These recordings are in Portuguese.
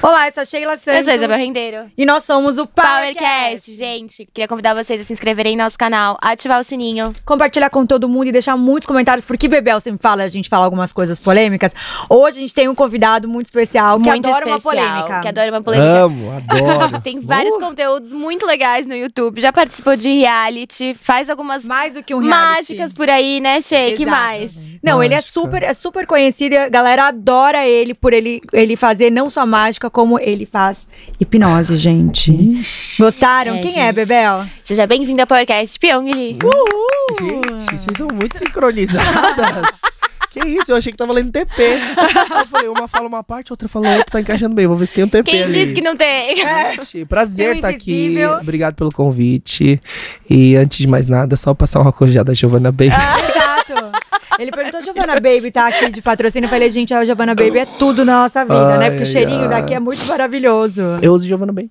Olá, eu sou a Sheila Eu sou Santos. Isabel Rendeiro. E nós somos o Powercast. Powercast, gente. Queria convidar vocês a se inscreverem em nosso canal, ativar o sininho. Compartilhar com todo mundo e deixar muitos comentários, porque Bebel sempre fala, a gente fala algumas coisas polêmicas. Hoje a gente tem um convidado muito especial que muito adora uma especial, polêmica. Que adora uma polêmica. Amo, adoro. Tem vários Uh, conteúdos muito legais no YouTube. Já participou de reality, faz algumas Mais do que um reality. mágicas por aí, né, Shea? Que mais? Não, ele é super, é super conhecido. e A galera adora ele por ele, ele fazer não só mágica, como ele faz hipnose, gente. Gostaram? É, Quem é, gente. Bebel? Seja bem-vindo ao Powercast Pyong Lee. Gente, vocês são muito sincronizadas. que isso, eu achei que tava lendo TP. eu falei, uma fala uma parte, outra fala outra, tá encaixando bem. Vou ver se tem um TP Quem ali. disse que não tem? Gente, prazer estar aqui. invisível. Obrigado pelo convite. E antes de mais nada, só passar uma já da Giovanna Baby. Ele perguntou, Giovanna Baby tá aqui de patrocínio. Eu falei, gente, a Giovanna Baby é tudo na nossa vida, Ai, né? Porque o cheirinho ai. daqui é muito maravilhoso. Eu uso Giovanna Baby.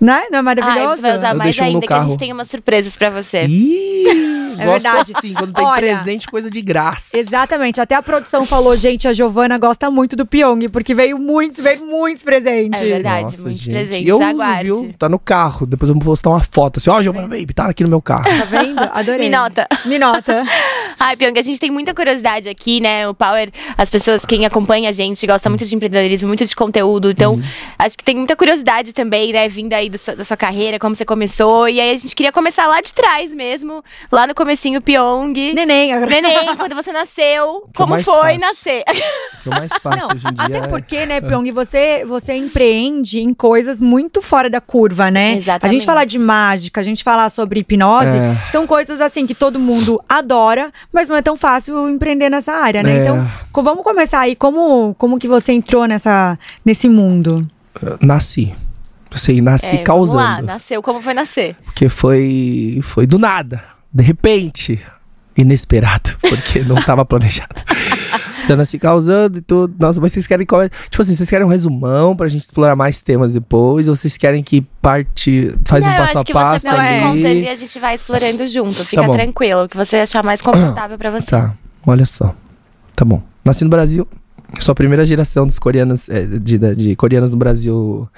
Né? Não é Ah, maravilhoso? você vai usar Eu mais um ainda, que a gente tem umas surpresas pra você. Ih, É gosto verdade. assim, quando tem Olha, presente, coisa de graça. Exatamente, até a produção falou, gente, a Giovana gosta muito do Pyong, porque veio muitos, veio muitos presentes. É verdade. Nossa, muitos gente. presentes, eu uso, aguarde. viu? Tá no carro. Depois eu vou postar uma foto assim, ó, Giovanna Baby, tá aqui no meu carro. Tá vendo? Adorei. Me nota. Me nota. Ai, Pyong, a gente tem muita curiosidade aqui, né? O Power, as pessoas, quem acompanha a gente, gosta muito de empreendedorismo, muito de conteúdo. Então, Uhum. acho que tem muita curiosidade também, né? Vindo aí do seu- da sua carreira, como você começou. E aí a gente queria começar lá de trás mesmo, lá no comecinho, Pyong. Neném. agora- Neném, quando você nasceu, Que eu como foi faço. nascer? O que eu mais faço Não, hoje em dia até é- porque, né, Pyong, você, você empreende em coisas muito fora da curva, né? A Exatamente. gente falar de mágica, a gente falar sobre hipnose, É. são coisas assim que todo mundo adora, mas não é tão fácil empreender nessa área, né? É. Então, vamos começar aí. Como, como que você entrou nessa, nesse mundo? Nasci. Sei, nasci É, vamos lá, causando. nasceu, como foi nascer? Porque foi, foi do nada. De repente. Inesperado. Porque não tava planejado. Então, nasci causando e tudo. Nossa, mas vocês querem. é- Tipo assim, vocês querem um resumão pra gente explorar mais temas depois? Ou vocês querem que parte. Faz Não, um passo acho a que passo você pode ali? contando e a gente vai explorando junto. Fica bom. tranquilo, o que você achar mais confortável pra você. Tá, olha só. Tá bom. Nasci no Brasil. Sou a primeira geração dos coreanos, é, de, de, de coreanos no Brasil.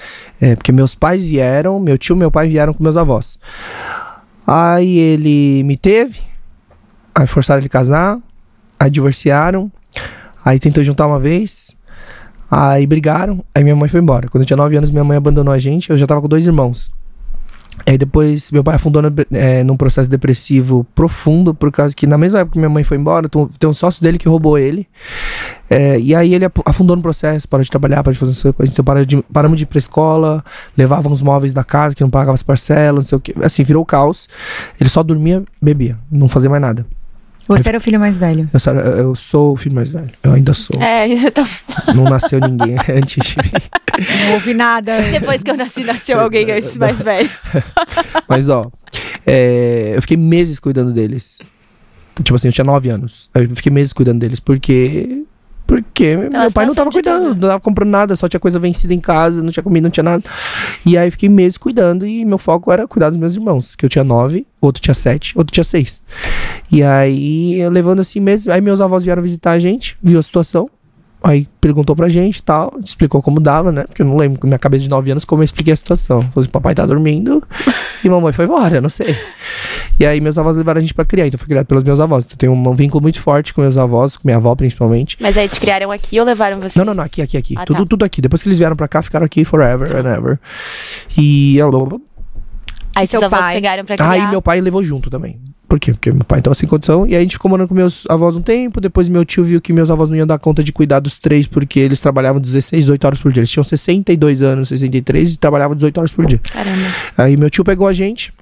É, porque meus pais vieram, meu tio e meu pai vieram com meus avós. Aí ele me teve, aí forçaram ele casar, aí divorciaram, aí tentou juntar uma vez, aí brigaram, aí minha mãe foi embora. Quando eu tinha 9 anos, minha mãe abandonou a gente, eu já tava com dois irmãos. Aí depois meu pai afundou no, é, num processo depressivo profundo, por causa que na mesma época que minha mãe foi embora, tem um sócio dele que roubou ele. É, e aí ele afundou no processo, parou de trabalhar, parou de fazer essas coisas. Então paramos de, paramos de ir pra escola, levava uns móveis da casa que não pagava as parcelas, não sei o que. Assim, virou caos. Ele só dormia, bebia, não fazia mais nada. Você era o filho mais velho. Eu, eu sou o filho mais velho. Eu ainda sou. É, então, Não nasceu ninguém antes de mim. Não ouvi nada. depois que eu nasci, nasceu alguém antes mais velho. Mas, ó, é, eu fiquei meses cuidando deles. Tipo assim, eu tinha 9 anos. Aí Eu fiquei meses cuidando deles, porque. Porque meu Pela pai não situação tava de cuidando, não tava comprando nada, só tinha coisa vencida em casa, não tinha comida, não tinha nada. E aí eu fiquei meses cuidando e meu foco era cuidar dos meus irmãos, que eu tinha 9, outro tinha 7, outro tinha 6. E aí, levando assim meses, aí meus avós vieram visitar a gente, viu a situação. Aí perguntou pra gente e tal, explicou como dava, né? Porque eu não lembro, com minha cabeça de 9 anos, como eu expliquei a situação. Falei assim, papai tá dormindo e mamãe foi embora, não sei. E aí meus avós levaram a gente pra criar, então eu fui criado pelos meus avós. Então eu tenho um vínculo muito forte com meus avós, com minha avó principalmente. Mas aí te criaram aqui ou levaram você? Não, não, não, aqui, aqui, aqui. Ah, tudo, tá. tudo aqui. Depois que eles vieram pra cá, ficaram aqui forever and ever. E. Aí Seu seus avós pegaram pra criar. Aí meu pai levou junto também. Por quê? Porque meu pai tava sem condição. E aí a gente ficou morando com meus avós um tempo. Depois meu tio viu que meus avós não iam dar conta de cuidar dos três, porque eles trabalhavam 16, 18 horas por dia. Eles tinham 62 anos, 63 e trabalhavam 18 horas por dia. Caramba. Aí meu tio pegou a gente.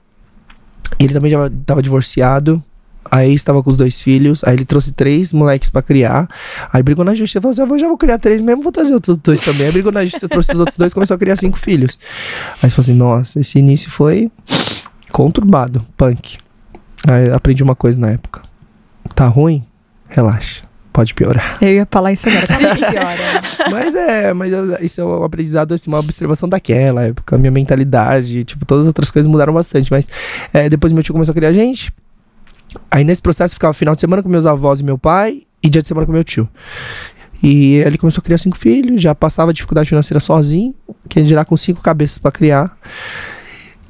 Ele também já tava divorciado. Aí estava com os dois filhos. Aí ele trouxe três moleques pra criar. Aí brigou na justiça. Falou assim: "Ah, eu já vou criar três mesmo, vou trazer outros dois também. Aí brigou na justiça, trouxe os outros dois começou a criar cinco filhos. Aí falou assim: nossa, esse início foi conturbado, punk. Aí aprendi uma coisa na época: tá ruim? Relaxa. Pode piorar. Eu ia falar isso agora. Que piora? Mas é, mas isso é um aprendizado, assim, uma observação daquela época, minha mentalidade, tipo, todas as outras coisas mudaram bastante. Mas é, depois meu tio começou a criar gente. Aí nesse processo eu ficava final de semana com meus avós e meu pai e dia de semana com meu tio. E ele começou a criar cinco filhos, já passava dificuldade financeira sozinho, quem dirá com cinco cabeças pra criar.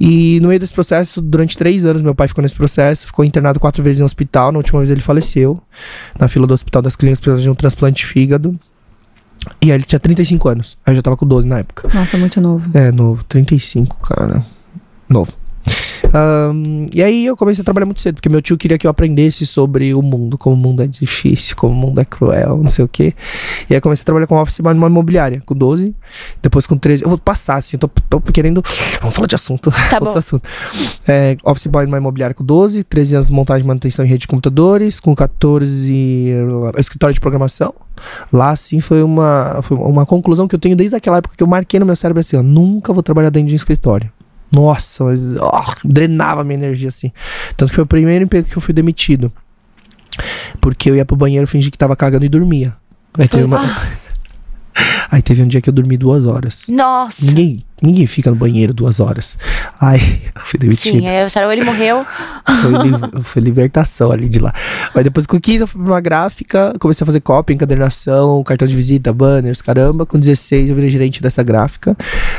E no meio desse processo, durante três anos, meu pai ficou nesse processo, ficou internado quatro vezes em hospital. Na última vez ele faleceu, na fila do Hospital das Clínicas, precisando de um transplante de fígado. E aí ele tinha 35 anos, aí eu já tava com 12 na época. Nossa, muito novo. É, novo, 35, cara. Novo. Ahn, e aí eu comecei a trabalhar muito cedo, porque meu tio queria que eu aprendesse sobre o mundo, como o mundo é difícil, como o mundo é cruel, não sei o quê. E aí eu comecei a trabalhar com office boy numa imobiliária, com 12, depois com 13. Eu vou passar, assim, eu tô, tô querendo. Vamos falar de assunto. Tá bom. assuntos. É, office boy numa imobiliária com 12, 13 anos de montagem manutenção em rede de computadores, com 14 eh, escritório de programação. Lá, sim, foi uma, foi uma conclusão que eu tenho desde aquela época que eu marquei no meu cérebro assim, ó, nunca vou trabalhar dentro de um escritório. Nossa, mas ó, drenava minha energia assim. Tanto que foi o primeiro emprego que eu fui demitido. Porque eu ia pro banheiro, fingi que tava cagando e dormia. Aí teve, uma... Aí teve um dia que eu dormi duas horas. Nossa. Ninguém, ninguém fica no banheiro duas horas. Aí eu fui demitido. Sim, aí o Charol, ele morreu. Foi, li- foi libertação ali de lá. Mas depois com 15 eu fui pra uma gráfica, comecei a fazer cópia, encadernação, cartão de visita, banners, caramba. Com 16 eu virei gerente dessa gráfica.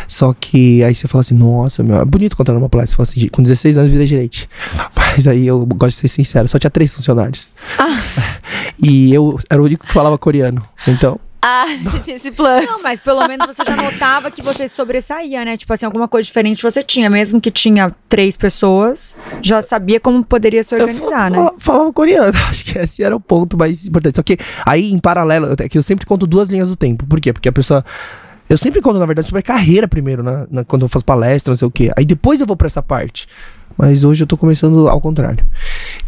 Só que aí você fala assim, nossa, meu, é bonito contar numa palestra. Você fala assim, com 16 anos eu virei gerente. Mas aí eu gosto de ser sincero, só tinha três funcionários. E eu era o único que falava coreano. Então, Ah, você tinha esse plano. Não, mas pelo menos você já notava que você sobressaía, né? Tipo assim, alguma coisa diferente você tinha. Mesmo que tinha três pessoas, já sabia como poderia se organizar, eu né? fala- falava coreano. Acho que esse era o ponto mais importante. Só que aí, em paralelo, é que eu sempre conto duas linhas do tempo. Por quê? Porque a pessoa. Eu sempre conto, na verdade, sobre a carreira primeiro, né? Na- quando eu faço palestra, não sei o quê. Aí depois eu vou pra essa parte. Mas hoje eu tô começando ao contrário.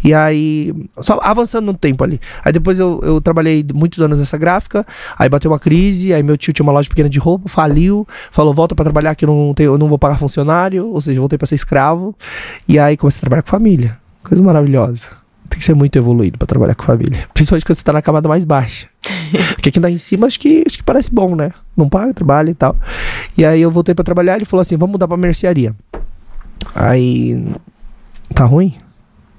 E aí, só avançando no tempo ali. Aí depois eu, eu trabalhei muitos anos nessa gráfica, aí bateu uma crise, aí meu tio tinha uma loja pequena de roupa, faliu, falou, volta pra trabalhar que eu não, tenho, eu não vou pagar funcionário, ou seja, voltei pra ser escravo. E aí comecei a trabalhar com família. Coisa maravilhosa. Tem que ser muito evoluído pra trabalhar com família. Principalmente quando você tá na camada mais baixa. Porque aqui lá em cima acho que, acho que parece bom, né? Não paga, trabalha e tal. E aí eu voltei pra trabalhar, ele falou assim, vamos mudar pra mercearia. Aí, tá ruim?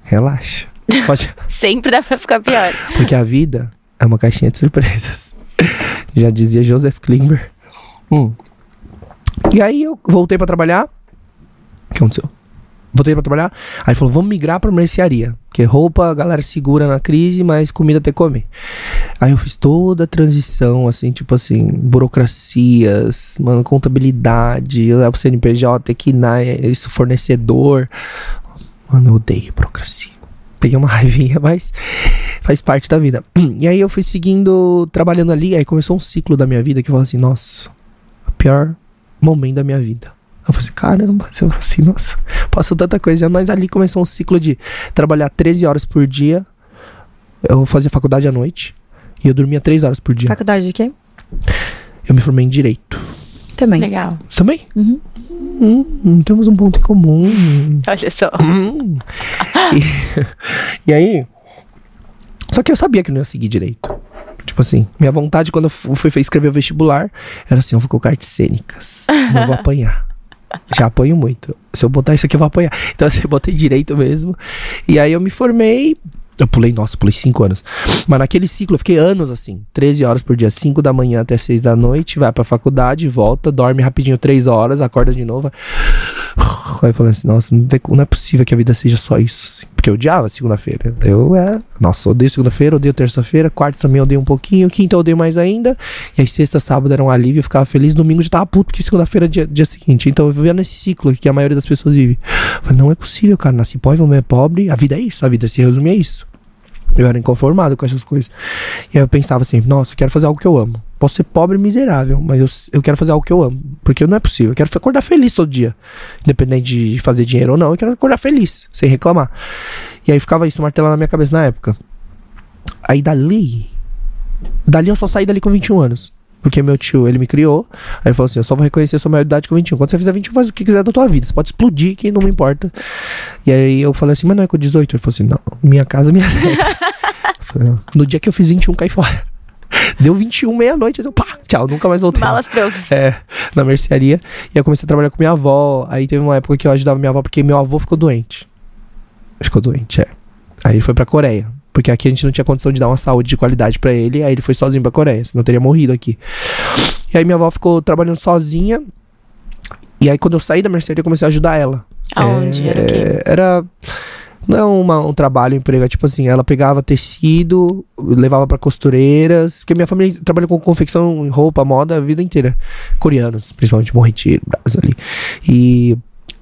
Relaxa. Pode, Sempre dá pra ficar pior. porque a vida é uma caixinha de surpresas. Já dizia Joseph Klimber. Hum. E aí eu voltei pra trabalhar. O que aconteceu? Voltei pra trabalhar. Aí falou: vamos migrar pra mercearia. Porque roupa a galera segura na crise, mas comida tem que comer. Aí eu fiz toda a transição, assim, tipo assim, burocracias, mano, contabilidade, eu pro CNPJ, que na isso, fornecedor. Mano, eu odeio burocracia. Peguei uma raivinha, mas faz parte da vida. E aí eu fui seguindo, trabalhando ali, aí começou um ciclo da minha vida que eu falei assim, nossa, pior momento da minha vida. Eu falei assim, caramba, eu falei assim, nossa, passou tanta coisa mas ali começou um ciclo de trabalhar 13 horas por dia. Eu fazia faculdade à noite e eu dormia 3 horas por dia. Faculdade de quê? Eu me formei em direito. Também. Legal. Você também? Uhum. Hum, hum, temos um ponto em comum. Olha só. Hum. e, e aí. Só que eu sabia que eu não ia seguir direito. Tipo assim, minha vontade quando eu fu- fui escrever o vestibular era assim: eu vou colocar artes cênicas. Não vou apanhar. Já apanho muito. Se eu botar isso aqui, eu vou apanhar. Então, assim, eu botei direito mesmo. E aí eu me formei. Eu pulei, nossa, pulei 5 anos. Mas naquele ciclo eu fiquei anos assim: 13 horas por dia, 5 da manhã até 6 da noite, vai pra faculdade, volta, dorme rapidinho 3 horas, acorda de novo. Aí falei assim, nossa, não é possível que a vida seja só isso. assim. Porque eu odiava segunda-feira. Eu é. Nossa, odeio segunda-feira, odeio terça-feira, quarta também odeio um pouquinho, quinta eu odeio mais ainda. E aí sexta, sábado era um alívio, eu ficava feliz, domingo já tava puto, porque segunda-feira é dia, dia seguinte. Então eu vivia nesse ciclo que a maioria das pessoas vive. Falei, não é possível, cara, nasci pobre, vou é pobre, a vida é isso, a vida se resume a isso. Eu era inconformado com essas coisas. E aí eu pensava assim, nossa, eu quero fazer algo que eu amo. Posso ser pobre e miserável, mas eu, eu quero fazer algo que eu amo. Porque não é possível. Eu quero acordar feliz todo dia. Independente de fazer dinheiro ou não, eu quero acordar feliz, sem reclamar. E aí ficava isso martelando na minha cabeça na época. Aí dali. Dali eu só saí dali com 21 anos. Porque meu tio, ele me criou. Aí ele falou assim: eu só vou reconhecer sua maioridade com 21. Quando você fizer 21, faz o que quiser da tua vida. Você pode explodir, que não me importa. E aí eu falei assim: mas não é com 18? Ele falou assim: não, minha casa, minhas regras. No dia que eu fiz 21, caí fora. Deu 21, meia-noite. Eu, pá, tchau, nunca mais voltei. Malas prontas. É, na mercearia. E aí eu comecei a trabalhar com minha avó. Aí teve uma época que eu ajudava minha avó porque meu avô ficou doente. Ficou doente, é. Aí foi pra Coreia. Porque aqui a gente não tinha condição de dar uma saúde de qualidade pra ele. Aí ele foi sozinho pra Coreia, senão teria morrido aqui. E aí minha avó ficou trabalhando sozinha. E aí quando eu saí da Mercedes, eu comecei a ajudar ela. Aonde? Era? É, era. Não é uma- um trabalho, um emprego, é tipo assim, ela pegava tecido, levava pra costureiras, porque minha família trabalha com confecção, roupa, moda a vida inteira. Coreanos, principalmente Bom Retiro, ali. E,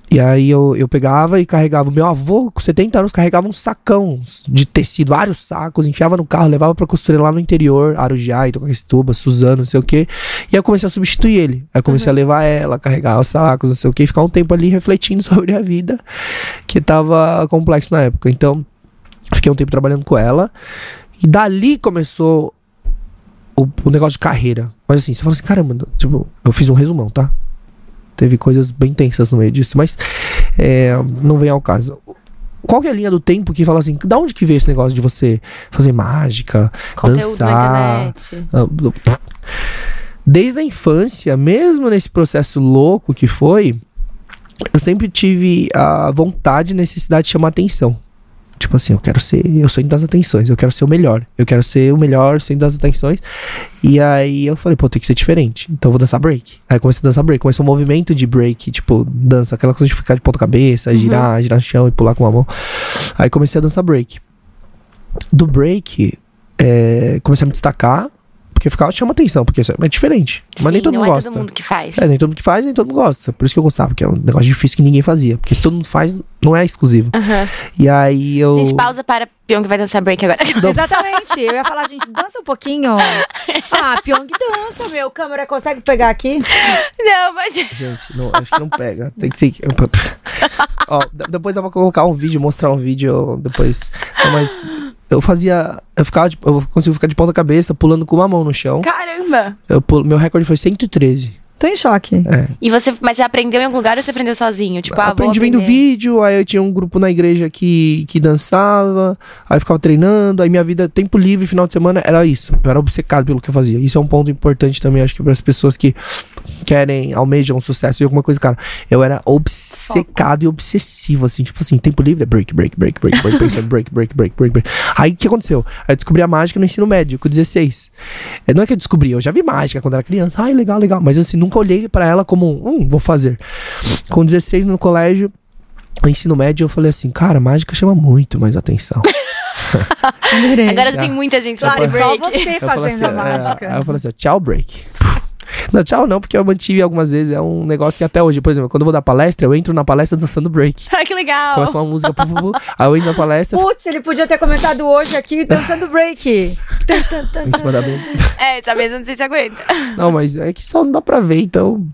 e aí eu, eu pegava e carregava. Meu avô, com 70 anos, carregava um sacão de tecido, vários sacos, enfiava no carro, levava pra costureira lá no interior, Arujá, Itocaxituba, Suzano, não sei o quê. E aí eu comecei a substituir ele. Aí eu comecei a levar ela, carregar os sacos, não sei o quê, e ficar um tempo ali refletindo sobre a vida que tava complexo na época. Então, fiquei um tempo trabalhando com ela. E dali começou o, o negócio de carreira. Mas assim, você fala assim, caramba, tipo, eu fiz um resumão, tá? Teve coisas bem tensas no meio disso, mas é, não vem ao caso. Qual que é a linha do tempo que fala assim, da onde que veio esse negócio de você fazer mágica, Conteúdo dançar, ah, Desde a infância, mesmo nesse processo louco que foi, eu sempre tive a vontade e necessidade de chamar atenção. Tipo assim, eu quero ser, eu sou das atenções, eu quero ser o melhor. Eu quero ser o melhor sendo das atenções. E aí eu falei, pô, tem que ser diferente. Então eu vou dançar break. Aí comecei a dançar break. Começou um movimento de break, tipo, dança, aquela coisa de ficar de ponta cabeça, girar, girar no chão e pular com a mão. Aí comecei a dançar break. Do break, é, comecei a me destacar, porque ficava chama atenção, porque isso é diferente. Mas nem Sim, todo não mundo é gosta. todo mundo que faz. É, nem todo mundo que faz, nem todo mundo gosta. Por isso que eu gostava, porque é um negócio difícil que ninguém fazia. Porque se todo mundo faz, não é exclusivo. Aham. E aí eu. Gente, pausa para Pyong vai dançar break agora. Exatamente. Eu ia falar, gente, dança um pouquinho. Ah, Pyong dança, meu. Câmera consegue pegar aqui? Não, mas. Gente, não, acho que não pega. Tem que. Tem que... Ó, depois eu vou colocar um vídeo, mostrar um vídeo depois. Não, mas eu fazia. Eu ficava de, Eu consigo ficar de ponta cabeça, pulando com uma mão no chão. Caramba! Eu pulo- meu recorde foi 113. Tô em choque. É. E você, mas você aprendeu em algum lugar ou você aprendeu sozinho? Tipo, ah, aprendi vendo vídeo, aí eu tinha um grupo na igreja que, que dançava, aí eu ficava treinando, aí minha vida, tempo livre, final de semana, era isso. Eu era obcecado pelo que eu fazia. Isso é um ponto importante também, acho que para as pessoas que querem, almejam sucesso em alguma coisa, cara. Eu era obcecado e obsessivo, assim, tipo assim, tempo livre é break, break, break, break, break, break, break, break, break, break, break. Aí o que aconteceu? Aí eu descobri a mágica no ensino médio, com 16. É, Não é que eu descobri, eu já vi mágica quando era criança. Ai, legal, legal. Mas assim, nunca olhei pra ela como, um, hum, vou fazer. Com 16 no colégio, no ensino médio, eu falei assim, cara, mágica chama muito mais atenção. Agora já tem muita gente Claro, fazendo só você Eu fazendo assim, a é, mágica. aí eu falei assim, ó, tchau, break. Não, tchau não, porque eu mantive algumas vezes. É um negócio que até hoje, por exemplo, quando eu vou dar palestra, eu entro na palestra dançando break. Ai, que legal! Começa uma música, pu, pu, pu, aí eu entro na palestra, Putz, ele podia ter começado hoje aqui dançando break. Em cima da mesa. É, essa mesa eu não sei se aguenta. Não, mas é que só não dá pra ver, então.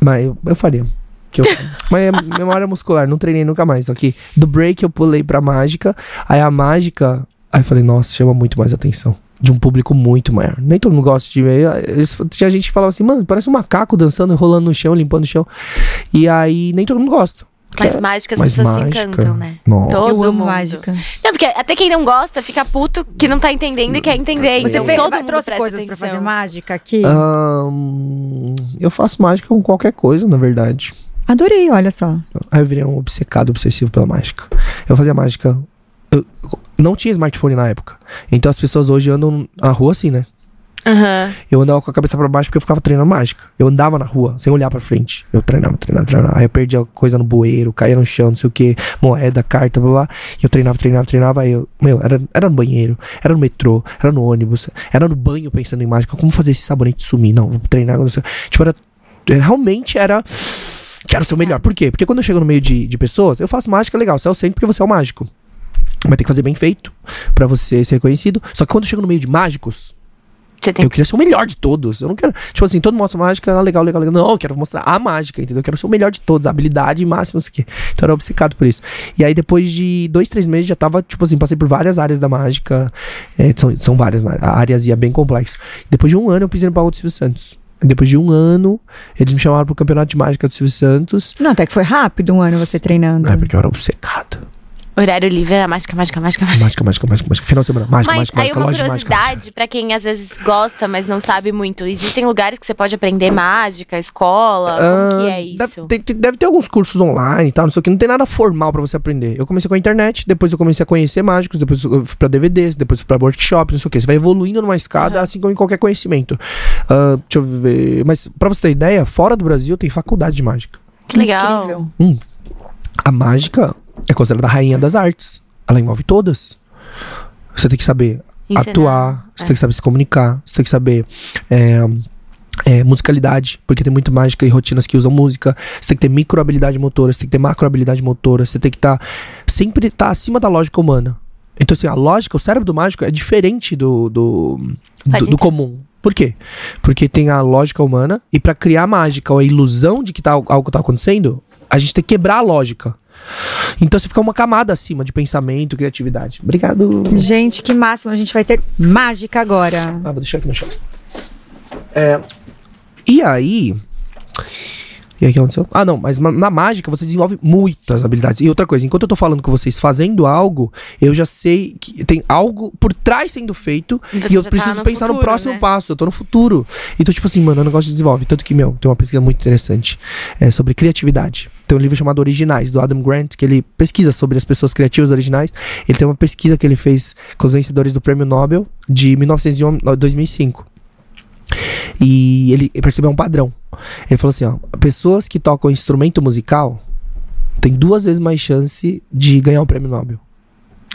Mas eu, eu faria. Que eu- mas é memória muscular, não treinei nunca mais. Só que do break eu pulei pra mágica. Aí a mágica. Aí eu falei, nossa, chama muito mais atenção. De um público muito maior. Nem todo mundo gosta de ver. Eles- Tinha gente que falava assim, mano, parece um macaco dançando, rolando no chão, limpando o chão. E aí nem todo mundo gosta. Mas é- mágica as mas pessoas se mágica, encantam, né? Nossa. Todo Eu amo mundo. mágica. Não, porque até quem não gosta fica puto que não tá entendendo e quer entender. Você então fez, todo mundo trouxe coisas pra atenção. fazer mágica aqui? Ahn, eu faço mágica com qualquer coisa, na verdade. Adorei, olha só. Aí eu virei um obcecado, obsessivo pela mágica. Eu fazia mágica. Eu não tinha smartphone na época. Então as pessoas hoje andam na rua assim, né? Aham. Eu andava com a cabeça pra baixo porque eu ficava treinando mágica. Eu andava na rua, sem olhar pra frente. Eu treinava, treinava, treinava. Aí eu perdia coisa no bueiro, caía no chão, não sei o que, moeda, carta, blá blá. E eu treinava, treinava, treinava. Aí eu, meu, era, era no banheiro, era no metrô, era no ônibus, era no banho pensando em mágica. Como fazer esse sabonete sumir? Não, vou treinar. Não sei. Tipo, era. Realmente era. Quero ser o melhor. Por quê? Porque quando eu chego no meio de, de pessoas, eu faço mágica legal. Você é o centro porque você é o mágico. Vai ter que fazer bem feito pra você ser reconhecido. Só que quando eu chego no meio de mágicos, eu queria ser o melhor de todos. Eu não quero. Tipo assim, todo mundo mostra mágica, ah, legal, legal, legal. Não, eu quero mostrar a mágica, entendeu? Eu quero ser o melhor de todos, a habilidade máxima, isso aqui. Então eu era obcecado por isso. E aí, depois de dois, três meses, já tava, tipo assim, passei por várias áreas da mágica. É, são, são várias né? áreas e é bem complexo. Depois de um ano, eu pisei no palco do Silvio Santos. Depois de um ano, eles me chamaram pro campeonato de mágica do Silvio Santos. Não, até que foi rápido um ano você treinando. É porque eu era obcecado. Horário livre era mágica, mágica, mágica, mágica. Mágica, mágica, mágica, mágica. Final de semana. Mágica, Mas mágica, aí mágica. uma Loja curiosidade pra quem às vezes gosta, mas não sabe muito. Existem lugares que você pode aprender mágica, escola, como que é Ah, isso? Deve, tem- tem- deve ter alguns cursos online e tal, não sei o que. Não tem nada formal pra você aprender. Eu comecei com a internet, depois eu comecei a conhecer mágicos, depois eu fui pra DVDs, depois fui pra workshops, não sei o que. Você vai evoluindo numa escada, assim como em qualquer conhecimento. Ah, deixa eu ver. Mas pra você ter ideia, fora do Brasil tem faculdade de mágica. Que legal. Incrível. A mágica é considerada a rainha das artes. Ela envolve todas. Você tem que saber Ensinar. atuar, você É. tem que saber se comunicar, você tem que saber é, é, musicalidade, porque tem muito mágica e rotinas que usam música. Você tem que ter micro habilidade motora, você tem que ter macro habilidade motora, você tem que estar sempre tá acima da lógica humana. Então, assim, a lógica, o cérebro do mágico é diferente do, do, do, do comum. Por quê? Porque tem a lógica humana e pra criar mágica ou a ilusão de que tá, algo tá acontecendo, a gente tem que quebrar a lógica. Então você fica uma camada acima de pensamento, criatividade. Obrigado. Gente, que máximo. A gente vai ter mágica agora. Ah, vou deixar aqui no chão. É, e aí. E aí o que aconteceu? Ah, não, mas ma- na mágica você desenvolve muitas habilidades. E outra coisa, enquanto eu tô falando com vocês fazendo algo, eu já sei que tem algo por trás sendo feito E e, eu tá preciso no pensar no futuro, próximo né? passo. Eu tô no futuro. Então, tipo assim, mano, o negócio desenvolve. Tanto que, meu, tem uma pesquisa muito interessante é, sobre criatividade. Tem um livro chamado Originais, do Adam Grant, que ele pesquisa sobre as pessoas criativas originais. Ele tem uma pesquisa que ele fez com os vencedores do Prêmio Nobel de 1901 a 2005. E ele percebeu um padrão. Ele falou assim, ó, pessoas que tocam instrumento musical têm duas vezes mais chance de ganhar o prêmio Nobel.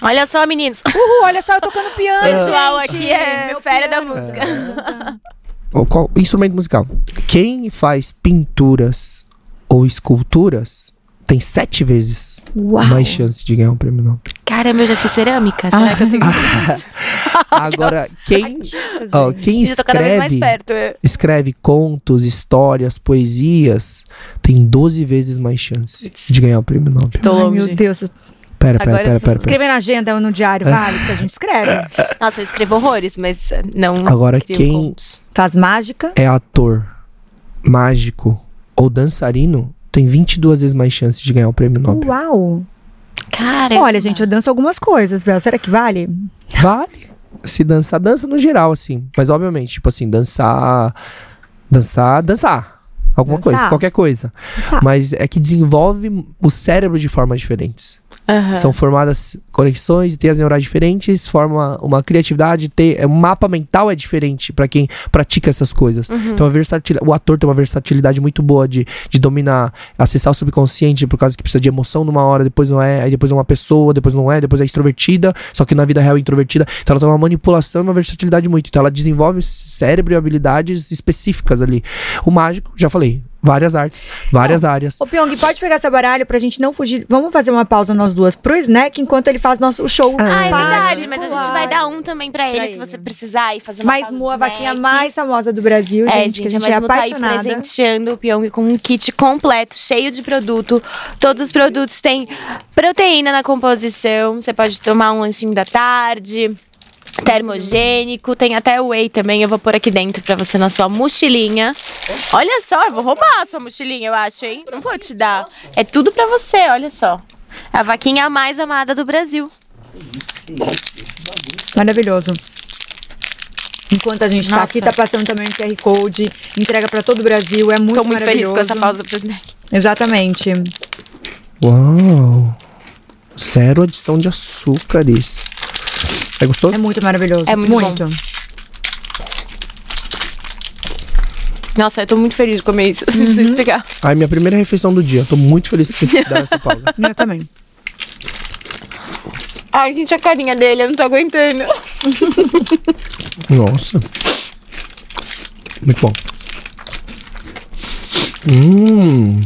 Olha só, meninos. Uhul, olha só, eu tocando piano, pessoal gente. aqui é Meu fera da música. Qual instrumento musical? Quem faz pinturas ou esculturas tem sete vezes Uau. mais chance de ganhar um prêmio Nobel. Caramba, eu já fiz cerâmica. Será que eu tenho Agora, quem, ó, quem que tô cada vez mais escreve, perto? é. escreve contos, histórias, poesias, tem 12 vezes mais chance de ganhar o prêmio Nobel. Ai, longe. meu Deus. Pera, pera, Agora- pera, pera. Escrever na agenda ou no diário, vale? Porque a gente escreve. Nossa, eu escrevo horrores, mas não. Agora, quem- contos. Faz mágica. é ator, mágico ou dançarino, tem 22 vezes mais chance de ganhar o prêmio Nobel. Uau. Cara. Olha, gente, eu danço algumas coisas, Vel. Será que vale? Vale. Se dançar, dança no geral, assim. Mas, obviamente, tipo assim, dançar. Dançar, dançar. Alguma Dançar. coisa, qualquer coisa. Dançar. Mas é que desenvolve o cérebro de formas diferentes. Aham. São formadas conexões e teias neurais diferentes, forma uma criatividade, ter, é, um mapa mental é diferente pra quem pratica essas coisas. Uhum. Então, o ator tem uma versatilidade muito boa de, de dominar, acessar o subconsciente, por causa que precisa de emoção numa hora, depois não é, aí depois é uma pessoa, depois não é, depois é extrovertida, só que na vida real é introvertida. Então, ela tem uma manipulação e uma versatilidade muito. Então, ela desenvolve cérebro e habilidades específicas ali. O mágico, já falei, várias artes, várias áreas. Ô, Pyong, pode pegar esse baralho pra gente não fugir. Vamos fazer uma pausa nós duas pro snack enquanto ele faz nosso show. Ah, é verdade, mas a gente vai dar um também pra ele, Pra se você precisar e fazer uma Mais pausa Mu, a de vaquinha snack. mais famosa do Brasil, É, gente, que a gente é mas Mu tá aí apaixonada. presenteando o Pyong com um kit completo, cheio de produto. Todos os produtos têm proteína na composição. Você pode tomar um lanchinho da tarde. Termogênico, tem até whey também. Eu vou pôr aqui dentro pra você na sua mochilinha. Olha só, eu vou roubar a sua mochilinha, eu acho, hein? Não vou te dar. É tudo pra você, olha só. É A vaquinha mais amada do Brasil. Maravilhoso. Enquanto a gente tá Nossa. aqui, tá passando também o QR Code, entrega pra todo o Brasil, é muito Tô muito feliz com essa pausa pro snack. Exatamente. Uau! Zero adição de açúcares. É gostoso? É muito maravilhoso. É muito bom. Nossa, eu tô muito feliz de comer isso. Se você explicar. Ai, minha primeira refeição do dia. Tô muito feliz que vocês deram essa pausa. Eu também. Ai, gente, a carinha dele, eu não tô aguentando. Nossa. Muito bom. Hum.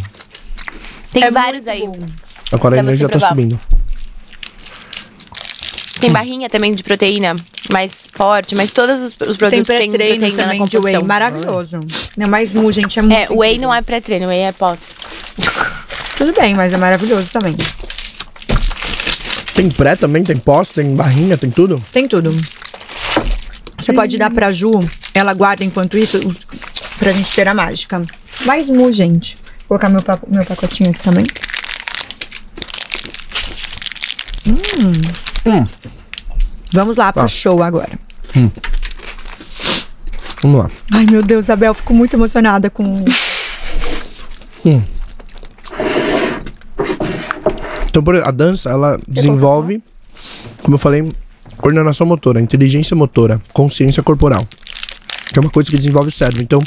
Tem É vários muito aí. Agora a energia tá provar. subindo. Tem barrinha também de proteína mais forte, mas todos os, os Tem produtos têm proteína na também de whey, composição. maravilhoso. Não, mas mu, gente, é muito É, whey incrível. não é pré-treino, whey é pós. Tudo bem, mas é maravilhoso também. Tem pré também, tem pós, tem barrinha, tem tudo? Tem tudo. Você pode dar pra Ju, ela guarda enquanto isso, pra gente ter a mágica. Mais mu, gente. Vou colocar meu, meu pacotinho aqui também. Vamos lá pro Tá. show agora. Vamos lá. Ai, meu Deus, Isabel, fico muito emocionada com. Então, por exemplo, a dança, ela desenvolve, como eu falei, coordenação motora, inteligência motora, consciência corporal. Que é uma coisa que desenvolve o cérebro. Então,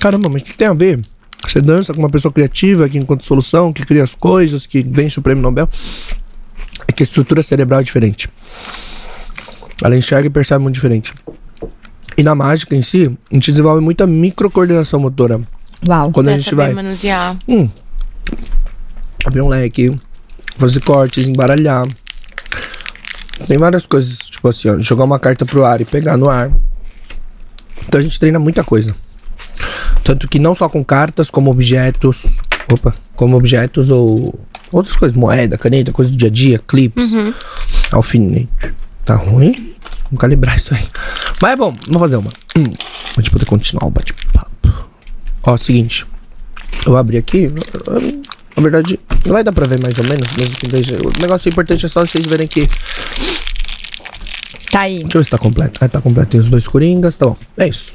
caramba, mas o que tem a ver? Você dança com uma pessoa criativa, que encontra solução, que cria as coisas, que vence o prêmio Nobel. É que a estrutura cerebral é diferente. Ela enxerga e percebe muito diferente. E na mágica em si, a gente desenvolve muita microcoordenação motora. Uau. Quando a Pra gente saber vai manusear. Hum. Abrir um leque, fazer cortes, embaralhar. Tem várias coisas, tipo assim, ó, jogar uma carta pro ar e pegar no ar. Então a gente treina muita coisa. Tanto que não só com cartas, como objetos. Opa, como objetos ou outras coisas, moeda, caneta, coisa do dia a dia, clips, alfinete. Tá ruim? Vamos calibrar isso aí. Mas é bom, vamos fazer uma. Hum, pra gente poder continuar o bate-papo. Ó, é seguinte. Eu abri aqui. eu- Na verdade, não vai dar pra ver mais ou menos. Mesmo que deixe- o negócio importante é só vocês verem que. Tá aí. Deixa eu ver se tá completo. Ah, tá completo. Tem os dois coringas, tá bom. É isso.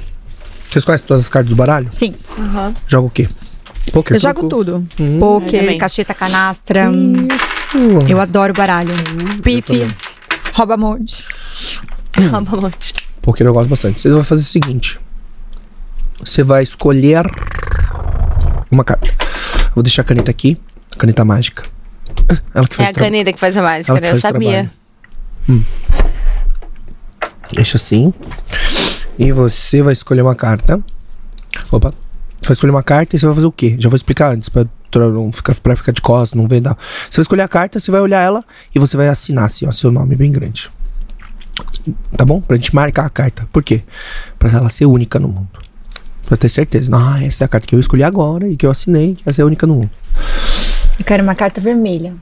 Vocês conhecem todas as cartas do baralho? Sim, Joga o quê? Poker, eu jogo truco? tudo. Eu Poker, cacheta canastra. Isso. Eu adoro baralho. Pife, rouba monte. Rouba um monte. Poker eu gosto bastante. Vocês vão fazer o seguinte: você vai escolher uma carta. Eu vou deixar a caneta aqui, a caneta mágica. Ela que É faz a o trabalho. caneta que faz a mágica, né? Eu sabia. Hum. Deixa assim. E você vai escolher uma carta. Opa. Você vai escolher uma carta e você vai fazer o quê? Já vou explicar antes, pra, não ficar, pra ficar de costas, não. Não. Você vai escolher a carta, você vai olhar ela e você vai assinar assim, ó, seu nome bem grande. Tá bom? Pra gente marcar a carta. Por quê? Pra ela ser única no mundo. Pra ter certeza. Ah, essa é a carta que eu escolhi agora e que eu assinei, que essa é a única no mundo. Eu quero uma carta vermelha.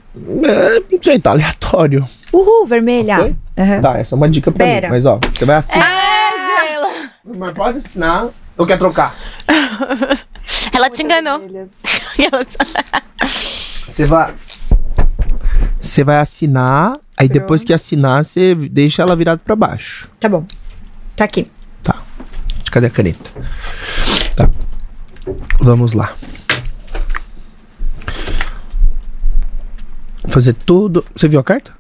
É, não sei, tá aleatório. Uhul, vermelha. Aham. Tá, essa é uma dica pra Pera. mim. Mas ó, você vai assinar. É, ela, Mas pode assinar. Ou quer trocar? ela te enganou. Você vai. Você vai assinar. Aí depois que assinar, você deixa ela virada pra baixo. Tá bom. Tá aqui. Tá. Cadê a caneta? Tá. Vamos lá. Fazer tudo. Você viu a carta?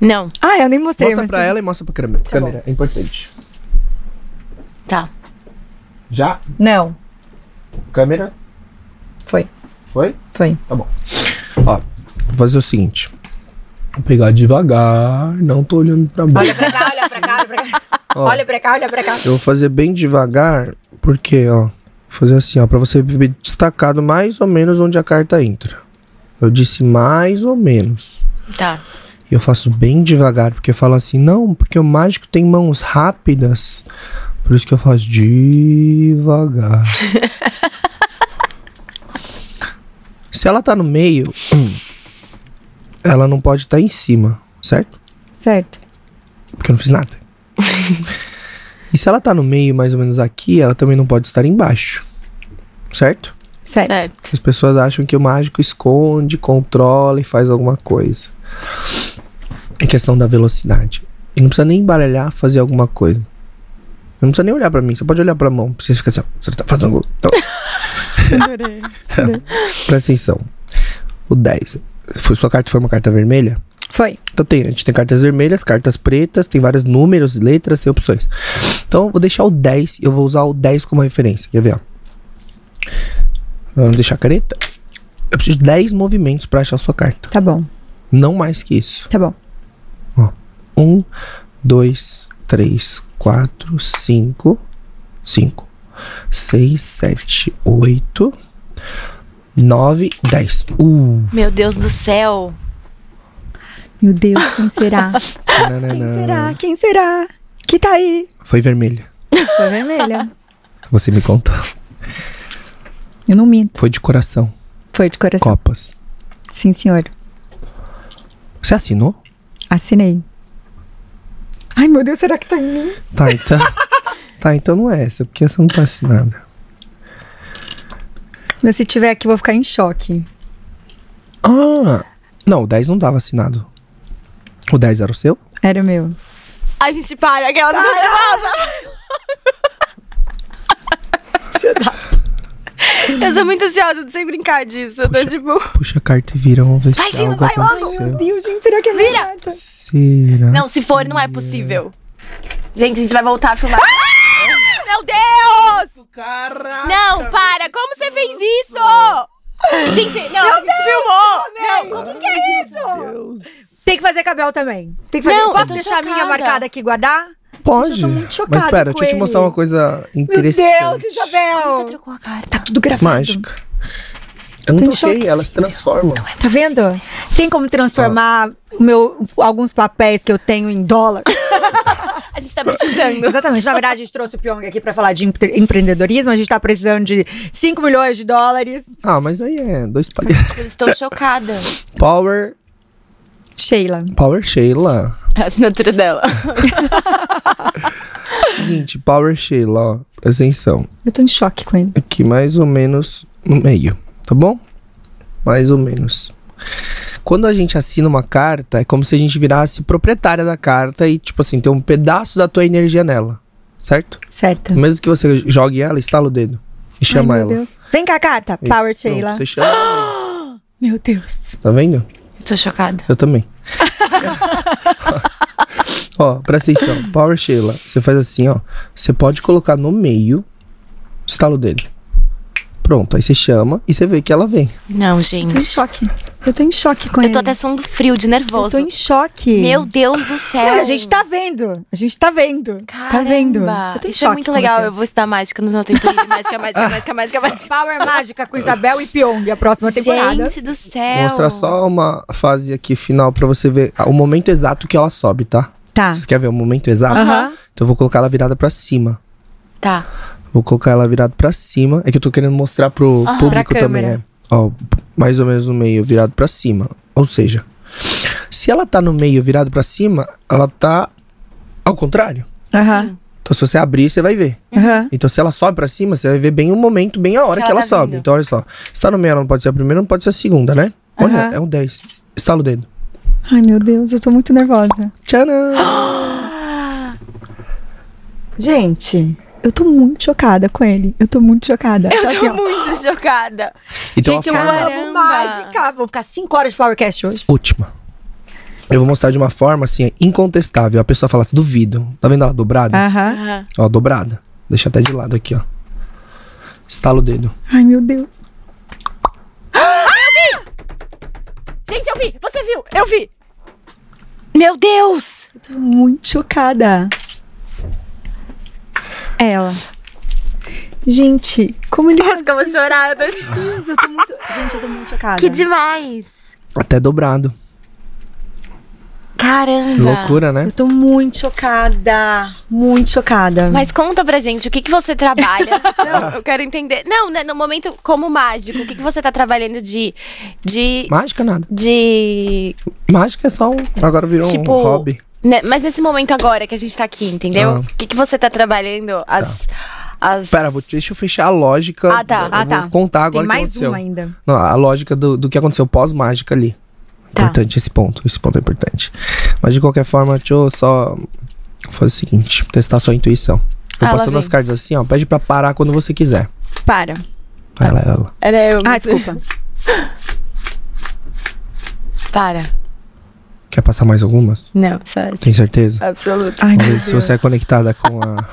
Não, Ah, eu nem mostrei. Mostra pra sim. ela e mostra pra câmera. câmera. É importante. tá. Já? Não, Câmera? foi. Foi? Foi. Tá bom. Ó, vou fazer o seguinte. Vou pegar devagar. Não tô olhando pra baixo. Olha pra cá, olha pra cá, olha pra cá. Ó. Olha pra cá, olha pra cá. Eu vou fazer bem devagar, porque, ó, vou fazer assim, ó, pra você ver destacado mais ou menos onde a carta entra. Eu disse mais ou menos. Tá. E eu faço bem devagar, porque eu falo assim, não, porque o mágico tem mãos rápidas. Por isso que eu faço devagar. Se ela tá no meio, ela não pode estar em cima, certo? Certo. Porque eu não fiz nada. e se ela tá no meio, mais ou menos aqui, ela também não pode estar embaixo. Certo? Certo. Certo. As pessoas acham que o mágico esconde, controla e faz alguma coisa. É questão da velocidade. E não precisa nem embaralhar, fazer alguma coisa. Não precisa nem olhar pra mim, você pode olhar pra mão. Você fica assim, ó, você tá fazendo. Então, Adorei. presta atenção. O 10. Foi, sua carta foi uma carta vermelha? Foi. Então tem, a gente tem cartas vermelhas, cartas pretas, tem vários números, letras, tem opções. Então eu vou deixar o 10 e eu vou usar o 10 como referência. Quer ver, ó? Vamos deixar a caneta. Eu preciso de 10 movimentos pra achar a sua carta. Tá bom. Não mais que isso. Tá bom. 1, 2, 3, 4, 5, 5, 6, 7, 8, 9, 10. Uh! Meu Deus do céu. Meu Deus, quem será? Quem será? Quem será? Que tá aí? Foi vermelha. Foi vermelha. Você me contou. Eu não minto. Foi de coração. Foi de coração. Copas. Sim, senhor. Você assinou? Assinei. Ai, meu Deus, será que tá em mim? Tá, então. tá, então não é essa, porque essa não tá assinada. Mas se tiver aqui, eu vou ficar em choque. Ah! Não, o 10 não tava assinado. O 10 era o seu? Era o meu. A gente para, aquelas do Eu sou muito ansiosa de sem brincar disso. Eu tô tipo. Puxa a carta e vira, vamos ver Vai, se Gino, algo vai logo. aconteceu. Deus, gente, será que é verdade? Será? Não, se for, não é possível. Gente, a gente vai voltar a filmar. Meu Deus! Caraca! Não, para! Como você fez isso? Gente, não, a gente filmou! Não, como que é isso? Deus. Tem que fazer cabelo também. Tem que fazer. Não, eu Posso deixar a minha chocada. marcada aqui guardar? Pode. Gente, eu tô muito chocada Mas espera, com deixa eu te mostrar uma coisa Meu interessante. Deus, Isabel! Você trocou a cara. Tá tudo gravado. Mágica. Eu não toquei, elas se transformam. Tá vendo? Tem como transformar o meu, alguns papéis que eu tenho em dólar? A gente tá precisando. Exatamente. Na verdade, a gente trouxe o Pyong aqui pra falar de empre- empreendedorismo. A gente tá precisando de 5 milhões de dólares. Ah, mas aí é dois palhaços. Eu estou chocada. Power. Sheila. Power Sheila. É a assinatura dela. Seguinte, Power Sheila, ó. Presta atenção. Eu tô em choque com ele. Aqui mais ou menos no meio, tá bom? Mais ou menos. Quando a gente assina uma carta, é como se a gente virasse proprietária da carta e, tipo assim, tem um pedaço da tua energia nela. Certo? Certo. Mesmo que você jogue ela, estala o dedo. E chama Ai, ela. meu Deus. Vem cá, carta. Isso, Power pronto, Sheila. Você chama ela. Meu Deus. Tá vendo? Eu tô chocada. Eu também. ó, presta atenção. Power Sheila. Você faz assim, ó. Você pode colocar no meio, estala o dedo. Pronto, aí você chama e você vê que ela vem. Não, Tô em gente. choque. Eu tô em choque com Eu ele. tô até suando frio de Eu nervoso. tô em choque. Meu Deus do céu. Não, a gente tá vendo. A gente tá vendo. Caramba. Tá vendo? Eu tô em Isso choque é muito legal. Eu vou estudar mágica no meu tempo livre. Mágica, mágica, mágica, mágica, mágica. Power Mágica com Isabel e Pyong, a próxima temporada. Gente do Vou céu. mostrar só uma fase aqui final pra você ver o momento exato que ela sobe, tá? Tá. Vocês querem ver o momento exato? Aham. Então eu vou colocar ela virada pra cima. Tá. Vou colocar ela virada pra cima. É que eu tô querendo mostrar pro público também, câmera. é. Ó, mais ou menos no meio, virado pra cima. Ou seja, se ela tá no meio virado pra cima, ela tá ao contrário. Aham. Então se você abrir, você vai ver. Aham. Então se ela sobe pra cima, você vai ver bem o momento, bem a hora Que que, ela ela, tá sobe. vindo. Então olha só. Se tá no meio, ela não pode ser a primeira, não pode ser a segunda, né? Olha, Aham. é um 10. Estala o dedo. Ai, meu Deus, eu tô muito nervosa. Tcharam! Gente, eu tô muito chocada com ele. Eu tô muito chocada. Eu Tá tô assim, ó. muito chocada. Então Gente, eu amo mágica. Vou ficar 5 horas de Powercast hoje. última. Eu vou mostrar de uma forma assim, incontestável. A pessoa fala assim, duvido. Tá vendo ela dobrada? Aham. Aham. Ó, dobrada. Deixa até de lado aqui, ó. Estala o dedo. Ai, meu Deus. Gente, eu vi! Você viu? Eu vi! Meu Deus! Eu tô muito chocada. Ela. Gente, como ele eu vou chorar. Deus, eu tô muito. Gente, eu tô muito chocada. Que demais! Até dobrado. Caramba! Loucura, né? Eu tô muito chocada. Muito chocada. Mas conta pra gente, o que que você trabalha? Não, eu quero entender. Não, né, no momento como mágico, o que que você tá trabalhando de... De... Mágica nada. De... Mágica é só um. Agora virou Tipo, um hobby. Né, mas nesse momento agora que a gente tá aqui, entendeu? Ah. O que que você tá trabalhando? As... as... Pera, vou, deixa eu fechar a lógica. Ah, tá. Eu Ah, vou tá. contar agora Tem o que mais aconteceu. uma ainda. Não, a lógica do, do que aconteceu pós-mágica ali. Tá. Importante esse ponto. Esse ponto é importante. Mas de qualquer forma, deixa eu só fazer o seguinte: testar sua intuição. Eu Ah, passando as cartas assim, ó. Pede pra parar quando você quiser. Para. Vai lá, ela. Era eu. Ah, desculpa. Para. Quer passar mais algumas? Não, sério. Tem certeza? Absoluto. Ai, Vamos meu ver se você é conectada com a.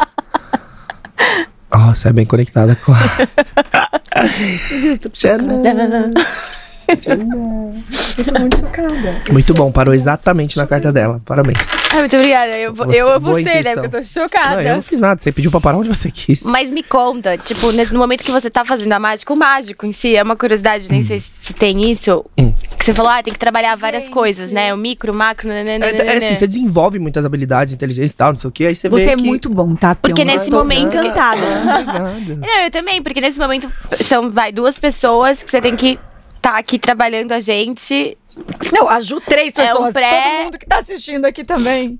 Nossa, é bem conectada com a. Eu tô muito chocada. Muito bom, parou exatamente na carta dela. Parabéns. Ai, muito obrigada. Eu, vou- Você- eu você, né? Porque eu tô chocada. Não, eu não fiz nada. Você pediu pra parar onde você quis. Mas me conta, tipo, no momento que você tá fazendo a mágica, o mágico em si, é uma curiosidade, nem sei se, tem isso. Hum. Que você falou, ah, tem que trabalhar várias Gente. coisas, né? O micro, o macro, nananana. É, é assim, você desenvolve muitas habilidades, inteligência e tal, não sei o que, aí você, Você vê é que... muito bom, tá? Porque nesse momento- Encantada. Obrigado. Não, eu também, porque nesse momento são, vai, duas pessoas que você tem que tá aqui trabalhando a gente. Não, a Ju, três É um pessoas. pré- Todo mundo que tá assistindo aqui também.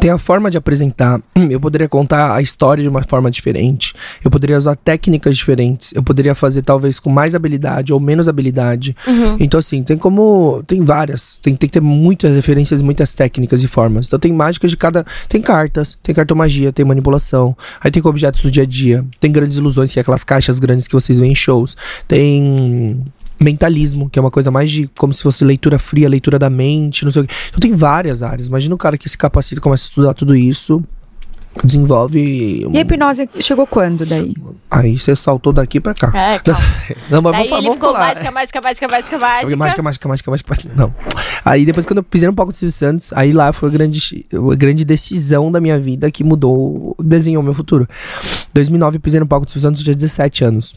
tem a forma de apresentar. Eu poderia contar a história de uma forma diferente. Eu poderia usar técnicas diferentes. Eu poderia fazer talvez com mais habilidade ou menos habilidade. Uhum. Então, assim, tem como. Tem várias. Tem, tem que ter muitas referências, muitas técnicas e formas. Então, tem mágicas de cada. Tem cartas, tem cartomagia, tem manipulação. Aí tem objetos do dia a dia. Tem grandes ilusões, que é aquelas caixas grandes que vocês veem em shows. Tem mentalismo, que é uma coisa mais de como se fosse leitura fria, leitura da mente, não sei o quê. Então tem várias áreas. Imagina um cara que se capacita e começa a estudar tudo isso, desenvolve. um- E a hipnose chegou quando daí? Aí você saltou daqui pra cá. É, calma. Não, mas Daí vamos, ele vamos ficou pular. mágica, mágica, mágica, mágica, mágica. Mágica, mágica, mágica, mágica, mágica. Não. Aí depois, quando eu pisei no palco do Silvio Santos, aí lá foi a grande, a grande decisão da minha vida que mudou, desenhou meu futuro. 2009, eu pisei no palco do Silvio Santos, eu tinha 17 anos.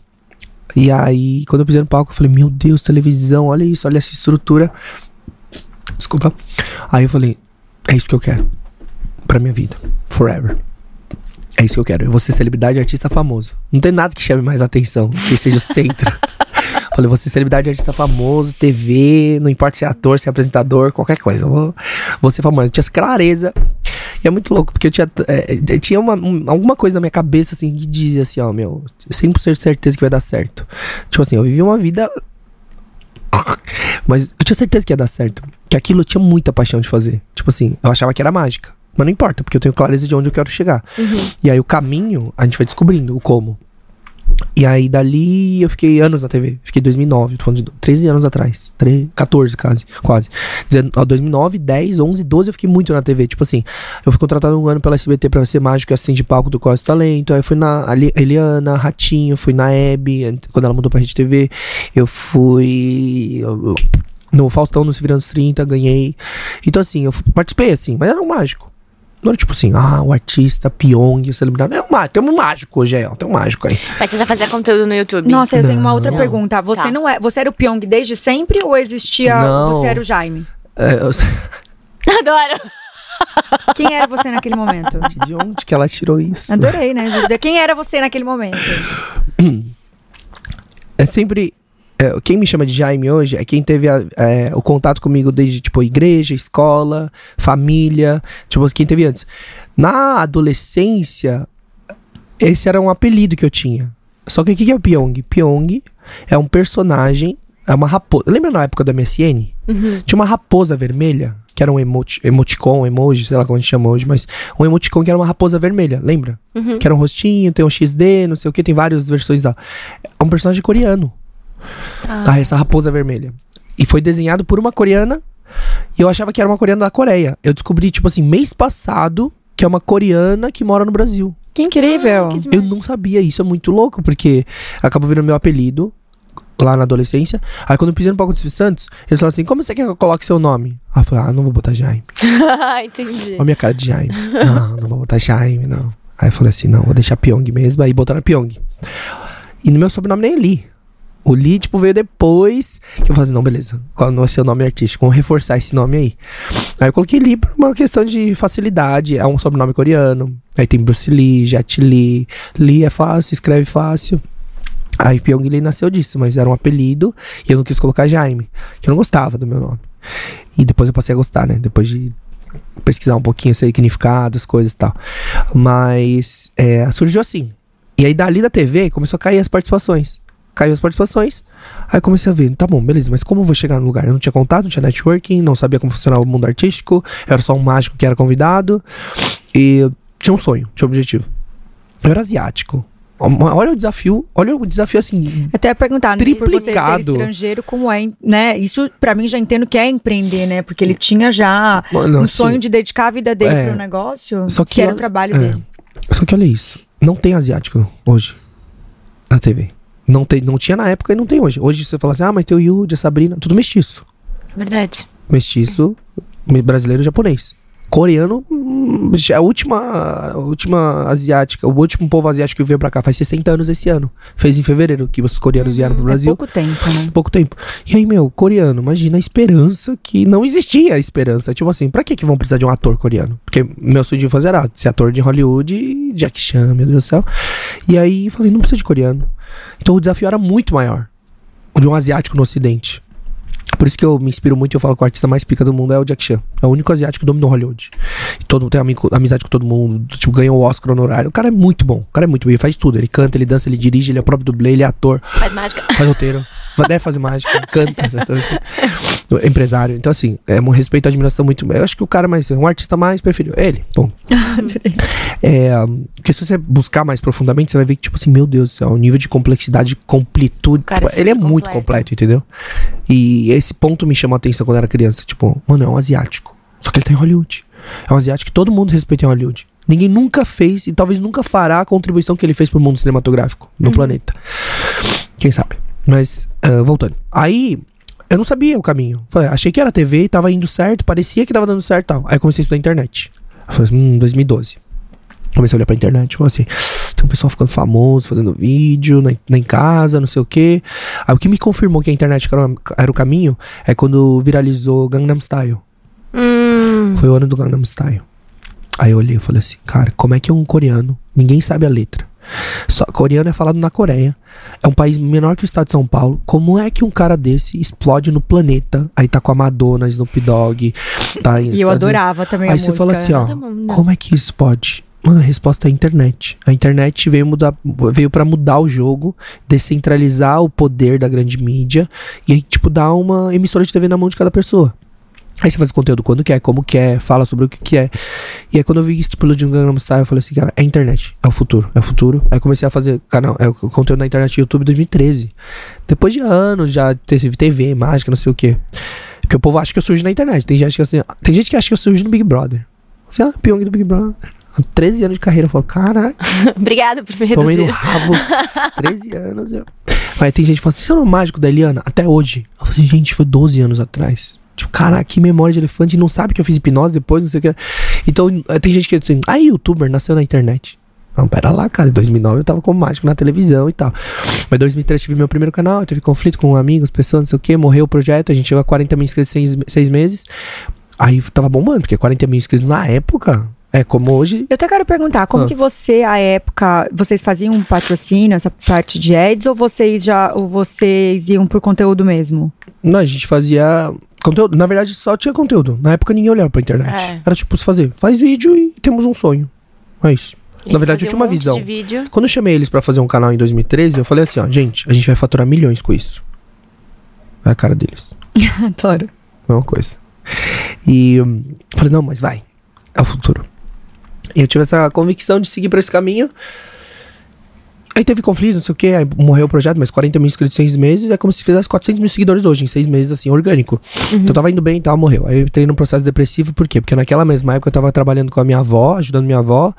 E aí, quando eu pisei no palco, eu falei, meu Deus, televisão, olha isso, olha essa estrutura. Desculpa. Aí eu falei, é isso que eu quero. Pra minha vida. Forever. É isso que eu quero. Eu vou ser celebridade artista famoso. Não tem nada que chame mais atenção, que seja o centro. Falei, vou ser celebridade, artista famoso, TV, não importa se é ator, se é apresentador, qualquer coisa. Vou, vou ser famoso. Eu tinha essa clareza. E é muito louco, porque eu tinha, é, é, tinha uma, um- alguma coisa na minha cabeça, assim, que dizia assim, ó, meu, 100% de certeza que vai dar certo. Tipo assim, eu vivi uma vida... Mas eu tinha certeza que ia dar certo. Que aquilo eu tinha muita paixão de fazer. Tipo assim, eu achava que era mágica. Mas não importa, porque eu tenho clareza de onde eu quero chegar. E aí o caminho, a gente vai descobrindo o como. E aí dali eu fiquei anos na TV. Fiquei em 2009, tô falando de 13 anos atrás. 13, 14 quase, quase. Dezen- ó, 2009, 10, 11, 12 eu fiquei muito na TV. Tipo assim, eu fui contratado um ano pela SBT pra ser mágico e assistente de palco do Quase Talento. Aí eu fui na Eliana, Ratinho, fui na Hebe, quando ela mudou pra Rede TV. Eu fui no Faustão, no Se Virando os 30, ganhei. Então assim, eu participei assim, mas era um mágico. Não era tipo assim, ah, o artista, Pyong, o celebridade. É um mágico, tem um mágico hoje, é, tem um mágico aí. Mas você já fazia conteúdo no YouTube? Nossa, eu tenho uma outra Não. pergunta. Você Tá. não é, você era o Pyong desde sempre ou existia, Não. você era o Jaime? É, eu- Adoro. Quem era você naquele momento? de onde que ela tirou isso? Adorei, né, Júlia? Quem era você naquele momento? É sempre. É, quem me chama de Jaime hoje é quem teve a- é, o contato comigo desde, tipo, igreja, escola, família, tipo, quem teve antes. Na adolescência, esse era um apelido que eu tinha. Só que o que que é o Pyong? Pyong é um personagem, é uma raposa. Lembra na época do MSN? Uhum. Tinha uma raposa vermelha, que era um emoti emoticon, emoji, sei lá como a gente chama hoje, mas um emoticon que era uma raposa vermelha, lembra? Uhum. Que era um rostinho, tem um XD, não sei o que, tem várias versões da. É um personagem coreano. Ah, essa raposa vermelha. E foi desenhado por uma coreana. E eu achava que era uma coreana da Coreia. Eu descobri, tipo assim, mês passado, que é uma coreana que mora no Brasil. Que incrível. Ah, que. Eu não sabia, isso é muito louco, porque acabou virando meu apelido lá na adolescência. Aí quando eu pisei no palco do Silvio Santos, eles falaram assim: como você quer que eu coloque seu nome? Aí eu falei, ah, não vou botar Jaime. Entendi. Olha a minha cara de Jaime. Não, não vou botar Jaime, não. Aí eu falei assim, não, vou deixar Pyong mesmo. Aí botaram Pyong. E no meu sobrenome nem é Lee. O Lee, tipo, veio depois. Que eu falei assim, não, beleza. Qual vai ser o nome artístico? Vamos reforçar esse nome aí. Aí eu coloquei Lee por uma questão de facilidade. É um sobrenome coreano. Aí tem Bruce Lee, Jet Lee. Lee é fácil, escreve fácil. Aí Pyong Lee nasceu disso, mas era um apelido. E eu não quis colocar Jaime. Que eu não gostava do meu nome. E depois eu passei a gostar, né? Depois de pesquisar um pouquinho, significado, as coisas e tal. Mas é, surgiu assim. E aí dali da TV começou a cair as participações. Caiu as participações. Aí comecei a ver, tá bom, beleza, mas como eu vou chegar no lugar? Eu não tinha contato, não tinha networking, não sabia como funcionava o mundo artístico, era só um mágico que era convidado. E tinha um sonho, tinha um objetivo. Eu era asiático. Olha o desafio, olha o desafio assim. Eu até ia perguntar, não sei por você ser Triplicado. estrangeiro, como é, né? Isso, pra mim, já entendo que é empreender, né? Porque ele tinha já Mano, um assim, sonho de dedicar a vida dele é. pro negócio, Só que, que era o trabalho é. dele. Só que olha isso. Não tem asiático hoje. Na TV. Não, tem, não tinha na época e não tem hoje. Hoje você fala assim, ah, mas tem o Yuji, a Sabrina, tudo mestiço. Verdade. Mestiço, me- brasileiro e japonês. Coreano, hum, é a última, a última asiática, o último povo asiático que veio pra cá faz 60 anos esse ano. Fez em fevereiro, que os coreanos vieram pro É Brasil. pouco tempo, né? pouco tempo. E aí, meu, coreano, imagina a esperança que não existia a esperança. Tipo assim, pra que que vão precisar de um ator coreano? Porque meu sonho de fazer era ser ator de Hollywood e Jack Chan, meu Deus do céu. E aí, falei, não precisa de coreano. Então o desafio era muito maior. O de um asiático no ocidente. Por isso que eu me inspiro muito e eu falo que o artista mais pica do mundo é o Jack Chan. É o único asiático que dominou Hollywood. E todo, tem amigo, amizade com todo mundo. Tipo, ganhou o Oscar honorário. O cara é muito bom. O cara é muito bom. Ele faz tudo. Ele canta, ele dança, ele dirige, ele é próprio dublê, ele é ator, Faz mágica. faz roteiro. Deve fazer mágica, canta. é empresário. Então, assim, é um respeito e admiração muito. Eu acho que o cara mais. Um artista mais preferido. Ele, bom. É, porque se você buscar mais profundamente, você vai ver que, tipo assim, meu Deus do céu, o nível de complexidade, de completude. cara é tipo, ele é muito completo. entendeu? E esse ponto me chamou a atenção quando eu era criança. Tipo, mano, é um asiático. Só que ele tá em Hollywood. É um asiático que todo mundo respeita em Hollywood. Ninguém nunca fez e talvez nunca fará a contribuição que ele fez pro mundo cinematográfico no planeta. Quem sabe? Mas, ah, voltando. Aí, eu não sabia o caminho. Falei, achei que era TV e tava indo certo, parecia que tava dando certo tal. Aí comecei a estudar internet. Eu falei assim, hum, 2012. Comecei a olhar pra internet, falei assim, tem um pessoal ficando famoso, fazendo vídeo na, na- em casa, não sei o quê. Aí o que me confirmou que a internet era, era o caminho é quando viralizou Gangnam Style. Hum. Foi o ano do Gangnam Style. Aí eu olhei e falei assim, cara, como é que um coreano, ninguém sabe a letra. Só coreano é falado na Coreia. É um país menor que o estado de São Paulo. Como é que um cara desse explode no planeta? Aí tá com a Madonna, Snoop Dogg, tá em E eu adorava também a Aí você música. fala assim, ó, como é que isso pode? Mano, a resposta é a internet. A internet veio mudar, veio para mudar o jogo, descentralizar o poder da grande mídia e aí tipo dar uma emissora de TV na mão de cada pessoa. Aí você faz o conteúdo quando quer, como quer, fala sobre o que quer. E aí quando eu vi isso pelo de um Gangnam Style, eu falei assim, cara, é internet, é o futuro, é o futuro. Aí comecei a fazer canal, é, o conteúdo na internet YouTube em 2013. Depois de anos já teve TV, mágica, não sei o quê. Porque o povo acha que eu surjo na internet. Tem gente que assim, tem gente que acha que eu surjo no Big Brother. Você é a Pyong do Big Brother. 13 anos de carreira. Eu falo, caraca, Obrigada por me tomei no reduzir. rabo. 13 anos. Eu... Aí tem gente que fala assim, você é o mágico da Eliana? Até hoje. Eu falei, gente, foi 12 anos atrás. Tipo, caraca, que memória de elefante. E não sabe que eu fiz hipnose depois, não sei o que. Então, eh, tem gente que diz assim, ah, youtuber, nasceu na internet. Não, pera lá, cara. Em 2009 eu tava como mágico na televisão e tal. Mas em 2003 tive meu primeiro canal, teve conflito com amigos, pessoas, não sei o que. Morreu o projeto, a gente chegou a 40 mil inscritos em seis, seis meses. Aí tava bombando, porque 40 mil inscritos na época é como hoje. Eu até quero perguntar, como Ah. que você, à época, vocês faziam um patrocínio, essa parte de ads, ou vocês já, ou vocês iam por conteúdo mesmo? Não, a gente fazia conteúdo. Na verdade, só tinha conteúdo. Na época ninguém olhava pra internet. É. Era tipo se fazer, faz vídeo e temos um sonho. É isso. Na verdade, eu tinha um uma monte visão. Quando eu chamei eles pra fazer um canal em 2013, eu falei assim, ó, gente, a gente vai faturar milhões com isso. É a cara deles. Adoro. Mesma coisa. E hum, falei, não, mas vai. É o futuro. E eu tive essa convicção de seguir por esse caminho. Aí teve conflito, não sei o que, aí morreu o projeto, mas 40 mil inscritos em seis meses é como se fizesse 400 mil seguidores hoje, em seis meses, assim, orgânico. Então tava indo bem e tal, morreu. Aí eu entrei num processo depressivo, por quê? Porque naquela mesma época eu tava trabalhando com a minha avó, ajudando minha avó,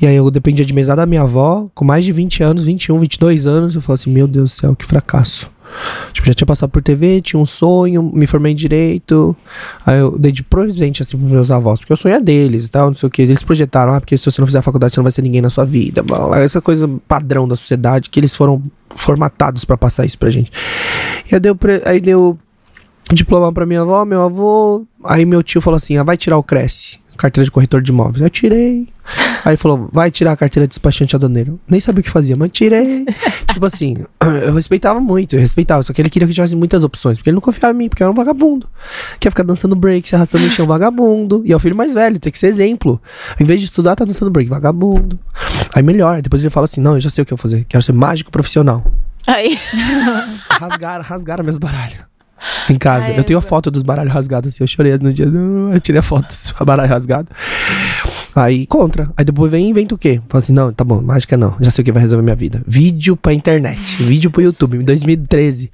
e aí eu dependia de mesada da minha avó, com mais de 20 anos, 21, 22 anos, eu falei assim, meu Deus do céu, que fracasso. Tipo, já tinha passado por TV, tinha um sonho, me formei em direito. Aí eu dei de presente, assim, pros meus avós, porque o sonho é deles e tal, não sei o que. Eles projetaram, ah, porque se você não fizer a faculdade, você não vai ser ninguém na sua vida. Essa coisa padrão da sociedade, que eles foram formatados pra passar isso pra gente. E aí deu, aí deu diploma pra minha avó, meu avô. Aí meu tio falou assim: ah, vai tirar o Cresce, carteira de corretor de imóveis. Eu tirei. Aí falou: vai tirar a carteira de despachante aduaneiro. Nem sabia o que fazia, mas tirei. tipo assim, eu respeitava muito, eu respeitava. Só que ele queria que eu tivesse muitas opções, porque ele não confiava em mim, porque eu era um vagabundo. Quer ficar dançando break, se arrastando no chão, vagabundo. E é o filho mais velho, tem que ser exemplo. Em vez de estudar, tá dançando break, vagabundo. Aí melhor, depois ele fala assim: não, eu já sei o que eu vou fazer, quero ser mágico profissional. Aí. Rasgaram, rasgaram meus baralhos. Em casa. Ai, eu tenho a foto dos baralhos rasgados, assim. Eu chorei no dia. Eu tirei a foto do baralho rasgado. Aí, contra. Aí depois vem e inventa o quê? Fala assim, não, tá bom, mágica não. Já sei o que vai resolver minha vida. Vídeo pra internet. Vídeo pro YouTube, em 2013.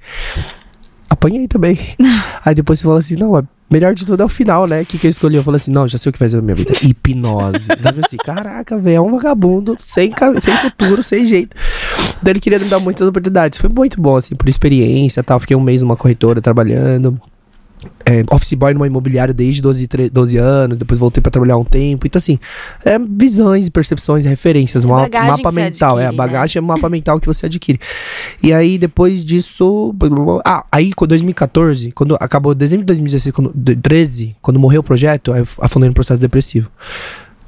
Apanhei também. Aí depois você fala assim, não, é melhor de tudo é o final, né? O que, que eu escolhi? Eu falei assim, não, já sei o que vai resolver minha vida. Hipnose. Daí eu assim, caraca, velho, é um vagabundo, sem, sem futuro, sem jeito. Daí ele queria me dar muitas oportunidades. Foi muito bom, assim, por experiência e tal. Fiquei um mês numa corretora trabalhando. É, office boy numa imobiliária desde 12, tre- 12 anos. Depois voltei pra trabalhar um tempo. Então, assim, é visões, percepções, referências. É um mapa mental. é, a adquire, né? bagagem é o mapa mental que você adquire. E aí, depois disso. Ah, aí, com 2014, quando acabou dezembro de 2016, quando, de- 13, quando morreu o projeto, aí eu afundei no processo depressivo.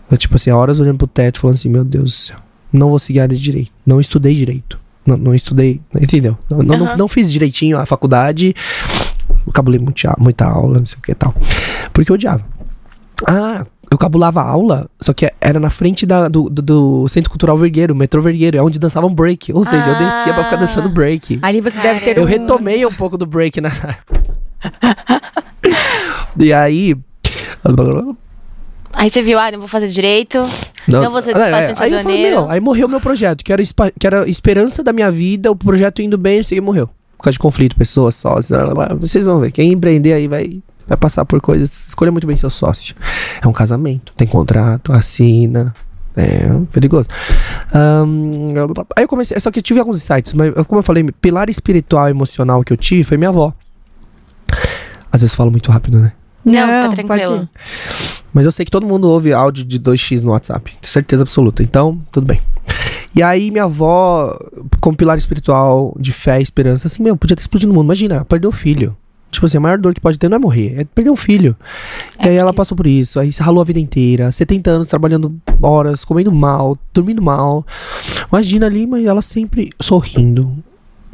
Eu, tipo assim, horas olhando pro teto, falando assim: Meu Deus do céu, não vou seguir a área de direito. Não estudei direito. Não, não estudei, entendeu? Não, não, não- não fiz direitinho a faculdade. Eu cabulei muita, muita aula, não sei o que e tal. Porque eu odiava. Ah, eu cabulava aula, só que era na frente da- do, do- do Centro Cultural Vergueiro, metrô Vergueiro, é onde dançavam break. Ou seja, eu descia pra ficar dançando break. Ali você deve ter Eu um... retomei um pouco do break na E aí. Aí você viu, ah, não vou fazer direito. Não vou ser Ah, é, despachante aí eu falei, meu, aí morreu meu projeto, que era, que era a esperança da minha vida, o projeto indo bem, aí morreu. Por causa de conflito, pessoas, sócios. blá, blá, blá. Vocês vão ver. Quem empreender aí vai, vai passar por coisas. Escolha muito bem seu sócio. É um casamento, tem contrato, assina. É perigoso. Ahn, aí eu comecei. Só que eu tive alguns insights, mas como eu falei, pilar espiritual e emocional que eu tive foi minha avó. Às vezes eu falo muito rápido, né? Não, tá pode tranquilo. Mas eu sei que todo mundo ouve áudio de 2x no WhatsApp. Tenho certeza absoluta. Então, tudo bem. E aí, minha avó, como pilar espiritual, de fé e esperança, assim, meu, podia ter explodido no mundo. Imagina, perdeu o filho. Tipo assim, a maior dor que pode ter não é morrer, é perder um filho. e aí ela passou por isso, aí se ralou a vida inteira, 70 anos trabalhando horas, comendo mal, dormindo mal. Imagina ali, mas ela sempre sorrindo.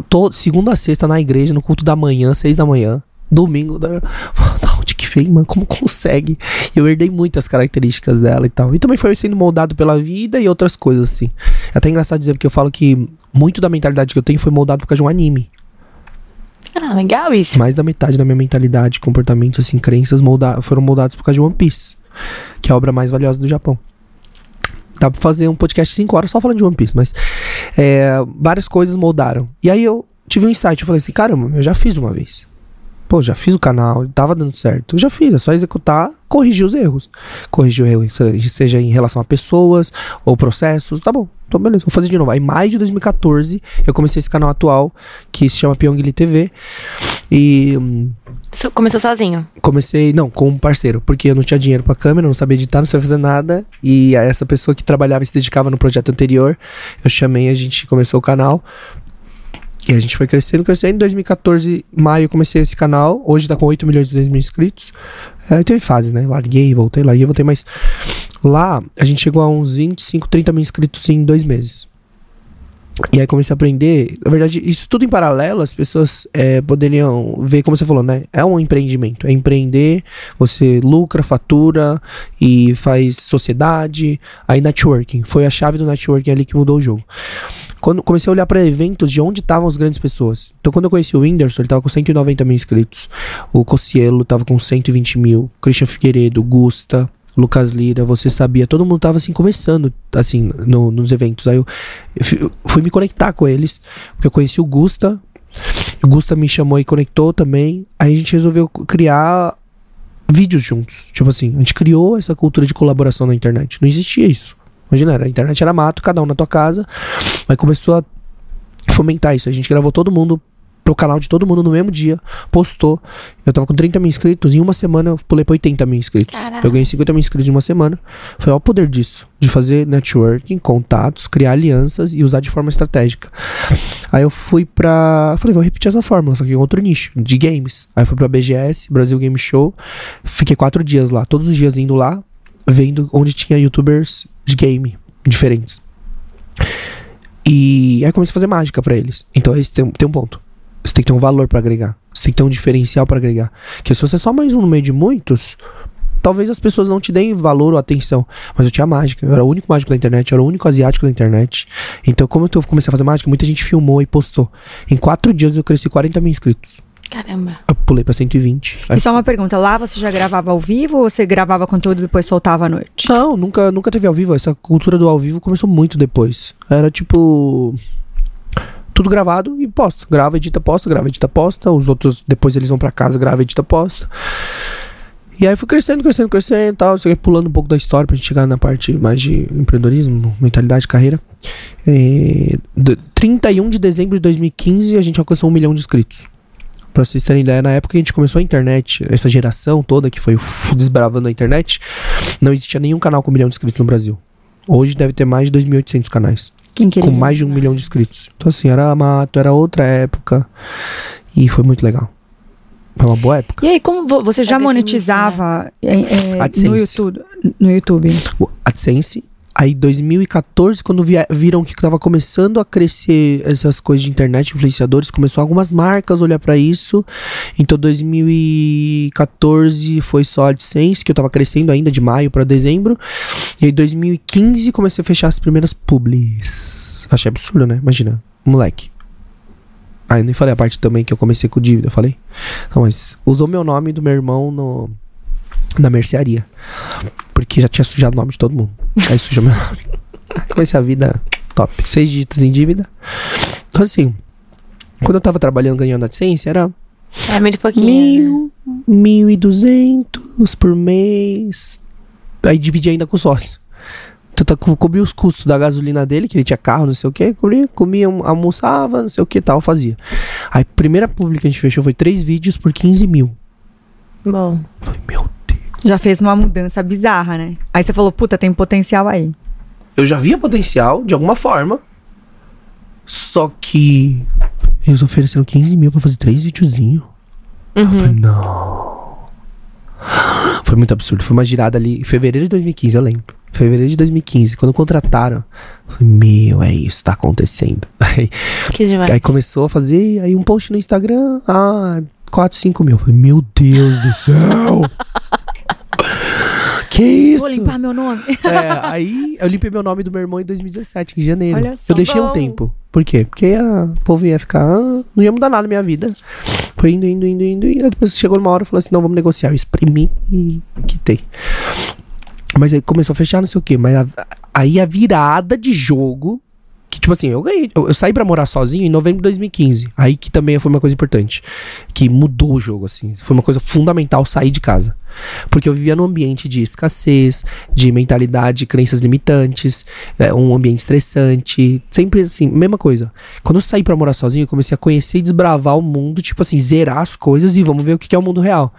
Todo, segunda a sexta na igreja, no culto da manhã, seis da manhã. Domingo, da, mano? Como consegue? Eu herdei muitas características dela e tal. E também foi sendo moldado pela vida e outras coisas, assim. É até engraçado dizer, porque eu falo que muito da mentalidade que eu tenho foi moldado por causa de um anime. Ah, legal isso. Mais da metade da minha mentalidade, comportamentos, assim, crenças molda foram moldados por causa de One Piece, que é a obra mais valiosa do Japão. Dá pra fazer um podcast 5 horas só falando de One Piece, mas é, várias coisas moldaram. E aí eu tive um insight, eu falei assim, caramba, eu já fiz uma vez. Pô, já fiz o canal, tava dando certo. Eu já fiz, é só executar, corrigir os erros. Corrigir o erro, se- seja em relação a pessoas ou processos, tá bom. Então, beleza, vou fazer de novo. Aí, em maio de 2014, eu comecei esse canal atual, que se chama Pyongyi TV. E hum, Começou sozinho. comecei, não, com um parceiro, porque eu não tinha dinheiro pra câmera, não sabia editar, não sabia fazer nada. E essa pessoa que trabalhava e se dedicava no projeto anterior, eu chamei, a gente começou o canal. E a gente foi crescendo, crescendo. Em 2014, maio, eu comecei esse canal. Hoje tá com 8 milhões e 200 mil inscritos. É, teve fase, né? Larguei, voltei, larguei, voltei. Mas lá, a gente chegou a uns 25, 30 mil inscritos em dois meses. E aí comecei a aprender. Na verdade, isso tudo em paralelo, as pessoas é, poderiam ver, como você falou, né? É um empreendimento. É empreender, você lucra, fatura e faz sociedade. Aí networking. Foi a chave do networking ali que mudou o jogo. Quando comecei a olhar para eventos de onde estavam as grandes pessoas. Então, quando eu conheci o Whindersson, ele tava com 190 mil inscritos. O Cossielo tava com 120 mil. Christian Figueiredo, Gusta, Lucas Lira, você sabia. Todo mundo tava assim, conversando, assim, no- nos eventos. Aí eu, eu fui me conectar com eles, porque eu conheci o Gusta. O Gusta me chamou e conectou também. Aí a gente resolveu criar vídeos juntos. Tipo assim, a gente criou essa cultura de colaboração na internet. Não existia isso. Imagina, a internet era mato, cada um na tua casa. Aí começou a fomentar isso. A gente gravou todo mundo pro canal de todo mundo no mesmo dia, postou. Eu tava com 30 mil inscritos, em uma semana eu pulei pra 80 mil inscritos. Caraca. Eu ganhei 50 mil inscritos em uma semana. Foi o poder disso, de fazer networking, contatos, criar alianças e usar de forma estratégica. Aí eu fui pra. Falei, vou repetir essa fórmula, só que em outro nicho, de games. Aí eu fui pra BGS, Brasil Game Show. Fiquei quatro dias lá, todos os dias indo lá, vendo onde tinha youtubers de game diferentes. E aí comecei a fazer mágica pra eles. Então esse tem, tem um ponto. Você tem que ter um valor pra agregar. Você tem que ter um diferencial pra agregar. Porque se você é só mais um no meio de muitos, talvez as pessoas não te deem valor ou atenção. Mas eu tinha mágica. Eu era o único mágico da internet, eu era o único asiático da internet. Então, como eu comecei a fazer mágica, muita gente filmou e postou. Em quatro dias eu cresci 40 mil inscritos. Caramba. Eu pulei pra 120. Aí E só uma pergunta, lá você já gravava ao vivo ou você gravava conteúdo e depois soltava à noite? Não, nunca, nunca teve ao vivo. Essa cultura do ao vivo começou muito depois. Era tipo. Tudo gravado e posta. Grava, edita, posta, grava, edita, posta. Os outros, depois eles vão pra casa, grava, edita, posta. E aí fui crescendo, crescendo, crescendo e tal. Pulando um pouco da história pra gente chegar na parte mais de empreendedorismo, mentalidade, carreira. D- 31 de dezembro de 2015 a gente alcançou um milhão de inscritos. Pra vocês terem ideia, na época que a gente começou a internet, essa geração toda que foi desbravando a internet, não existia nenhum canal com um milhão de inscritos no Brasil. Hoje deve ter mais de 2.800 canais, Quem queria? com mais de um milhão de inscritos. Então, assim, era mato, era outra época. E foi muito legal. Foi uma boa época. E aí, como vo- você já monetizava é, é, no. YouTube? No YouTube. AdSense, Aí 2014, quando vi- viram que tava começando a crescer essas coisas de internet, influenciadores, começou algumas marcas a olhar pra isso. Então 2014 foi só a AdSense, que eu tava crescendo ainda de maio pra dezembro. E aí 2015 comecei a fechar as primeiras publis. Achei absurdo, né? Imagina, moleque. Ah, eu nem falei a parte também que eu comecei com dívida, falei? Não, mas usou meu nome do meu irmão no, na mercearia. Porque já tinha sujado o nome de todo mundo. Aí sujou meu nome. Comecei a vida top. Seis dígitos em dívida. Então, assim, quando eu tava trabalhando ganhando AdSense, era É muito pouquinho. né? mil, mil e duzentos por mês. Aí dividi ainda com o sócio. Então, tá, co- cobria os custos da gasolina dele, que ele tinha carro, não sei o que, cobria, comia, almoçava, não sei o que tal, fazia. Aí, primeira pública que a gente fechou foi três vídeos por 15 mil. Bom. Falei, meu. Já fez uma mudança bizarra, né? Aí você falou, puta, tem potencial aí. Eu já via potencial, de alguma forma. Só que eles ofereceram 15 mil pra fazer três videozinhos. Eu Uhum. falei, não. Foi muito absurdo. Foi uma girada ali em fevereiro de 2015, eu lembro. Fevereiro de 2015, quando contrataram. Eu falei, meu, é isso, tá acontecendo. Aí, Que demais. aí começou a fazer aí um post no Instagram, ah, 4, 5 mil. Eu falei, meu Deus do céu! que isso? Vou limpar meu nome. É, aí eu limpei meu nome do meu irmão em 2017, em janeiro. Olha só. eu deixei um Bom. tempo. Por quê? Porque a- o povo ia ficar. ah, não ia mudar nada na minha vida. Foi indo, indo, indo, indo. E aí depois chegou numa hora e falou assim: não, vamos negociar. Eu exprimi e quitei. Mas aí começou a fechar, não sei o quê. Mas a- aí a virada de jogo. Que, tipo assim, eu ganhei. Eu, eu saí pra morar sozinho em novembro de 2015. Aí que também foi uma coisa importante. Que mudou o jogo, assim. Foi uma coisa fundamental sair de casa. Porque eu vivia num ambiente de escassez, de mentalidade, crenças limitantes, é, um ambiente estressante. Sempre assim, mesma coisa. Quando eu saí pra morar sozinho, eu comecei a conhecer e desbravar o mundo, tipo assim, zerar as coisas e vamos ver o que que é o mundo real.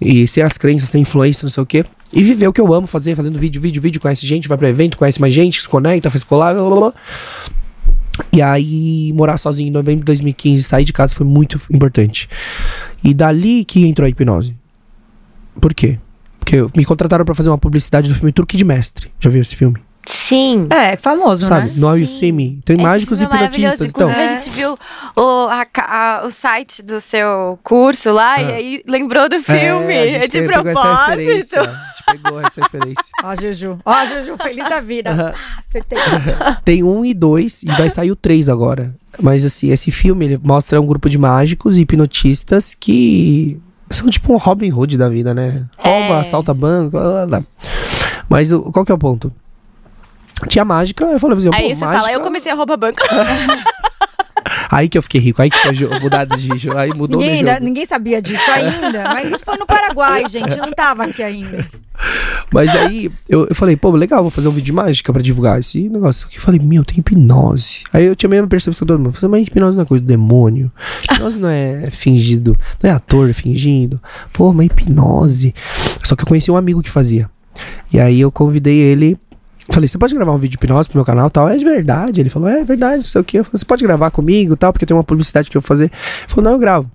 E sem as crenças, sem influência, não sei o quê. E viver o que eu amo fazer, fazendo vídeo, vídeo, vídeo, conhece gente, vai pra evento, conhece mais gente, se conecta, faz colar, blá blá blá. E aí, morar sozinho em novembro de 2015, sair de casa foi muito importante. E dali que entrou a hipnose. Por quê? Porque me contrataram pra fazer uma publicidade do filme Truque de Mestre. Já viu esse filme? Sim. É, famoso, Sabe? né? No All You Sim. See Me. Tem Esse mágicos e filme é maravilhoso. hipnotistas. Então, Inclusive, a gente viu o, a a- o site do seu curso lá e Ah. aí lembrou do filme. a gente de tem- pegou essa propósito. referência. A gente pegou essa referência. Ó, Juju. Ó, Juju, feliz da vida. Aham. Ah, acertei. Tem um e dois, e vai sair o três agora. Mas assim, esse filme ele mostra um grupo de mágicos e hipnotistas que são tipo um Robin Hood da vida, né? Rouba, É. assalta banco, blá, blá, blá. Mas o- qual que é o ponto? Tinha mágica, eu falei assim, pô, Aí você mágica... fala, eu comecei a roubar banco. Aí que eu fiquei rico, aí que foi mudado de jogo, aí mudou Ninguém, ainda- jogo. ninguém sabia disso ainda. Mas isso foi no Paraguai, gente. Não tava aqui ainda. Mas aí eu, eu falei, pô, legal, vou fazer um vídeo de mágica pra divulgar esse negócio. Eu falei, meu, tem hipnose. Aí eu tinha a mesma percepção que todo mundo. Eu falei, mas hipnose não é coisa do demônio. Hipnose não é fingido, não é ator fingindo. Pô, mas hipnose. Só que eu conheci um amigo que fazia. E aí eu convidei ele. Falei, você pode gravar um vídeo de hipnose pro meu canal tal? É de verdade. Ele falou, é verdade, não sei o que. Eu falei, você pode gravar comigo tal, porque tem uma publicidade que eu vou fazer. Ele falou, não, eu gravo.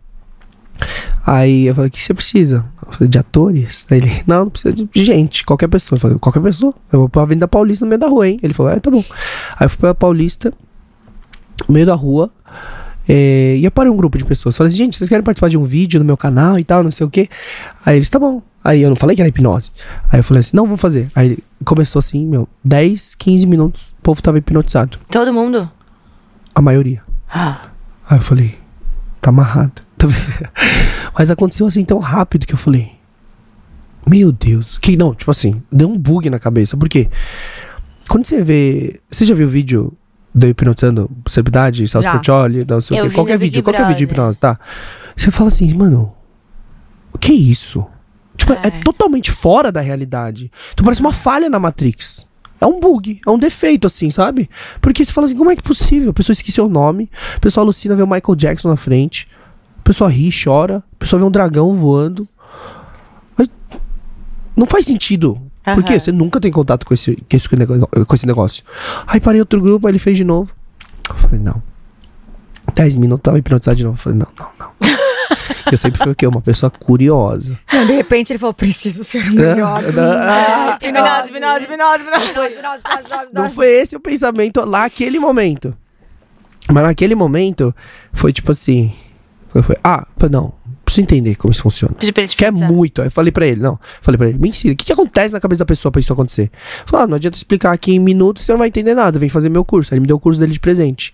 Aí eu falei, o que você precisa? Eu falei, de atores? Aí ele, não, não precisa de gente, qualquer pessoa. Eu falei, qualquer pessoa? Eu vou pra Avenida Paulista no meio da rua, hein? Ele falou, é, tá bom. Aí eu fui pra Paulista, no meio da rua, é, e eu parei um grupo de pessoas. Falei assim, gente, vocês querem participar de um vídeo no meu canal e tal, não sei o quê? Aí eles, tá bom. Aí eu não falei que era hipnose. Aí eu falei assim, não, vamos fazer. Aí começou assim, meu, 10, 15 minutos, o povo tava hipnotizado. Todo mundo? A maioria. Ah. Aí eu falei, tá amarrado. Tá? Mas aconteceu assim tão rápido que eu falei, meu Deus. Que não, tipo assim, deu um bug na cabeça. Por quê? Quando você vê. Você já viu o vídeo do hipnotizando celebridade, Celso Já. Portioli, não sei o Eu quê? vi Qualquer vídeo, qualquer vídeo de hipnose, tá? Você fala assim, mano, o que é isso? Tipo, é. É. totalmente fora da realidade. Então parece uma falha na Matrix. É um bug, é um defeito, assim, sabe? Porque você fala assim, como é que é possível? A pessoa esqueceu o nome, a pessoa alucina ver o Michael Jackson na frente, a pessoa ri, chora, a pessoa vê um dragão voando. Mas não faz sentido. Porque Aham. você nunca tem contato com esse, com esse negócio- com esse negócio. Aí parei outro grupo, aí ele fez de novo. Eu falei, não. 10 minutos, tava hipnotizado de novo. Eu falei, não, não. Eu sempre fui o quê? Uma pessoa curiosa. Não, de repente ele falou: preciso ser o melhor. mundo." Ah, Hipnose, hipnose, hipnose, hipnose. Não foi esse o pensamento lá naquele momento. Mas naquele momento foi tipo assim. Foi, foi, ah, não, preciso entender como isso funciona. Quer muito. Aí eu falei pra ele, não. Falei pra ele, me ensina. O que, que acontece na cabeça da pessoa pra isso acontecer? Falei, ah, não adianta explicar aqui em minutos, você não vai entender nada. Vem fazer meu curso. Aí ele me deu o curso dele de presente.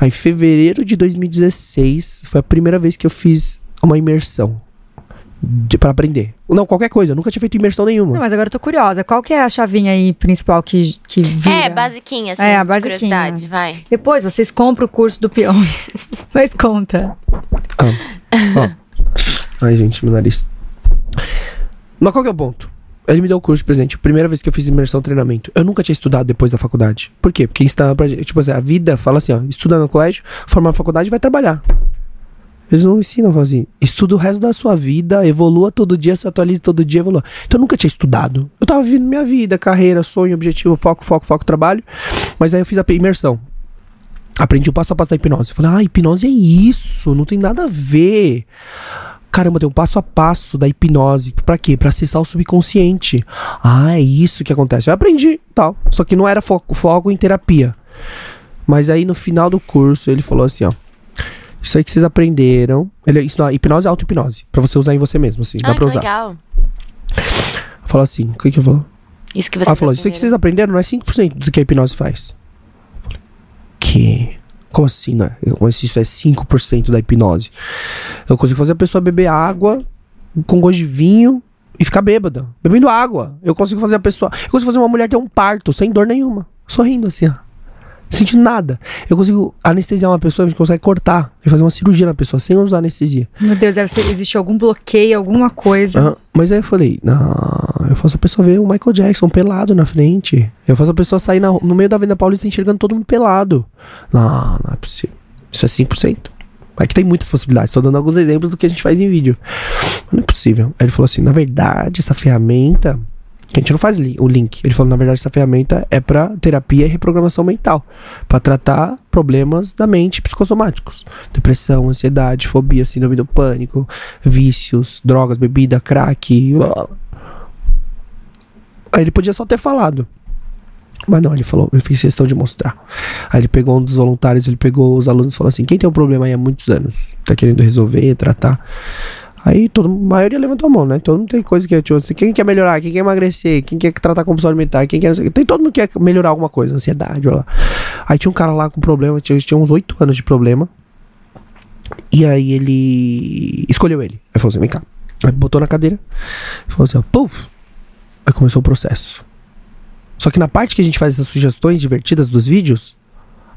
Aí em fevereiro de 2016 foi a primeira vez que eu fiz uma imersão. De, pra aprender. Não, qualquer coisa. Eu nunca tinha feito imersão nenhuma. Não, mas agora eu tô curiosa. Qual que é a chavinha aí principal que, que vira? É, basiquinha, assim, É, a basiquinha. curiosidade, vai. Depois vocês compram o curso do peão. mas conta. Ó. Ai, gente, meu nariz. Mas qual que é o ponto? Ele me deu o curso de presente. Primeira vez que eu fiz imersão treinamento. Eu nunca tinha estudado depois da faculdade. Por quê? Porque está pra gente. Tipo assim, a vida fala assim, ó. Estuda no colégio, forma na faculdade e vai trabalhar. Eles não ensinam, falam assim. Estuda o resto da sua vida, evolua todo dia, se atualiza todo dia, evolua. Então eu nunca tinha estudado. Eu tava vivendo minha vida, carreira, sonho, objetivo, foco, foco, foco, trabalho. Mas aí eu fiz a imersão. Aprendi o passo a passo da hipnose. Eu falei, ah, hipnose é isso, não tem nada a ver. Caramba, tem um passo a passo da hipnose. Pra quê? Pra acessar o subconsciente. Ah, é isso que acontece. Eu aprendi, tal. Só que não era foco, foco em terapia. Mas aí no final do curso ele falou assim, ó. Isso aí que vocês aprenderam. Ele, isso não, hipnose é auto-hipnose. Pra você usar em você mesmo, assim. dá Ah, pra que usar. legal. Falou assim, o que que eu falo? Isso que você Ah, falou, isso aí que vocês aprenderam não é 5% do que a hipnose faz. Falei, que? Como assim, né? Como se isso é 5% da hipnose? Eu consigo fazer a pessoa beber água com gosto de vinho e ficar bêbada, bebendo água. Eu consigo fazer a pessoa. Eu consigo fazer uma mulher ter um parto sem dor nenhuma, sorrindo assim, ó. Sentindo nada. Eu consigo anestesiar uma pessoa, a gente consegue cortar e fazer uma cirurgia na pessoa sem usar anestesia. Meu Deus, deve ser, existe algum bloqueio, alguma coisa. Mas aí eu falei, não, eu faço a pessoa ver o Michael Jackson pelado na frente. Eu faço a pessoa sair na- no meio da Avenida Paulista enxergando todo mundo pelado. Não, não é possível. Isso é 5%. É que tem muitas possibilidades. Estou dando alguns exemplos do que a gente faz em vídeo. Não é possível. Aí ele falou assim, na verdade, essa ferramenta... A gente não faz li- o link. Ele falou, na verdade, essa ferramenta é para terapia e reprogramação mental. para tratar problemas da mente psicossomáticos. Depressão, ansiedade, fobia, síndrome do pânico, vícios, drogas, bebida, crack. blá. Aí ele podia só ter falado. Mas não, ele falou, eu fiz questão de mostrar. Aí ele pegou um dos voluntários, ele pegou os alunos e falou assim: quem tem um problema aí há muitos anos? Tá querendo resolver, tratar. Aí todo, a maioria levantou a mão, né? Todo mundo tem coisa que, tipo assim, quem quer melhorar, quem quer emagrecer, quem quer tratar compulsão alimentar, quem quer. Tem todo mundo que quer melhorar alguma coisa, ansiedade, blá, blá. Aí tinha um cara lá com problema, tinha, tinha uns oito anos de problema. E aí ele escolheu ele. Aí falou assim: vem cá. Aí botou na cadeira. Falou assim: ó, puf. Aí começou o processo. Só que na parte que a gente faz essas sugestões divertidas dos vídeos,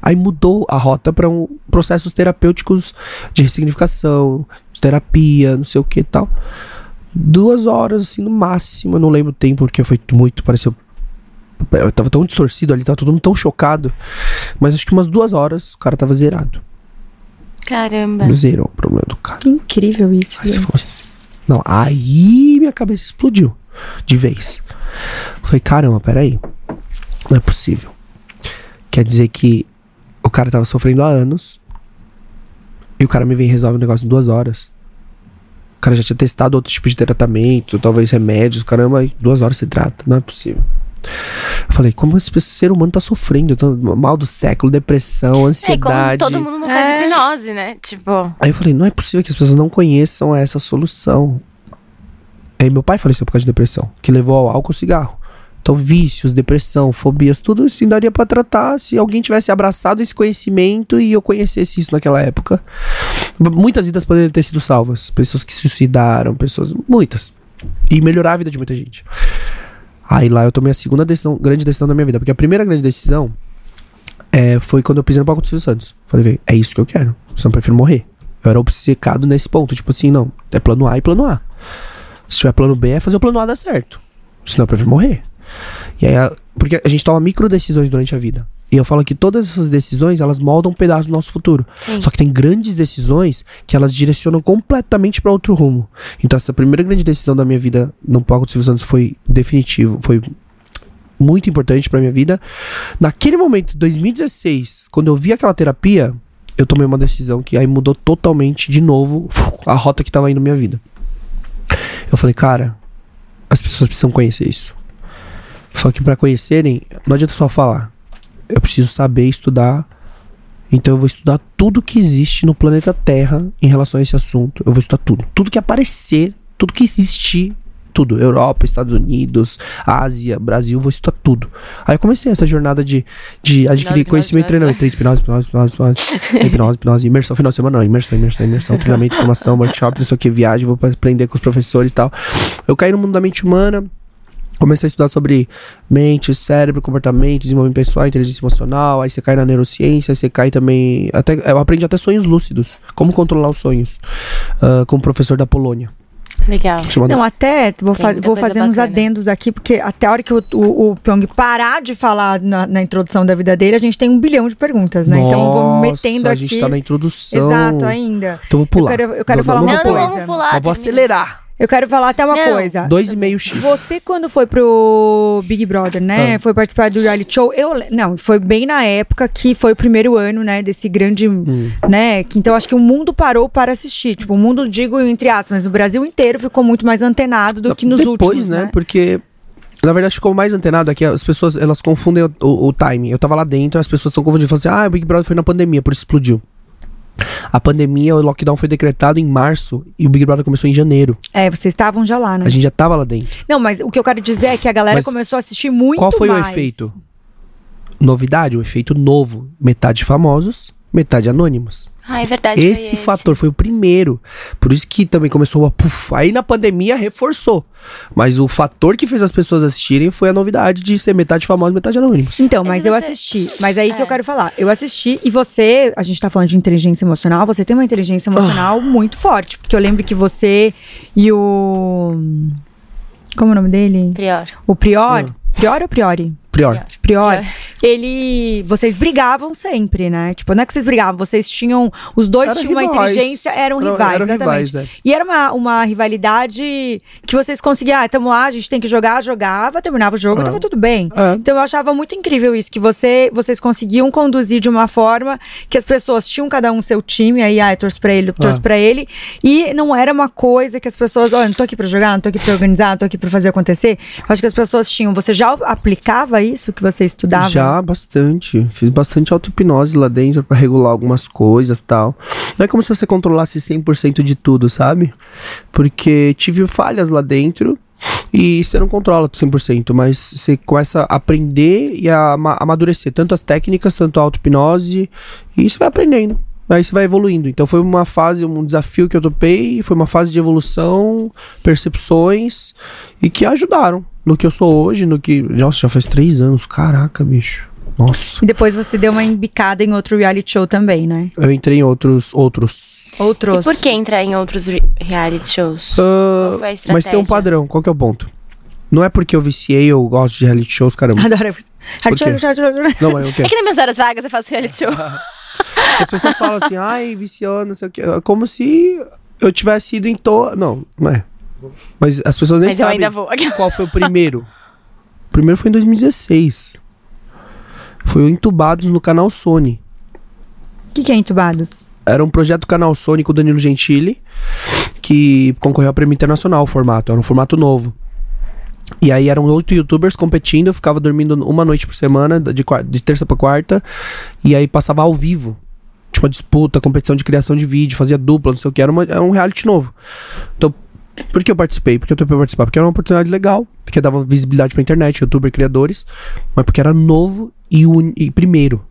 aí mudou a rota para um, processos terapêuticos de ressignificação, de terapia, não sei o que e tal. Duas horas, assim, no máximo. Eu não lembro o tempo, porque foi muito, pareceu. Eu tava tão distorcido ali, tava todo mundo tão chocado. Mas acho que umas duas horas o cara tava zerado. Caramba. Zerou o problema do cara. Que incrível isso. Aí fosse. Não, aí minha cabeça explodiu. De vez. Falei, caramba, peraí. Não é possível. Quer dizer que o cara tava sofrendo há anos. E o cara me vem e resolve o negócio em duas horas. O cara já tinha testado outro tipo de tratamento, talvez remédios, caramba, em duas horas se trata. Não é possível. Eu falei, como esse ser humano tá sofrendo? Mal do século, depressão, É, como ansiedade. todo mundo não faz É. hipnose, né? Tipo, Aí eu falei, não é possível que as pessoas não conheçam essa solução. Aí meu pai faleceu por causa de depressão, que levou ao álcool e cigarro. Então, vícios, depressão, fobias, tudo assim daria pra tratar se alguém tivesse abraçado esse conhecimento e eu conhecesse isso naquela época. Muitas vidas poderiam ter sido salvas. Pessoas que se suicidaram, pessoas. Muitas. E melhorar a vida de muita gente. Aí lá eu tomei a segunda decisão, grande decisão da minha vida. Porque a primeira grande decisão é, foi quando eu pisei no palco do Silvio Santos. Falei, é isso que eu quero. Senão eu prefiro morrer. Eu era obcecado nesse ponto. Tipo assim, não. É plano A e plano A. Se tiver plano B, é fazer o plano A dar certo. Senão eu prefiro morrer. E aí, a- porque a gente toma micro decisões durante a vida. E eu falo que todas essas decisões, elas moldam um pedaço do nosso futuro. Sim. Só que tem grandes decisões que elas direcionam completamente para outro rumo. Então essa primeira grande decisão da minha vida no palco do Silvio Santos foi definitivo, foi muito importante pra minha vida. Naquele momento, 2016, quando eu vi aquela terapia, eu tomei uma decisão que aí mudou totalmente de novo a rota que tava indo minha vida. Eu falei, cara, as pessoas precisam conhecer isso. Só que pra conhecerem, não adianta só falar. Eu preciso saber estudar. Então eu vou estudar tudo que existe no planeta Terra em relação a esse assunto. Eu vou estudar tudo. Tudo que aparecer, tudo que existir, tudo. Europa, Estados Unidos, Ásia, Brasil, vou estudar tudo. Aí eu comecei essa jornada de, de adquirir Hipnose, conhecimento e treinamento. Hipnose, hipnose, hipnose, hipnose, hipnose, hipnose, imersão, final de semana, não, imersão, imersão, imersão, treinamento, formação, workshop, não sei o que, viagem, vou aprender com os professores e tal. Eu caí no mundo da mente humana, Comecei a estudar sobre mente, cérebro, comportamento, desenvolvimento pessoal, inteligência emocional. Aí você cai na neurociência, aí você cai também. Até, eu aprendi até sonhos lúcidos. Como controlar os sonhos. ah, com o professor da Polônia. Legal. Não, até vou, fa- vou fazer uns adendos aqui, porque até a hora que o, o, o Pyong parar de falar na, na introdução da vida dele, a gente tem um bilhão de perguntas, né? então eu vou me metendo a aqui. gente tá na introdução. Exato, ainda. Então eu vou pular. Eu quero, eu quero Não, falar não, uma Não, coisa. vamos pular. Mas vou acelerar. Eu quero falar até uma Não. coisa. 2,5x. Você, quando foi pro Big Brother, né? Ah. Foi participar do reality show. Eu, não, foi bem na época que foi o primeiro ano, né? Desse grande, Hum. né? Que, então, acho que o mundo parou para assistir. Tipo, o mundo, digo entre aspas, mas o Brasil inteiro ficou muito mais antenado do que nos Depois, últimos, né? né? Porque. Na verdade, ficou mais antenado aqui. As pessoas, elas confundem o, o, o timing. Eu tava lá dentro, as pessoas estão confundindo. Falam assim, ah, o Big Brother foi na pandemia, por isso explodiu. A pandemia, o lockdown foi decretado em março e o Big Brother começou em janeiro. É, vocês estavam já lá, né? A gente já tava lá dentro. Não, mas o que eu quero dizer é que a galera Mas começou a assistir muito Qual foi mais. o efeito? Novidade, o efeito novo. Metade famosos, metade anônimos. Ah, é verdade. foi esse fator foi o primeiro. Por isso que também começou a. Puf, aí na pandemia reforçou. Mas o fator que fez as pessoas assistirem foi a novidade de ser metade famoso, metade anônimos. Então, mas Mas eu assisti. Mas aí que É. eu quero falar. Eu assisti e você, a gente tá falando de inteligência emocional, você tem uma inteligência emocional muito forte. Porque eu lembro que você e o. Como é o nome dele? Prior. O Prior. Prior ou Priori? Prior. Prior. Ele. Vocês brigavam sempre, né? Tipo, não é que vocês brigavam, vocês tinham. Os dois Eram tinham uma rivais. inteligência, eram rivais, eram exatamente. rivais, né? E era uma, uma rivalidade que vocês conseguiam, ah, tamo lá, a gente tem que jogar, jogava, terminava o jogo, Ah. tava tudo bem. É. Então eu achava muito incrível isso, que você, vocês conseguiam conduzir de uma forma que as pessoas tinham cada um seu time, aí, ah, eu torço pra ele, eu torço Ah. pra ele, e não era uma coisa que as pessoas, olha, não tô aqui pra jogar, não tô aqui pra organizar, não tô aqui pra fazer acontecer. Eu acho que as pessoas tinham. Você já aplicava isso que você estudava? Já, bastante. Fiz bastante auto-hipnose lá dentro pra regular algumas coisas tal. Não é como se você controlasse 100% de tudo, sabe? Porque tive falhas lá dentro e você não controla 100%, mas você começa a aprender e a ama- amadurecer tanto as técnicas, tanto a auto-hipnose e você vai aprendendo. Aí você vai evoluindo. Então foi uma fase, um desafio que eu topei, foi uma fase de evolução, percepções e que ajudaram no que eu sou hoje, no que. Nossa, já faz três anos. Caraca, bicho. Nossa. E depois você deu uma embicada em outro reality show também, né? Eu entrei em outros. outros. Outros. E por que entrar em outros re- reality shows? Qual foi a mas tem um padrão. Qual que é o ponto? Não é porque eu viciei, eu gosto de reality shows, caramba. Adoro. Não, mas o quê? É que nas minhas horas vagas eu faço reality show. As pessoas falam assim, ai, viciou, não sei o quê. Como se eu tivesse ido em to... Não, não é. Mas as pessoas nem Mas eu sabem ainda vou. qual foi o primeiro. o primeiro foi em 2016. Foi o Entubados no canal Sony. O que, que é entubados? Era um projeto do canal Sony com o Danilo Gentili, que concorreu ao prêmio internacional o formato, era um formato novo. E aí eram oito youtubers competindo, eu ficava dormindo uma noite por semana, de, de terça pra quarta, e aí passava ao vivo. Tipo, uma disputa, competição de criação de vídeo, fazia dupla, não sei o que, era, uma- era um reality novo. Então, por que eu participei? Porque eu topei participar? Porque era uma oportunidade legal, porque dava visibilidade pra internet, youtuber, criadores, mas porque era novo e, un... e primeiro.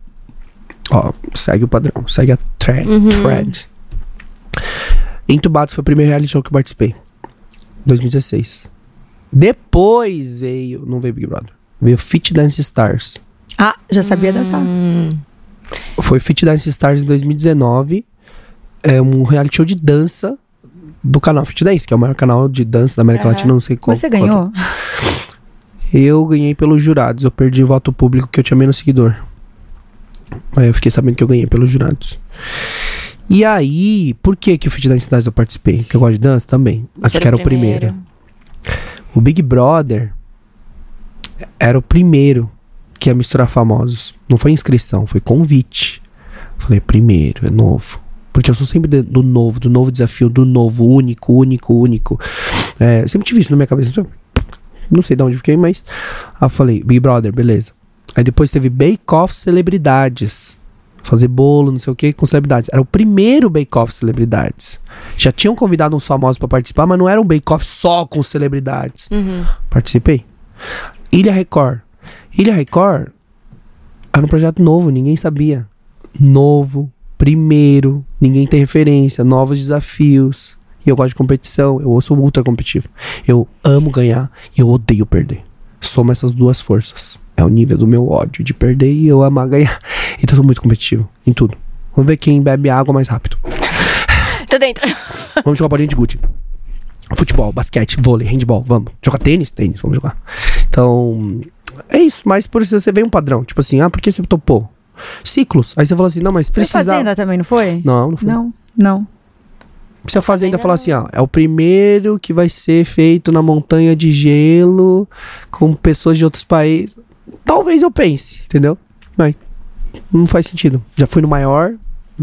Ó, segue o padrão, segue a thread. Uhum. thread. Entubados foi o primeiro reality show que eu participei. 2016. Depois veio. Não veio Big Brother. Veio Fit Dance Stars. Ah, já sabia dançar. Hum. Foi Fit Dance Stars em 2019. É um reality show de dança do canal Fit Dance, que é o maior canal de dança da América Aham. Latina, não sei qual. Você qual- ganhou? Eu ganhei pelos jurados. Eu perdi voto público que eu tinha menos seguidor. Aí eu fiquei sabendo que eu ganhei pelos jurados. E aí, por que que o Fit Dance Stars eu participei? Porque eu gosto de dança também. Mas Ser porque era o primeiro. O Big Brother era o primeiro que ia misturar famosos. Não foi inscrição, foi convite. Falei, primeiro, é novo. Porque eu sou sempre do novo, do novo desafio, do novo, único, único, único. É, sempre tive isso na minha cabeça. Não sei de onde fiquei, mas. Aí eu falei, Big Brother, beleza. Aí depois teve Bake Off Celebridades. Fazer bolo, não sei o que, com celebridades. Era o primeiro Bake Off Celebridades. Já tinham convidado uns famosos pra participar, mas não era um Bake Off só com celebridades. Uhum. Participei. Ilha Record. Ilha Record era um projeto novo, ninguém sabia. Novo, primeiro, ninguém tem referência, novos desafios. E eu gosto de competição, eu sou ultra competitivo. Eu amo ganhar e eu odeio perder. Soma essas duas forças. É o nível do meu ódio de perder e eu amar ganhar. Então eu sou muito competitivo em tudo. Vamos ver quem bebe água mais rápido. Tô dentro. Vamos jogar bolinha de gude. Futebol, basquete, vôlei, handball, vamos. Jogar tênis? Tênis, vamos jogar. Então, é isso. Mas por isso você vê um padrão. Tipo assim, ah, por que você topou? Ciclos. Aí você fala assim, não, mas Foi precisa... Fazenda também, não foi? Não, não foi. Não, não. Se a Fazenda Fazenda falar assim, ó, é o primeiro que vai ser feito na montanha de gelo, com pessoas de outros países. Talvez eu pense, entendeu? Mas não faz sentido. Já fui no maior,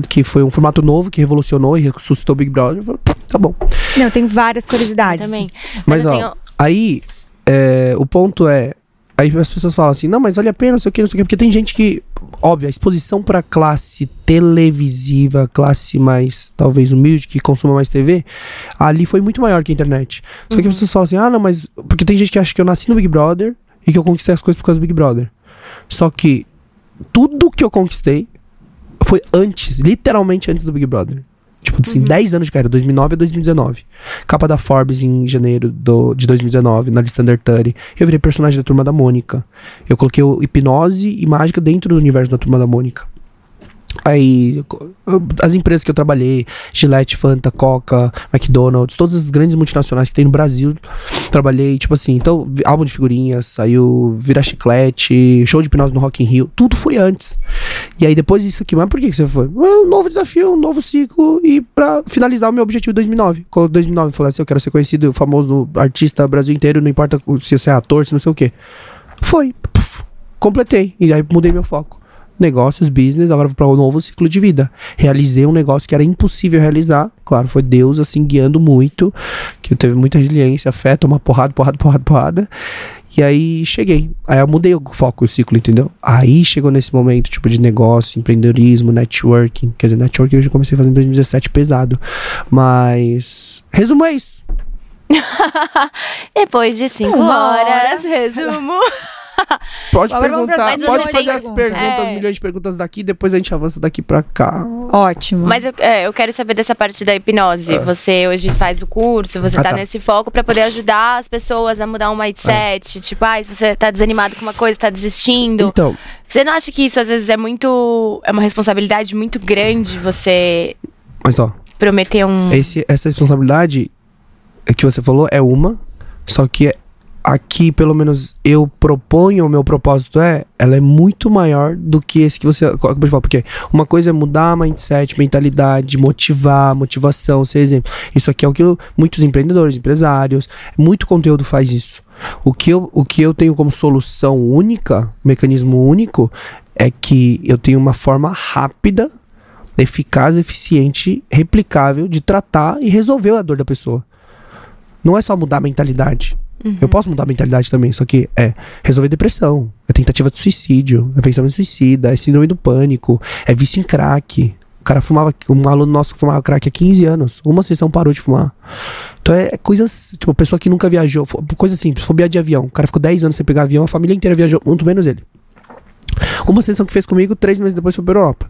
que foi um formato novo, que revolucionou e ressuscitou o Big Brother. Eu falei, Tá bom. Não, tem várias curiosidades. também. Mas, eu ó, tenho- aí, é, o ponto é. Aí as pessoas falam assim, não, mas vale a pena, não sei o que, não sei o que, porque tem gente que, óbvio, a exposição pra classe televisiva, classe mais, talvez, humilde, que consuma mais TV, ali foi muito maior que a internet. Só que as pessoas falam assim, ah, não, mas. Porque tem gente que acha que eu nasci no Big Brother e que eu conquistei as coisas por causa do Big Brother. Só que tudo que eu conquistei foi antes, literalmente antes do Big Brother. Tipo, assim, 10 anos de carreira, 2009 a 2019. Capa da Forbes em janeiro do, de 2019, na lista Under 30. Eu virei personagem da Turma da Mônica. Eu coloquei o hipnose e mágica dentro do universo da Turma da Mônica. Aí, as empresas que eu trabalhei, Gillette, Fanta, Coca, McDonald's, todas as grandes multinacionais que tem no Brasil, trabalhei, tipo assim, então, álbum de figurinhas, saiu Vira Chiclete, show de hipnose no Rock in Rio, tudo foi antes. E aí depois disso aqui, mas por que, que você foi? Um novo desafio, um novo ciclo e pra finalizar o meu objetivo em 2009. Quando 2009 eu falei assim, eu quero ser conhecido, famoso artista Brasil inteiro, não importa se você é ator, se não sei o quê. Foi, completei e aí mudei meu foco. Negócios, business, agora vou para um novo ciclo de vida. Realizei um negócio que era impossível realizar. Claro, foi Deus assim guiando muito, que eu teve muita resiliência, fé, tomar porrada, porrada, porrada, porrada. E aí cheguei. Aí eu mudei o foco, o ciclo, entendeu? Aí chegou nesse momento, tipo, de negócio, empreendedorismo, networking. Quer dizer, networking eu já comecei a fazer em 2017 pesado. Mas. Resumo é isso. Depois de cinco Uma horas, resumo. Pode Agora perguntar, pode fazer as perguntas. perguntas, É. milhões de perguntas daqui, depois a gente avança daqui pra cá. Ótimo. Mas eu, é, eu quero saber dessa parte da hipnose. Você hoje faz o curso, você Ah, tá, tá. nesse foco pra poder ajudar as pessoas a mudar um mindset. Tipo, ah, se você tá desanimado com uma coisa, tá desistindo. Então, Você não acha que isso às vezes é muito. É uma responsabilidade muito grande você mas ó, prometer um. esse, essa responsabilidade que você falou é uma, só que aqui, pelo menos, eu proponho, o meu propósito é, ela é muito maior do que esse que você acabou de falar. Porque uma coisa é mudar mindset, mentalidade, motivar, motivação, ser exemplo. Isso aqui é o que eu- muitos empreendedores, empresários, muito conteúdo faz isso. O que, eu, o que eu tenho como solução única, mecanismo único, é que eu tenho uma forma rápida, eficaz, eficiente, replicável de tratar e resolver a dor da pessoa. Não é só mudar a mentalidade. Eu posso mudar a mentalidade também, só que é resolver depressão, é tentativa de suicídio, é pensamento suicida, é síndrome do pânico, é vício em crack. O cara fumava, um aluno nosso que fumava crack há 15 anos, uma sessão parou de fumar. Então é, é coisas, tipo, pessoa que nunca viajou, coisa simples, fobia de avião. O cara ficou 10 anos sem pegar avião, a família inteira viajou, muito menos ele. Uma sessão que fez comigo, três meses depois foi pra Europa.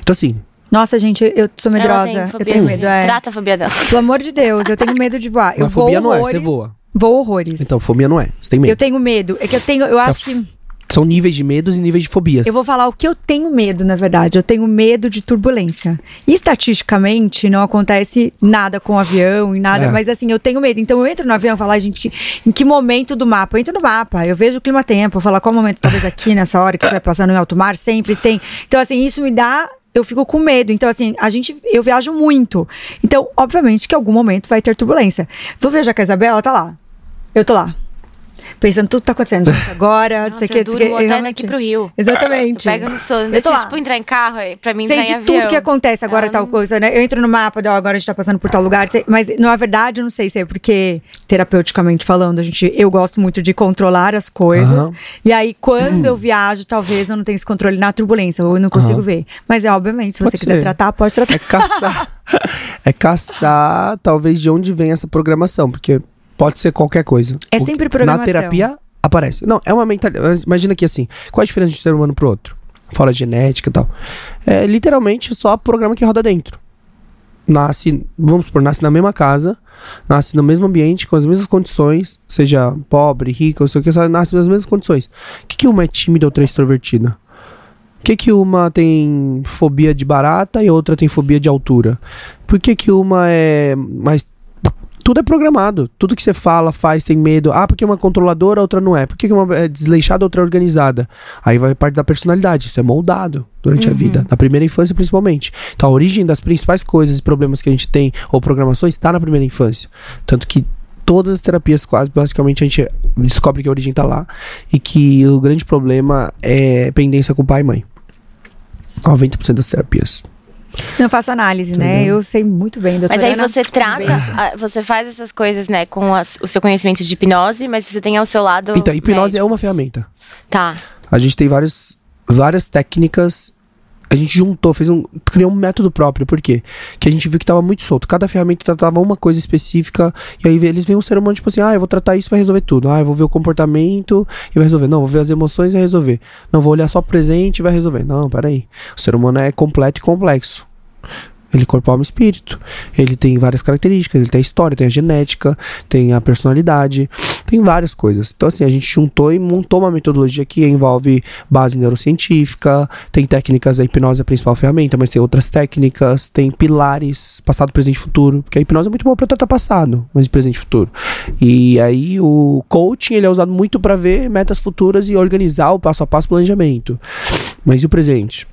Então assim, Nossa, gente, eu sou Ela medrosa. tem Eu tenho medo, é. Trata a fobia dela. Pelo amor de Deus, eu tenho medo de voar. Eu mas vou fobia não é, horrores. você voa. Vou horrores. Então, fobia não é, você tem medo. Eu tenho medo. É que eu tenho. Eu acho que. São níveis de medos e níveis de fobias. Eu vou falar o que eu tenho medo, na verdade. Eu tenho medo de turbulência. E, estatisticamente, não acontece nada com o avião e nada, É. mas assim, eu tenho medo. Então eu entro no avião e falo, "Ai, gente, em que momento do mapa? Eu entro no mapa, eu vejo o clima-tempo, eu falo qual momento, talvez aqui nessa hora que vai passando em alto mar, sempre tem. Então, assim, isso me dá. Eu fico com medo. Então, assim, a gente. Eu viajo muito. Então, obviamente que em algum momento vai ter turbulência. Vou viajar com a Isabela, ela tá lá. Eu tô lá. pensando tudo que tá acontecendo gente, agora, não sei o que, eu durmo sei o que, até realmente- daqui pro Rio. Exatamente. Pega no sono. Eu tô lá. tipo, entrar em carro, é, pra mim Sei de em avião. tudo que acontece agora, Ah, tal coisa, né? Eu entro no mapa, ó, agora a gente tá passando por tal lugar, sei- mas na verdade eu não sei se é porque, terapeuticamente falando, a gente, eu gosto muito de controlar as coisas. Aham. E aí, quando eu viajo, talvez eu não tenha esse controle na turbulência, ou eu não consigo Aham. ver. Mas é obviamente, se Pode você quiser ser. tratar, pode tratar. É caçar. é caçar, talvez, de onde vem essa programação, porque pode ser qualquer coisa. É sempre programação. Na terapia aparece. Não, é uma mentalidade. Imagina que assim, qual a diferença de um ser humano pro outro? Fora genética e tal. É literalmente só o programa que roda dentro. Nasce, vamos supor, nasce na mesma casa, nasce no mesmo ambiente, com as mesmas condições, seja pobre, rico, não sei o que, nasce nas mesmas condições. O que, que uma é tímida ou outra é extrovertida? Por que, que uma tem fobia de barata e outra tem fobia de altura? Por que, que uma é mais. Tudo é programado. Tudo que você fala, faz, tem medo. Ah, porque uma controladora, a outra não é. Por que, uma é desleixada, a outra é organizada? Aí vai parte da personalidade. Isso é moldado durante a vida. Na primeira infância, principalmente. Então, a origem das principais coisas e problemas que a gente tem, ou programações, está na primeira infância. Tanto que todas as terapias, quase, basicamente, a gente descobre que a origem está lá. E que o grande problema é pendência com pai e mãe. 90% das terapias. Não faço análise, né? Entendeu? Eu sei muito bem, doutora Mas aí Ana. você trata, ah, você faz essas coisas, né, com as- o seu conhecimento de hipnose, mas você tem ao seu lado. Então, hipnose médico. é uma ferramenta. Tá. A gente tem vários, várias técnicas. A gente juntou, fez um. criou um método próprio. Por quê? Que a gente viu que tava muito solto. Cada ferramenta tratava uma coisa específica. E aí eles veem um ser humano, tipo assim, ah, eu vou tratar isso vai resolver tudo. Ah, eu vou ver o comportamento e vai resolver. Não, vou ver as emoções e vai resolver. Não, vou olhar só o presente e vai resolver. Não, peraí. O ser humano é completo e complexo. Ele é corpo, alma e espírito. Ele tem várias características. Ele tem a história, tem a genética, tem a personalidade, tem várias coisas. Então, assim, a gente juntou e montou uma metodologia que envolve base neurocientífica, tem técnicas, a hipnose é a principal ferramenta, mas tem outras técnicas, tem pilares, passado, presente e futuro. Porque a hipnose é muito boa para tratar passado, mas presente e futuro. E aí o coaching ele é usado muito para ver metas futuras e organizar o passo a passo planejamento. Mas e o presente?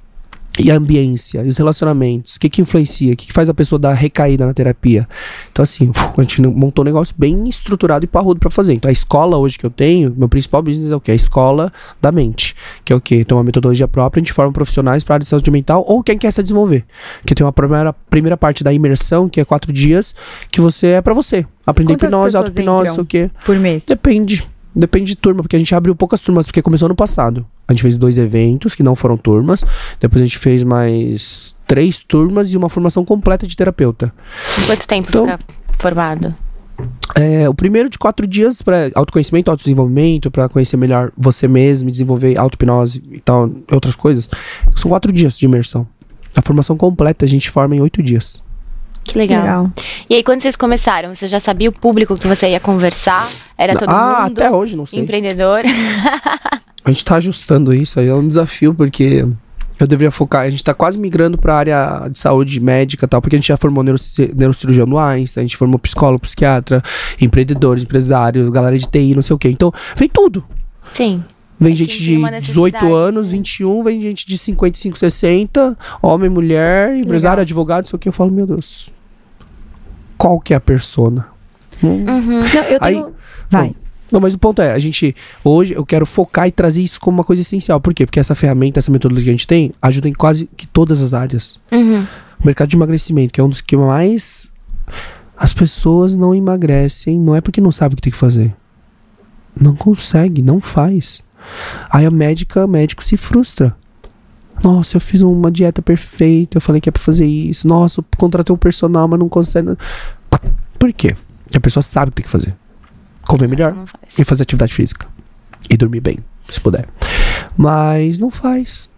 E a ambiência, e os relacionamentos, o que que influencia, o que que faz a pessoa dar recaída na terapia. Então assim, a gente montou um negócio bem estruturado e parrudo pra fazer. Então a escola hoje que eu tenho, meu principal business é o quê? A escola da mente, que é o quê? Tem uma metodologia própria, a gente forma profissionais para área de saúde mental ou quem quer se desenvolver. Que tem uma primeira, primeira parte da imersão, que é quatro dias, que você é pra você. Aprender Quantas hipnose, auto-hipnose, o quê. Por mês. Depende. Depende de turma, porque a gente abriu poucas turmas, porque começou ano passado. A gente fez dois eventos que não foram turmas. Depois a gente fez mais três turmas e uma formação completa de terapeuta. Quanto tempo Então- fica formado? É, o primeiro de quatro dias para autoconhecimento, autodesenvolvimento, para conhecer melhor você mesmo, desenvolver auto-hipnose e tal, outras coisas. São quatro dias de imersão. A formação completa a gente forma em oito dias. Que legal. Legal. E aí, quando vocês começaram, você já sabia o público que você ia conversar? Era todo ah, mundo? até hoje, não sei. Empreendedor? A gente tá ajustando isso aí, é um desafio, porque eu deveria focar. A gente tá quase migrando pra área de saúde médica e tal, porque a gente já formou neuroci- neurocirurgião no Einstein, a gente formou psicólogo, psiquiatra, empreendedores, empresários, galera de TI, não sei o quê. Então, vem tudo. Sim. Vem É que gente de 18 necessidade, anos, né? 21, vem gente de 55, 60, homem, mulher, empresário, legal. advogado, não sei o que. Eu falo, meu Deus. Qual que é a persona? Hum. Uhum. Não, eu Aí- tenho. Vai. Não, mas o ponto é, a gente, hoje eu quero focar e trazer isso como uma coisa essencial. Por quê? Porque essa ferramenta, essa metodologia que a gente tem, ajuda em quase que todas as áreas. Uhum. O mercado de emagrecimento, que é um dos que mais as pessoas não emagrecem, não é porque não sabe o que tem que fazer. Não consegue, não faz. Aí a médica, o médico se frustra. Nossa, eu fiz uma dieta perfeita, eu falei que é pra fazer isso. Nossa, eu contratei um personal, mas não consegue. Por quê? Porque a pessoa sabe o que tem que fazer. Comer melhor faz. e fazer atividade física. E dormir bem, se puder. Mas não faz.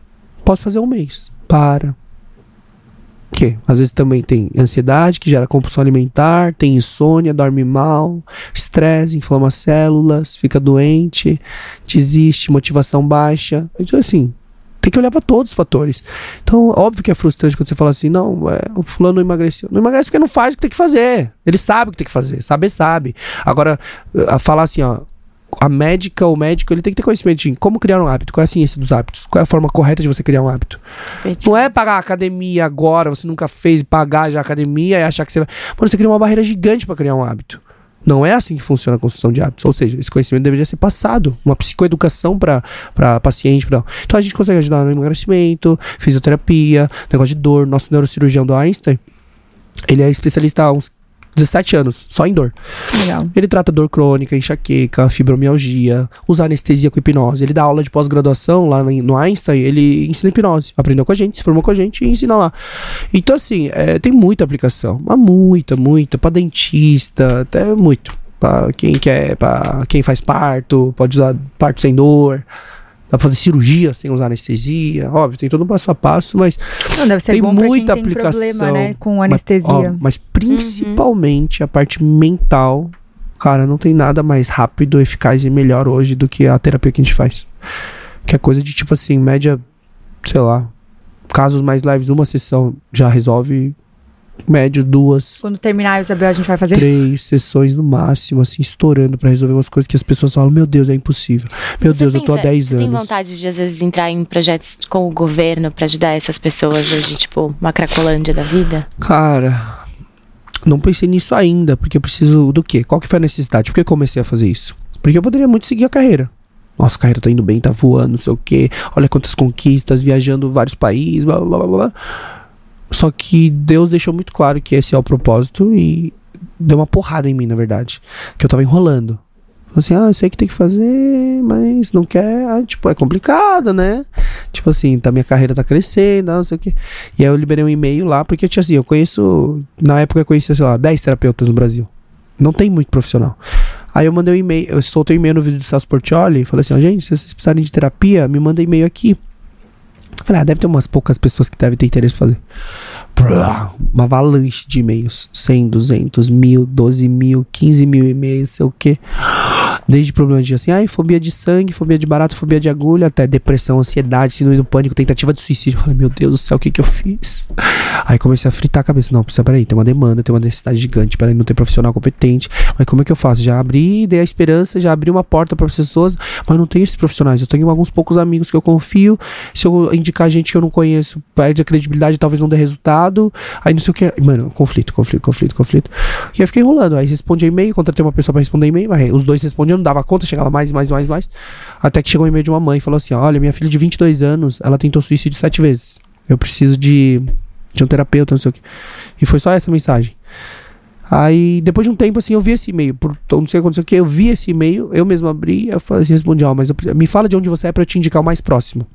Pode fazer um mês. Para. Que? Às vezes também tem ansiedade, que gera compulsão alimentar, tem insônia, dorme mal, estresse, inflama células, fica doente, desiste, motivação baixa. Então, assim, tem que olhar para todos os fatores. Então, óbvio que é frustrante quando você fala assim, não, é, o fulano não emagreceu. Não emagrece porque não faz o que tem que fazer. Ele sabe o que tem que fazer, saber sabe. Agora, a falar assim, ó, a médica, o médico, ele tem que ter conhecimento de como criar um hábito, qual é a ciência dos hábitos, qual é a forma correta de você criar um hábito. Não é pagar a academia agora, você nunca fez, pagar já a academia e achar que você vai. Mano, você cria uma barreira gigante para criar um hábito. Não é assim que funciona a construção de hábitos. Ou seja, esse conhecimento deveria ser passado, uma psicoeducação para paciente. Pra... Então a gente consegue ajudar no emagrecimento, fisioterapia, negócio de dor. Nosso neurocirurgião do Einstein, ele é especialista há uns 17 anos, só em dor. Legal. Ele trata dor crônica, enxaqueca, fibromialgia, usa anestesia com hipnose. Ele dá aula de pós-graduação lá no Einstein, ele ensina hipnose. Aprendeu com a gente, se formou com a gente e ensina lá. Então, assim, é, tem muita aplicação. Mas muita, muita. Pra dentista, até muito. Pra quem quer, pra quem faz parto, pode usar parto sem dor. Dá pra fazer cirurgia sem usar anestesia. Óbvio, tem todo um passo a passo, mas Não, deve ser tem muita tem aplicação. problema, né, com Mas, anestesia. ó, mas principalmente a parte mental. Cara, não tem nada mais rápido, eficaz e melhor hoje do que a terapia que a gente faz. Que é coisa de tipo assim, média, sei lá, casos mais leves, uma sessão já resolve. Médio, duas, Quando terminar, Isabel, a gente vai fazer. três sessões no máximo, assim, estourando pra resolver umas coisas que as pessoas falam: Meu Deus, é impossível. Meu Você Deus, eu tô há pensa- 10 você tem anos. vontade de, às vezes, entrar em projetos com o governo pra ajudar essas pessoas hoje, tipo, uma cracolândia da vida? Cara, não pensei nisso ainda, porque eu preciso do quê? Qual que foi a necessidade? Por que eu comecei a fazer isso? Porque eu poderia muito seguir a carreira. Nossa, a carreira tá indo bem, tá voando, não sei o quê. Olha quantas conquistas, viajando vários países, blá blá blá blá. Só que Deus deixou muito claro que esse é o propósito e deu uma porrada em mim, na verdade. Que eu tava enrolando. Falei assim, ah, eu sei que tem que fazer, mas não quer. Ah, tipo, é complicado, né? Tipo assim, tá, minha carreira tá crescendo, ah, não sei o quê. E aí eu liberei um e-mail lá, porque eu tinha assim, eu conheço. Na época eu conhecia, sei lá, 10 terapeutas no Brasil. Não tem muito profissional. Aí eu mandei um e-mail, eu soltei um e-mail no vídeo do Celso Portioli falei assim, ó, gente, se vocês precisarem de terapia, me manda e-mail aqui. Falei, ah, deve ter umas poucas pessoas que devem ter interesse em fazer. Uma avalanche de e-mails. 100, 200, mil, 12 mil, 15 mil e-mails, sei o quê. Desde problemas de assim, ai, fobia de sangue, fobia de barato, fobia de agulha, até depressão, ansiedade, síndrome do pânico, tentativa de suicídio. Eu falei, meu Deus do céu, o que que eu fiz? Aí comecei a fritar a cabeça. Não, precisa, peraí, tem uma demanda, tem uma necessidade gigante, peraí, não tem profissional competente. Mas como é que eu faço? Já abri, dei a esperança, já abri uma porta para pessoas, mas não tenho esses profissionais. Eu tenho alguns poucos amigos que eu confio. Se eu indicar gente que eu não conheço, perde a credibilidade, talvez não dê resultado. Aí não sei o que. Mano, conflito, conflito, conflito, conflito. E aí fiquei enrolando. Aí respondi e-mail, contratei uma pessoa pra responder e-mail, mas os dois respondiam, não dava conta, chegava mais, mais, mais, mais. Até que chegou um e-mail de uma mãe e falou assim: Olha, minha filha de 22 anos, ela tentou suicídio sete vezes. Eu preciso de, de um terapeuta, não sei o que. E foi só essa mensagem. Aí, depois de um tempo, assim, eu vi esse e-mail. Por não sei o que aconteceu, que eu vi esse e-mail, eu mesmo abri, eu falei assim, respondi, ó, mas eu me fala de onde você é pra eu te indicar o mais próximo.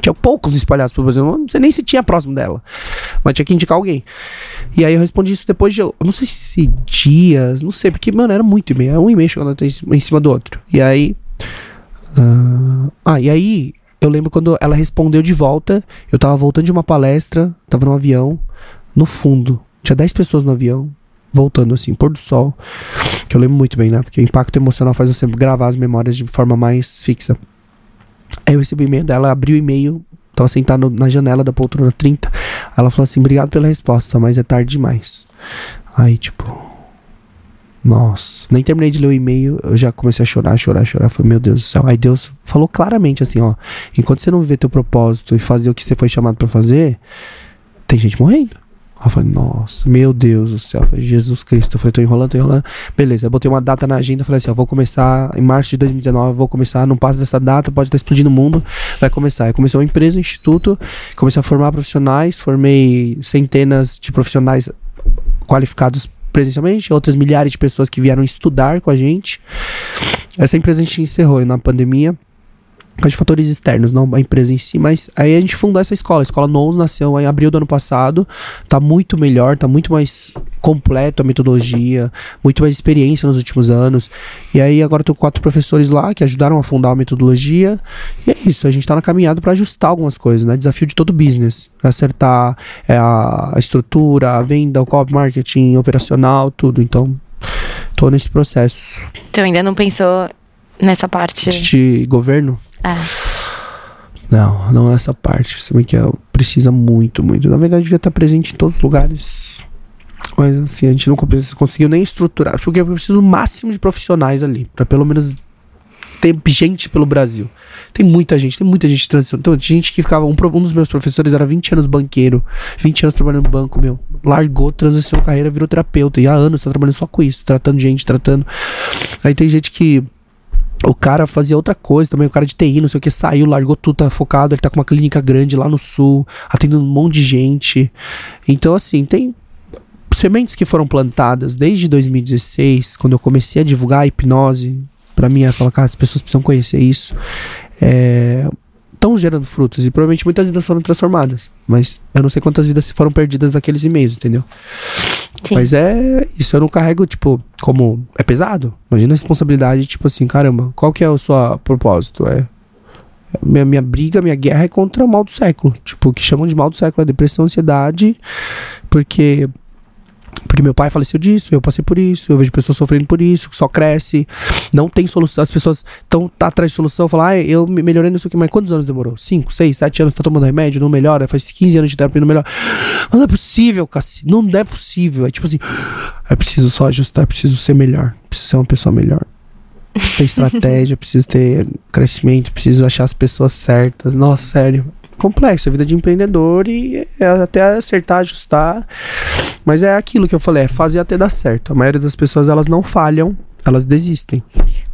Tinha poucos espalhados pelo Brasil, não sei nem se tinha próximo dela. Mas tinha que indicar alguém. E aí eu respondi isso depois de, eu não sei se dias, não sei, porque, mano, era muito e-mail, era um e-mail chegando em cima do outro. E aí. ah, ah, e aí, eu lembro quando ela respondeu de volta, eu tava voltando de uma palestra, tava no avião, no fundo. Tinha 10 pessoas no avião, voltando assim, pôr do sol. Que eu lembro muito bem, né? Porque o impacto emocional faz você gravar as memórias de forma mais fixa. Aí eu recebi o e-mail dela, abri o e-mail, tava sentado na janela da poltrona 30. Ela falou assim: obrigado pela resposta, mas é tarde demais. Aí, tipo. Nossa, nem terminei de ler o e-mail, eu já comecei a chorar, chorar, chorar. Falei, meu Deus do céu. Aí Deus falou claramente assim: ó, enquanto você não viver teu propósito e fazer o que você foi chamado pra fazer, tem gente morrendo. Eu falei, nossa, meu Deus do céu. Eu falei, Jesus Cristo. Eu falei, tô enrolando, tô enrolando. Beleza, eu botei uma data na agenda. Falei assim, ó, vou começar em março de 2019. Vou começar, não passa dessa data, pode estar explodindo o mundo. Vai começar. Aí comecei uma empresa, um instituto. Comecei a formar profissionais. Formei centenas de profissionais qualificados presencialmente. Outras milhares de pessoas que vieram estudar com a gente. Essa empresa a gente encerrou na pandemia de fatores externos, não a empresa em si, mas aí a gente fundou essa escola. A escola Nous nasceu em abril do ano passado. Tá muito melhor, tá muito mais completo a metodologia, muito mais experiência nos últimos anos. E aí agora com quatro professores lá que ajudaram a fundar a metodologia. E é isso, a gente tá na caminhada para ajustar algumas coisas, né? Desafio de todo business. Acertar é, a a estrutura, a venda, o copy marketing, operacional, tudo. Então, tô nesse processo Então ainda não pensou nessa parte. de governo. Ah, Não, não nessa parte. Você vê que é- precisa muito, muito. Na verdade, devia estar presente em todos os lugares. Mas assim, a gente não cons- conseguiu nem estruturar. Porque eu preciso o máximo de profissionais ali. Pra pelo menos ter gente pelo Brasil. Tem muita gente, tem muita gente transição. Então, gente que ficava. Um, um dos meus professores era 20 anos banqueiro, 20 anos trabalhando no banco, meu. Largou, transicionou carreira, virou terapeuta. E há anos tá trabalhando só com isso, tratando gente, tratando. Aí tem gente que. O cara fazia outra coisa também, o cara de TI, não sei o que, saiu, largou tudo, tá focado, ele tá com uma clínica grande lá no sul, atendendo um monte de gente. Então, assim, tem sementes que foram plantadas desde 2016, quando eu comecei a divulgar a hipnose, pra mim, é falar, cara, as pessoas precisam conhecer isso. Estão gerando frutos e provavelmente muitas vidas foram transformadas. Mas eu não sei quantas vidas foram perdidas daqueles e-mails, entendeu? Sim. Mas é. Isso eu não carrego, tipo, como. É pesado. Imagina a responsabilidade, tipo assim, caramba, qual que é o seu propósito? É. Minha, minha briga, minha guerra é contra o mal do século. Tipo, o que chamam de mal do século, é depressão, ansiedade. Porque. Porque meu pai faleceu disso, eu passei por isso, eu vejo pessoas sofrendo por isso, só cresce, não tem solução. As pessoas estão tá atrás de solução, falam, ah, eu me melhorei nisso aqui, mas quantos anos demorou? 5, 6, 7 anos, tá tomando remédio, não melhora, faz 15 anos de terapia, não melhora. Mas não é possível, Cassi, não é possível. É tipo assim, é preciso só ajustar, é preciso ser melhor, preciso ser uma pessoa melhor. Preciso ter estratégia, preciso ter crescimento, preciso achar as pessoas certas. Nossa, sério. Complexo, a vida de empreendedor e é até acertar, ajustar. Mas é aquilo que eu falei, é fazer até dar certo. A maioria das pessoas, elas não falham, elas desistem.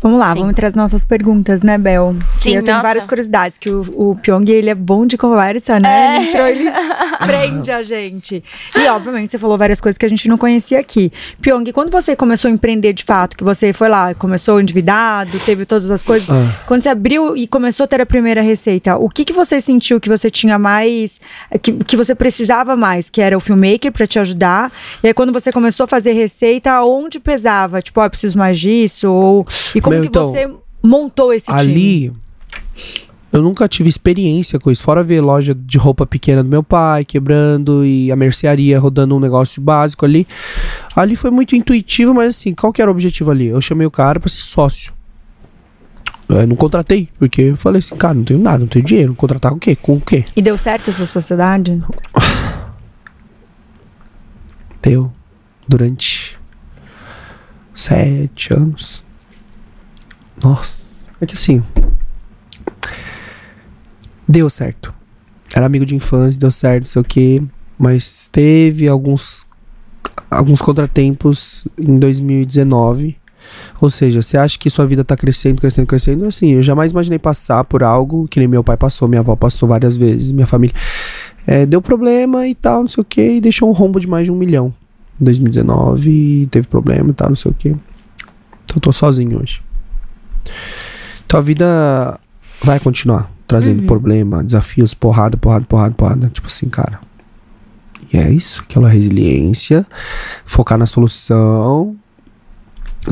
Vamos lá, Sim. vamos entrar as nossas perguntas, né, Bel? Sim, eu tenho nossa. várias curiosidades, que o, o Pyong, ele é bom de conversa, né? Ele entrou, ele prende a gente. E, obviamente, você falou várias coisas que a gente não conhecia aqui. Pyong, quando você começou a empreender de fato, que você foi lá, começou endividado, teve todas as coisas, Ah. quando você abriu e começou a ter a primeira receita, o que que você sentiu que você tinha mais, que, que você precisava mais, que era o filmmaker pra te ajudar? E aí, quando você começou a fazer receita, onde pesava? Tipo, ó, eu preciso mais disso? Ou, e como Meu, que então, você montou esse time? Ali, eu nunca tive experiência com isso. Fora ver loja de roupa pequena do meu pai quebrando e a mercearia rodando um negócio básico ali. Ali foi muito intuitivo, mas assim, qual que era o objetivo ali? Eu chamei o cara pra ser sócio. Eu não contratei, porque eu falei assim, cara, não tenho nada, não tenho dinheiro. Contratar com o quê? Com o quê? E deu certo essa sociedade? Deu durante sete anos. Nossa, é que assim. Deu certo. Era amigo de infância, deu certo, não sei o quê. Mas teve alguns alguns contratempos em 2019. Ou seja, você acha que sua vida tá crescendo, crescendo, crescendo? Assim, eu jamais imaginei passar por algo que nem meu pai passou, minha avó passou várias vezes, minha família. É, deu problema e tal, não sei o que, e deixou um rombo de mais de um milhão. Em 2019 e teve problema e tal, não sei o que. Então eu tô sozinho hoje. Então a vida vai continuar trazendo Uhum. problema, desafios, porrada, porrada, porrada, porrada. Tipo assim, cara. E é isso, aquela resiliência, focar na solução,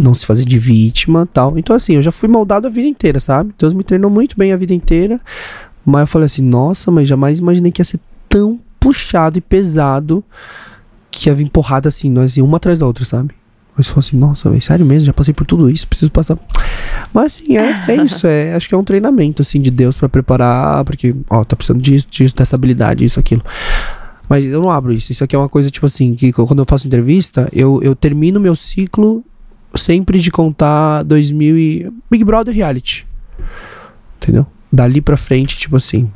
não se fazer de vítima tal. Então, assim, eu já fui moldado a vida inteira, sabe? Deus me treinou muito bem a vida inteira. Mas eu falei assim, nossa, mas jamais imaginei que ia ser tão puxado e pesado que ia vir porrada assim, nós ia uma atrás da outra, sabe? Mas falou assim, nossa, velho, sério mesmo, já passei por tudo isso, preciso passar. Mas assim, é, é isso, é, acho que é um treinamento, assim, de Deus pra preparar, porque, ó, tá precisando disso, disso, dessa habilidade, isso, aquilo. Mas eu não abro isso, isso aqui é uma coisa, tipo assim, que quando eu faço entrevista, eu, eu termino meu ciclo sempre de contar 2000 e... Big Brother Reality. Entendeu? Dali pra frente, tipo assim,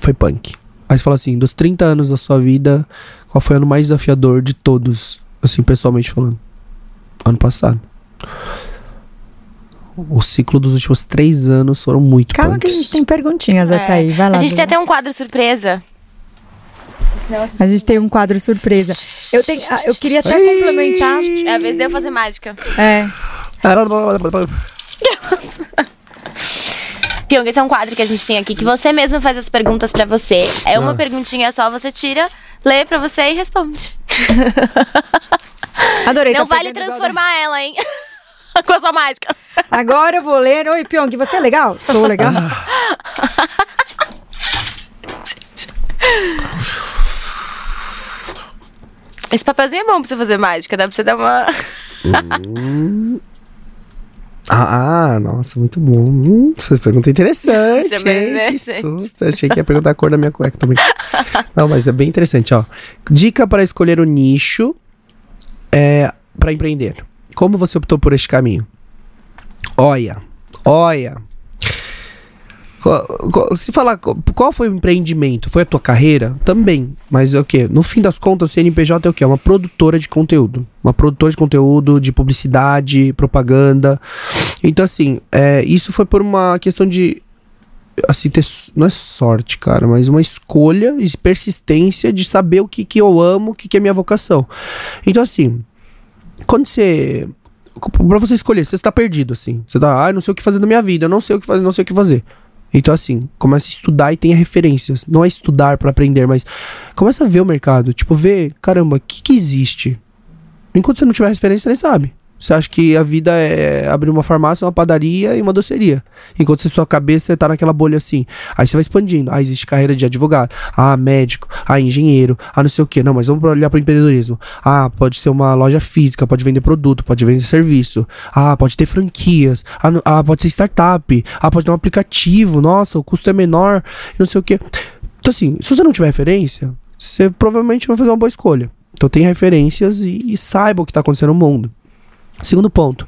foi punk. Aí você fala assim, dos 30 anos da sua vida, qual foi o ano mais desafiador de todos? Assim, pessoalmente falando. Ano passado. O ciclo dos últimos três anos foram muito Calma que a gente tem perguntinhas É. até aí, vai lá. A gente tem até um quadro surpresa. A gente tem um quadro surpresa. Eu, tenho, ah, eu queria até complementar. É a vez de eu fazer mágica. É, Pyong, esse é um quadro que a gente tem aqui que você mesmo faz as perguntas pra você. É uma Ah. perguntinha só, você tira, lê pra você e responde. adorei. Não tá vale pegando igual transformar ela, hein? Com a sua mágica. Agora eu vou ler. Oi, Pyong, você é legal? Sou legal. Esse papelzinho é bom pra você fazer mágica, dá pra você dar uma. Ah, ah, nossa, muito bom. Hum, essa pergunta é interessante. Isso é bem hein? Que interessante. susto. Achei que ia perguntar a cor da minha cueca também. Não, mas é bem interessante, ó. Dica para escolher o nicho é, para empreender. Como você optou por este caminho? Olha, Olha. Se falar qual- foi o empreendimento? Foi a tua carreira? Também. Mas é o quê? No fim das contas, o CNPJ é o quê? É uma produtora de conteúdo. Uma produtora de conteúdo, de publicidade, propaganda. Então, assim, é, isso foi por uma questão de. Assim, ter, não é sorte, cara, mas uma escolha e persistência de saber o que, que eu amo, o que, que é minha vocação. Então, assim, quando você. Pra você escolher, você está perdido, assim. Você tá, ah, não sei o que fazer na minha vida, não sei o que fazer, não sei o que fazer. Então, assim, começa a estudar e tenha referências. Não é estudar pra aprender, mas começa a ver o mercado. Tipo, ver, caramba, o que, que existe? Enquanto você não tiver referência, você nem sabe. Você acha que a vida é abrir uma farmácia, uma padaria e uma doceria. Enquanto você, sua cabeça tá naquela bolha assim. Aí você vai expandindo. Ah, existe carreira de advogado. Ah, médico. Ah, engenheiro. Ah, não sei o quê. Não, mas vamos olhar para o empreendedorismo. Ah, pode ser uma loja física, pode vender produto, pode vender serviço. Ah, pode ter franquias. Ah, ah, pode ser startup. Ah, pode ter um aplicativo. Nossa, o custo é menor. Não sei o quê. Então, assim, se você não tiver referência, você provavelmente vai fazer uma boa escolha. Então, tem referências e, e saiba o que está acontecendo no mundo. Segundo ponto,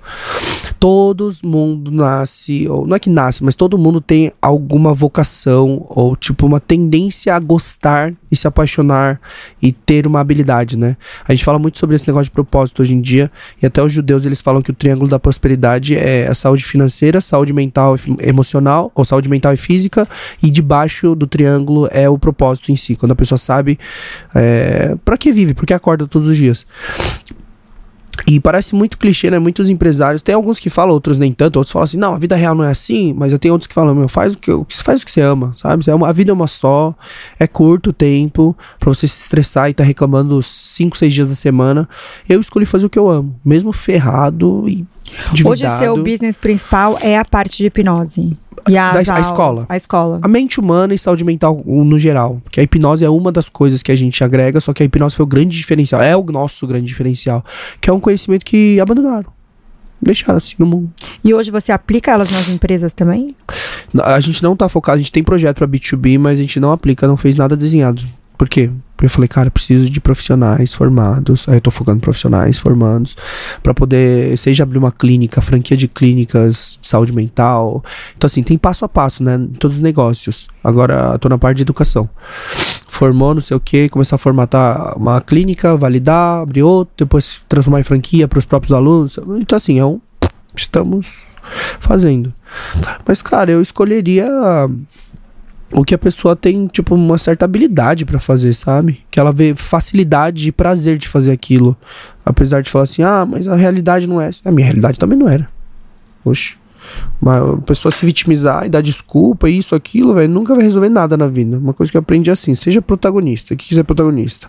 todos mundo nasce, ou não é que nasce, mas todo mundo tem alguma vocação ou tipo uma tendência a gostar e se apaixonar e ter uma habilidade, né? A gente fala muito sobre esse negócio de propósito hoje em dia e até os judeus eles falam que o triângulo da prosperidade é a saúde financeira, saúde mental e emocional, ou saúde mental e física e debaixo do triângulo é o propósito em si, quando a pessoa sabe é, para que vive, por que acorda todos os dias. E parece muito clichê, né? Muitos empresários, tem alguns que falam, outros nem tanto, outros falam assim, não, a vida real não é assim, mas tem outros que falam, meu, faz o que, faz o que você ama, sabe? Você ama- a vida é uma só, é curto o tempo pra você se estressar e tá reclamando 5, 6 dias da semana. Eu escolhi fazer o que eu amo, mesmo ferrado e endividado. Hoje o seu business principal é a parte de hipnose. E as Da a escola. A escola. A mente humana e saúde mental no geral. Porque a hipnose é uma das coisas que a gente agrega, só que a hipnose foi o grande diferencial. É o nosso grande diferencial. Que é um conhecimento que abandonaram. Deixaram assim no mundo. E hoje você aplica elas nas empresas também? A gente não tá focado, a gente tem projeto pra B2B, mas a gente não aplica, não fez nada desenhado. Por quê? Porque eu falei, cara, eu preciso de profissionais formados. Aí eu tô focando em profissionais formados pra poder, seja abrir uma clínica, franquia de clínicas de saúde mental. Então, assim, tem passo a passo, né? Em todos os negócios. Agora, tô na parte de educação. Formou, não sei o que, começar a formatar uma clínica, validar, abrir outra, depois transformar em franquia para os próprios alunos. Então, assim, é um. Estamos fazendo. Mas, cara, eu escolheria o que a pessoa tem, tipo, uma certa habilidade pra fazer, sabe? Que ela vê facilidade e prazer de fazer aquilo. Apesar de falar assim, ah, mas a realidade não é. essa." A minha realidade também não era. Oxe. Uma pessoa se vitimizar e dar desculpa, isso, aquilo, velho, nunca vai resolver nada na vida. Uma coisa que eu aprendi é assim, seja protagonista. O que quiser protagonista?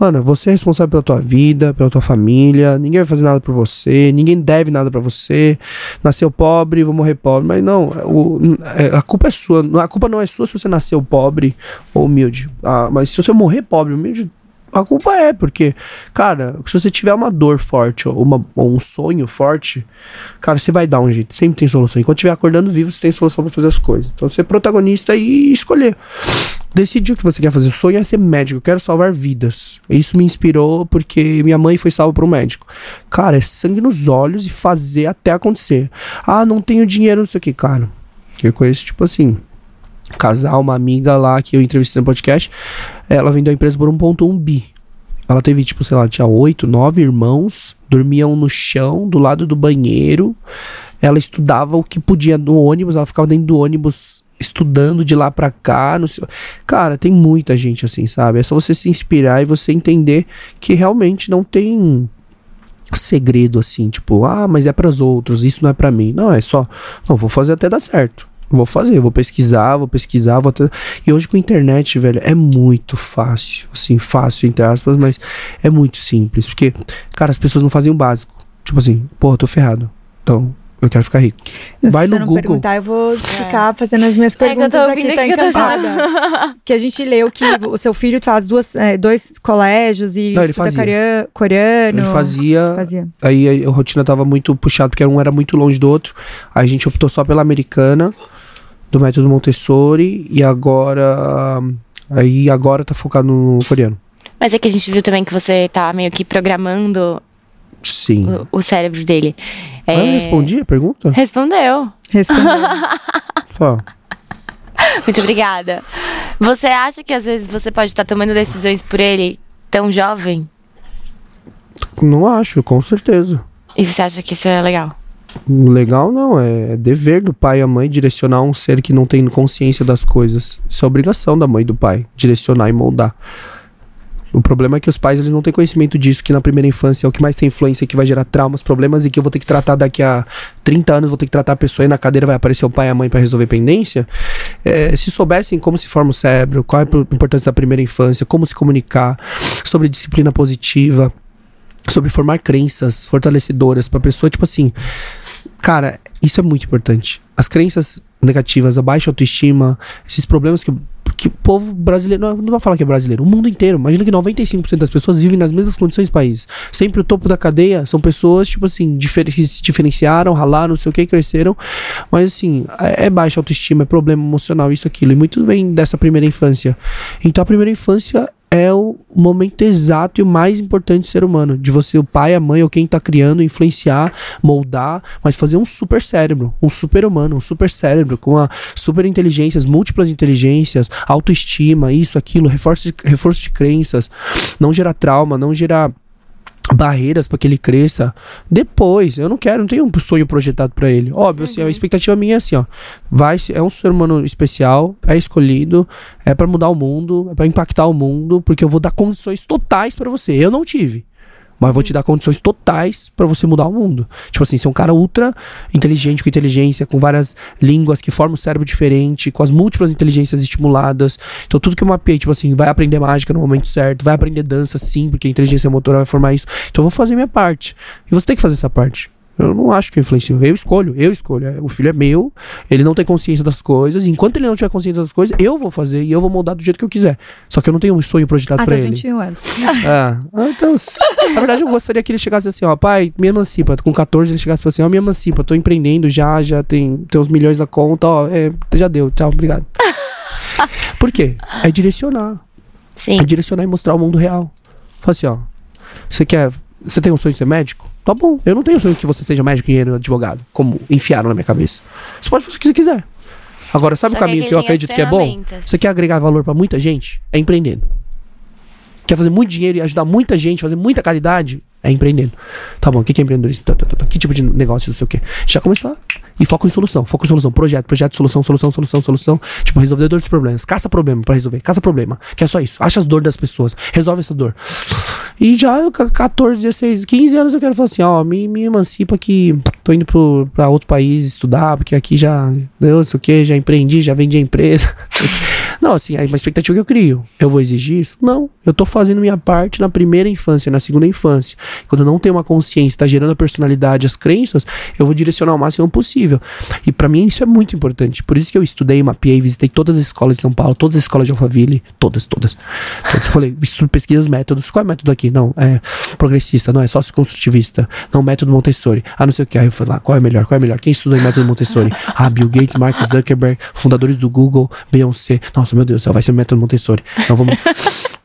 Mano, você é responsável pela tua vida, pela tua família, ninguém vai fazer nada por você, ninguém deve nada pra você. Nasceu pobre, vou morrer pobre. Mas não, o- é, a culpa é sua. A culpa não é sua se você nasceu pobre ou humilde. Ah, mas se você morrer pobre, humilde, a culpa é, porque, cara, se você tiver uma dor forte ou, uma- ou um sonho forte, cara, você vai dar um jeito. Sempre tem solução. Enquanto estiver acordando vivo, você tem solução pra fazer as coisas. Então, ser protagonista e escolher. Decidir o que você quer fazer. O sonho é ser médico. Eu quero salvar vidas. Isso me inspirou porque minha mãe foi salva por um médico. Cara, é sangue nos olhos e fazer até acontecer. Ah, não tenho dinheiro, não sei o que, cara. Eu conheço, tipo assim, casal, uma amiga lá que eu entrevistei no podcast. Ela vendeu a empresa por 1,1 bi. Ela teve, tipo, sei lá, tinha oito, nove irmãos, dormiam no chão, do lado do banheiro. Ela estudava o que podia no ônibus, ela ficava dentro do ônibus estudando de lá pra cá. Não sei. Cara, tem muita gente assim, sabe? É só você se inspirar e você entender que realmente não tem segredo assim, tipo, ah, mas é para os outros, isso não é pra mim. Não, é só, não, vou fazer até dar certo. Vou fazer, vou pesquisar, vou pesquisar, vou até... E hoje com a internet, velho, é muito fácil. Assim, fácil, entre aspas, mas é muito simples. Porque, cara, as pessoas não fazem o básico. Tipo assim, eu tô ferrado. Então, eu quero ficar rico. Vai Se no você não Google. perguntar, eu vou ficar fazendo as minhas É que eu perguntas tô ouvindo aqui, tá que eu tô encantada. que a gente leu que o seu filho faz duas, é, dois colégios e Não, ele fazia. coreano. coreano. Ele fazia. Fazia. Aí a, a rotina tava muito puxada, porque um era muito longe do outro. Aí a gente optou só pela americana, do método Montessori, e agora. Aí agora tá focado no coreano. Mas é que a gente viu também que você tá meio que programando Sim. o, o cérebro dele. Ah, Eu respondi a pergunta? Respondeu. Respondeu. Só. Muito obrigada. Você acha que às vezes você pode estar tomando decisões por ele tão jovem? Não acho, com certeza. E você acha que isso é legal? Legal não, é dever do pai e a mãe direcionar um ser que não tem consciência das coisas. Isso é obrigação da mãe e do pai, direcionar e moldar. O problema é que os pais eles não têm conhecimento disso, que na primeira infância é o que mais tem influência, que vai gerar traumas, problemas e que eu vou ter que tratar daqui a 30 anos, vou ter que tratar a pessoa e na cadeira vai aparecer o pai e a mãe para resolver pendência. É, se soubessem como se forma o cérebro, qual é a importância da primeira infância, como se comunicar, sobre disciplina positiva, sobre formar crenças fortalecedoras pra pessoa, tipo assim, cara, isso é muito importante. As crenças negativas, a baixa autoestima, esses problemas que, que o povo brasileiro, não, não vai falar que é brasileiro, o mundo inteiro, imagina que 95% das pessoas vivem nas mesmas condições do país. Sempre o topo da cadeia são pessoas, tipo assim, difer se diferenciaram, ralaram, não sei o que, cresceram, mas assim, é, é baixa autoestima, é problema emocional, isso, aquilo, e muito vem dessa primeira infância. Então a primeira infância é o momento exato e o mais importante do ser humano. De você, o pai, a mãe ou quem tá criando, influenciar, moldar, mas fazer um super cérebro, um super humano, um super cérebro com a super inteligências, múltiplas inteligências, autoestima, isso, aquilo, reforço de, reforço de crenças, não gerar trauma, não gerar barreiras para que ele cresça depois. Eu não quero, não tenho um sonho projetado para ele. Óbvio, assim, a expectativa minha é assim, ó. Vai, é um ser humano especial, é escolhido, é para mudar o mundo, é para impactar o mundo, porque eu vou dar condições totais para você. Eu não tive. Mas vou te dar condições totais para você mudar o mundo. Tipo assim, ser um cara ultra inteligente, com inteligência, com várias línguas que formam um cérebro diferente, com as múltiplas inteligências estimuladas. Então, tudo que eu mapeei, tipo assim, vai aprender mágica no momento certo, vai aprender dança sim, porque a inteligência motora vai formar isso. Então, eu vou fazer minha parte. E você tem que fazer essa parte. Eu não acho que eu influencio. Eu escolho, eu escolho. É, O filho é meu, ele não tem consciência das coisas. Enquanto ele não tiver consciência das coisas, eu vou fazer e eu vou moldar do jeito que eu quiser. Só que eu não tenho um sonho projetado pra Até os ele. 21 anos. Ah, ah, então, na verdade, eu gostaria que ele chegasse assim, ó, pai, me emancipa. Com 14 ele chegasse assim, ó, me emancipa, tô empreendendo já, já tem, tem uns milhões na conta, ó, é, já deu, tchau, obrigado. Por quê? É direcionar. Sim. É direcionar e mostrar o mundo real. Fala assim, ó, você quer, você tem um sonho de ser médico? Tá bom, eu não tenho sonho que você seja médico, engenheiro, advogado, como enfiaram na minha cabeça. Você pode fazer o que você quiser. Agora, sabe Só o caminho que que eu acredito que é bom? Você quer agregar valor pra muita gente? É empreendendo. Quer fazer muito dinheiro e ajudar muita gente, fazer muita caridade? É empreendendo. Tá bom, o que é empreendedorismo? Tá, tá, tá. Que tipo de negócio, não sei o quê? Já começou a... E foco em solução, foco em solução, projeto, projeto, solução, solução, solução, solução. Tipo, resolvedor de problemas. Caça problema pra resolver, caça problema. Que é só isso. Acha as dores das pessoas, resolve essa dor. E já eu, com 14, 16, 15 anos eu quero falar assim, ó, me, me emancipa que tô indo pro, pra outro país estudar, porque aqui já, eu não sei o que, já empreendi, já vendi a empresa. Não, assim, é uma expectativa que eu crio. Eu vou exigir isso? Não. Eu tô fazendo minha parte na primeira infância, na segunda infância. Quando eu não tenho uma consciência, tá gerando a personalidade, as crenças, eu vou direcionar o máximo possível. E pra mim isso é muito importante. Por isso que eu estudei, mapeei, visitei todas as escolas de São Paulo, todas as escolas de Alphaville, todas, todas. Todas. Falei, estudo, pesquisa os métodos. Qual é o método aqui? Não, é progressista, não, é sócio-construtivista. Não, método Montessori. Ah, não sei o que. Aí eu fui lá, qual é melhor? Qual é melhor? Quem estuda em método Montessori? Ah, Bill Gates, Mark Zuckerberg, fundadores do Google, Beyoncé. Nossa, meu Deus do céu, vai ser o método Montessori. Então vamos.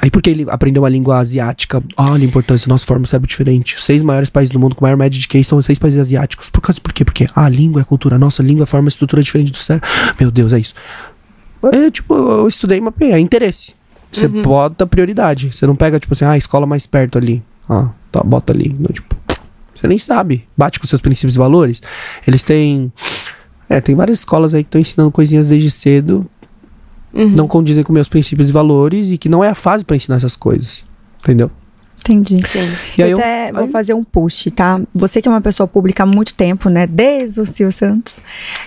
Aí porque ele aprendeu a língua asiática, olha a importância, nós formamos cérebro diferente. Os seis maiores países do mundo com maior média de QI são os seis países asiáticos. Por causa por quê? Porque a língua é a cultura, nossa, a língua forma uma estrutura diferente do cérebro. Meu Deus, é isso. É, tipo, eu estudei uma é interesse. Você bota prioridade. Você não pega, tipo assim, ah, a escola mais perto ali. Ah, tá, bota ali. Não, tipo, você nem sabe. Bate com seus princípios e valores. Eles têm. É, tem várias escolas aí que estão ensinando coisinhas desde cedo Uhum. não condizem com meus princípios e valores e que não é a fase pra ensinar essas coisas. Entendeu? Entendi. Sim. E aí eu eu- até vou aí- fazer um post, tá? Você que é uma pessoa pública há muito tempo, né? Desde o Silvio Santos.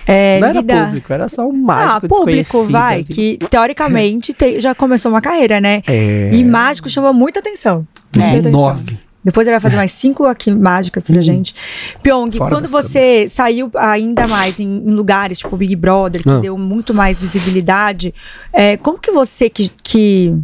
É, não era lida- público, era só um Ah, mágico público, desconhecido, vai, assim. que teoricamente te- já começou uma carreira, né? É. E mágico chama muita atenção. Muita É. Depois ele vai fazer mais cinco aqui mágicas pra gente. Pyong. Fora quando você saiu ainda mais em, em lugares tipo Big Brother, que Ah. deu muito mais visibilidade, é, como que você que, que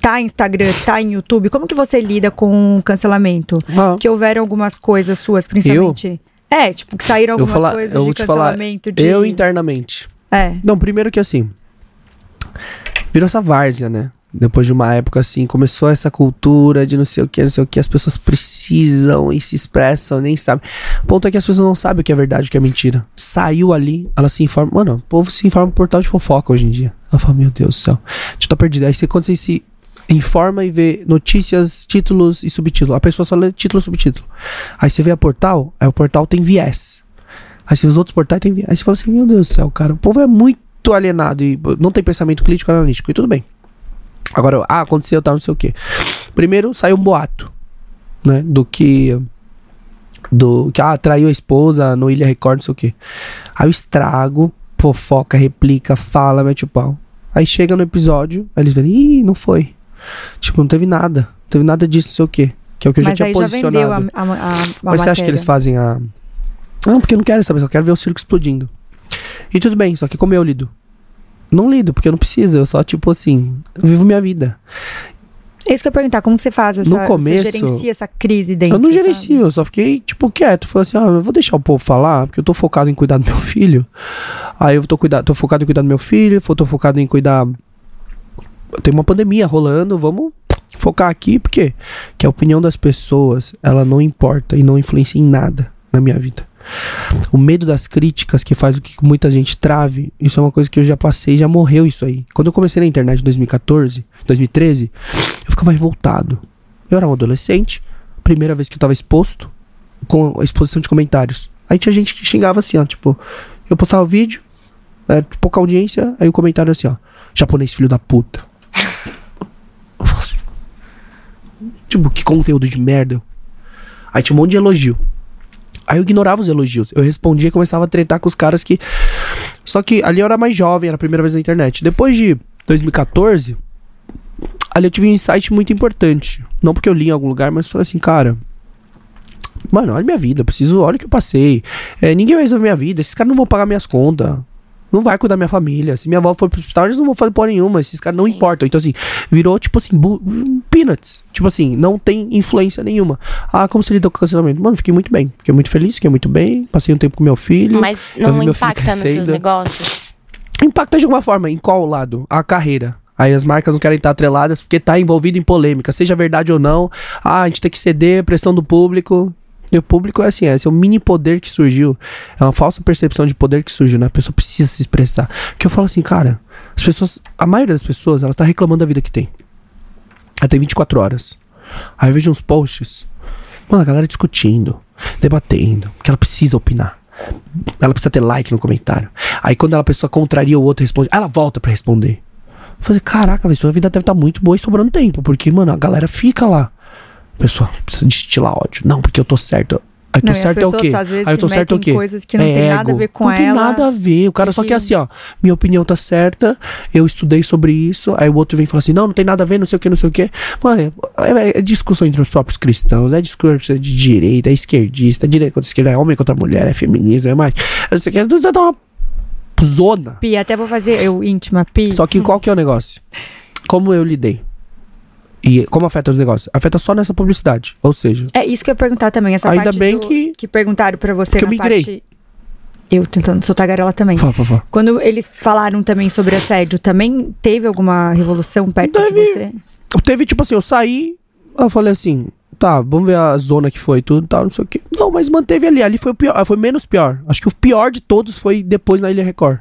tá em Instagram, tá em YouTube, como que você lida com o cancelamento? Ah, Que houveram algumas coisas suas, principalmente. É, tipo, que saíram eu algumas falar, coisas eu de cancelamento de. eu internamente. É. Não, primeiro que assim, virou essa várzea, né? Depois de uma época assim, começou essa cultura de não sei o que, não sei o que, as pessoas precisam e se expressam, nem sabem. O ponto é que as pessoas não sabem o que é verdade o que é mentira. Saiu ali, ela se informa. Mano, o povo se informa por portal de fofoca hoje em dia. Ela fala, meu Deus do céu, a gente tá perdido. Aí você, quando você se informa e vê notícias, títulos e subtítulo. A pessoa só lê título e subtítulo. Aí você vê a portal, aí o portal tem viés. Aí você vê os outros portais tem viés. Aí você fala assim, meu Deus do céu, cara, o povo é muito alienado e não tem pensamento crítico analítico. E tudo bem. Agora, ah, aconteceu, tal, não sei o quê. Primeiro saiu um boato, né? Do que. Do que, ah, traiu a esposa no Ilha Record, não sei o quê. Aí o estrago, fofoca, replica, fala, mete o pau. Aí chega no episódio, aí eles veem, ih, não foi. Tipo, não teve nada. Não teve nada disso, não sei o quê. Que é o que eu Mas já tinha já vendeu a, posicionado. a, a, Mas você acha que eles matéria. fazem a. Não, porque eu não quero saber, só quero ver o circo explodindo. E tudo bem, só que como eu lido? Não lido, porque eu não preciso, eu só, tipo assim, vivo minha vida. É isso que eu ia perguntar, como que você faz essa, No começo, você gerencia essa crise dentro, eu não sabe? gerencio, eu só fiquei, tipo, quieto. Falei assim, ah, eu vou deixar o povo falar, porque eu tô focado em cuidar do meu filho. Aí eu tô, cuida tô focado em cuidar do meu filho, tô focado em cuidar. Tem uma pandemia rolando, vamos focar aqui, porque que a opinião das pessoas, ela não importa e não influencia em nada na minha vida. O medo das críticas que faz o que muita gente trave, isso é uma coisa que eu já passei, já morreu isso aí. Quando eu comecei na internet em 2014, 2013, eu ficava revoltado. Eu era um adolescente, primeira vez que eu tava exposto, com a exposição de comentários. Aí tinha gente que xingava assim, ó, tipo, eu postava vídeo, é, pouca audiência, aí o comentário assim, ó, japonês filho da puta. Assim, tipo, que conteúdo de merda. Aí tinha um monte de elogio. Aí eu ignorava os elogios. Eu respondia e começava a tretar com os caras que. Só que ali eu era mais jovem, era a primeira vez na internet. Depois de 2014, ali eu tive um insight muito importante. Não porque eu li em algum lugar, mas falei assim, cara. Mano, olha minha vida, preciso, olha o que eu passei. É, ninguém vai resolver minha vida, esses caras não vão pagar minhas contas. Não vai cuidar da minha família. Se minha avó for pro hospital, eles não vão fazer porra nenhuma. Esses caras não Sim. importam. Então, assim, virou tipo assim, peanuts. Tipo assim, não tem influência nenhuma. Ah, como você lidou com o cancelamento? Mano, fiquei muito bem. Fiquei muito feliz, fiquei muito bem. Passei um tempo com meu filho. Mas não impacta nos seus negócios? Impacta de alguma forma. Em qual lado? A carreira. Aí as marcas não querem estar atreladas porque tá envolvido em polêmica, seja verdade ou não. Ah, a gente tem que ceder, pressão do público. E o público é assim, é esse é o mini poder que surgiu. É uma falsa percepção de poder que surgiu, né? A pessoa precisa se expressar. Porque eu falo assim, cara, as pessoas, a maioria das pessoas, elas tá reclamando da vida que tem. Ela tem 24 horas. Aí eu vejo uns posts, mano, a galera discutindo, debatendo, que ela precisa opinar. Ela precisa ter like no comentário. Aí quando ela, a pessoa contraria o outro responde, ela volta pra responder. Eu falei, caraca, velho, sua vida deve estar muito boa e sobrando tempo, porque, mano, a galera fica lá. Pessoal, precisa destilar ódio. Não, porque eu tô certo. Aí tô Não, as certo é o quê? às vezes, Aí eu tô certo é o quê? coisas que não É tem nada a ego. ver com não tem ela. nada a ver. O cara só que- quer assim, ó. Minha opinião tá certa, eu estudei sobre isso. Aí o outro vem e fala assim: não, não tem nada a ver, não sei o que, não sei o que. Mano, é, é discussão entre os próprios cristãos, é discurso de direita, é esquerdista, é direita contra esquerda, é homem contra mulher, é feminismo, é mais. Não sei o que. Tá uma zona. Pi, até vou fazer eu íntima, Pi. Só que qual que é o negócio? Como eu lidei? E como afeta os negócios? Afeta só nessa publicidade. Ou seja, É isso que eu ia perguntar também, essa Ainda parte bem do- que- perguntaram pra você que eu migrei. parte... Eu tentando soltar garela também. fala, fala. Quando eles falaram também sobre assédio, também teve alguma revolução perto de Teve. você? Teve tipo assim, eu saí, eu falei assim, tá, vamos ver a zona que foi tudo, tal, não sei o que. Não, mas manteve ali, ali foi o pior, foi menos pior. Acho que o pior de todos foi depois na Ilha Record.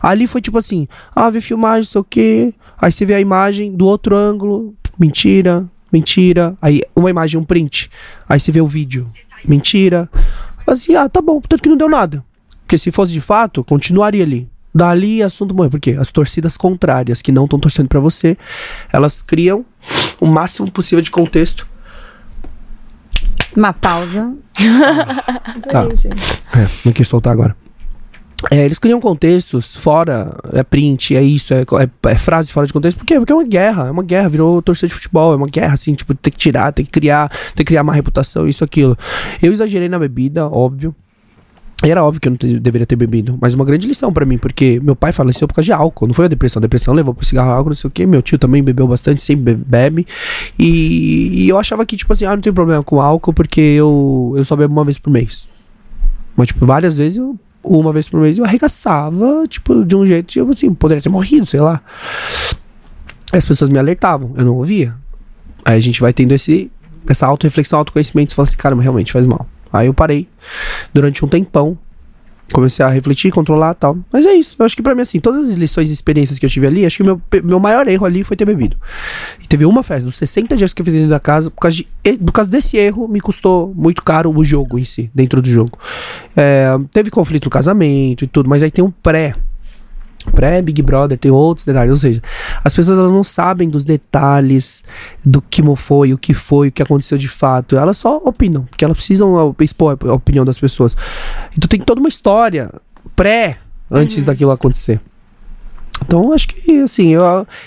Ali foi tipo assim, ah, vê filmagem, não sei o que. Aí você vê a imagem do outro ângulo, mentira, mentira. Aí uma imagem, um print. Aí você vê o vídeo, mentira. Assim, ah, tá bom, tanto que não deu nada. Porque se fosse de fato, continuaria ali. Dali, assunto morreu. Por quê? As torcidas contrárias, que não estão torcendo pra você, elas criam o máximo possível de contexto. Uma pausa. Tá. É, não quis soltar agora. É, eles criam contextos fora, é print, é isso, é, é- é frase fora de contexto, por quê? Porque é uma guerra, é uma guerra, virou torcida de futebol, é uma guerra, assim, tipo, tem que tirar, tem que criar, tem que criar uma reputação, isso, aquilo. Eu exagerei na bebida, óbvio. Era óbvio que eu não te- deveria ter bebido, mas uma grande lição pra mim, porque meu pai faleceu por causa de álcool, não foi a depressão, a depressão levou pro cigarro, álcool, não sei o que, meu tio também bebeu bastante, sempre be- bebe, e, e eu achava que, tipo assim, ah, não tem problema com álcool, porque eu, eu só bebo uma vez por mês. Mas, tipo, várias vezes eu, uma vez por mês, eu arregaçava, tipo, de um jeito, tipo assim, poderia ter morrido, sei lá. As pessoas me alertavam, eu não ouvia. Aí a gente vai tendo esse, essa auto-reflexão, autoconhecimento, e fala assim, cara, mas realmente faz mal. Aí eu parei durante um tempão, comecei a refletir, controlar tal. Mas é isso. Eu acho que pra mim, assim, todas as lições e experiências que eu tive ali, acho que meu, meu maior erro ali foi ter bebido. E teve uma festa, dos 60 dias que eu fiz dentro da casa, por causa, de, por causa desse erro, me custou muito caro o jogo em si, dentro do jogo. É, teve conflito no casamento e tudo, mas aí tem um pré. Pré-Big Brother, tem outros detalhes. Ou seja, as pessoas elas não sabem dos detalhes do que foi, o que foi, o que aconteceu de fato. Elas só opinam, porque elas precisam expor a opinião das pessoas. Então tem toda uma história pré antes daquilo acontecer. Então acho que assim, eu,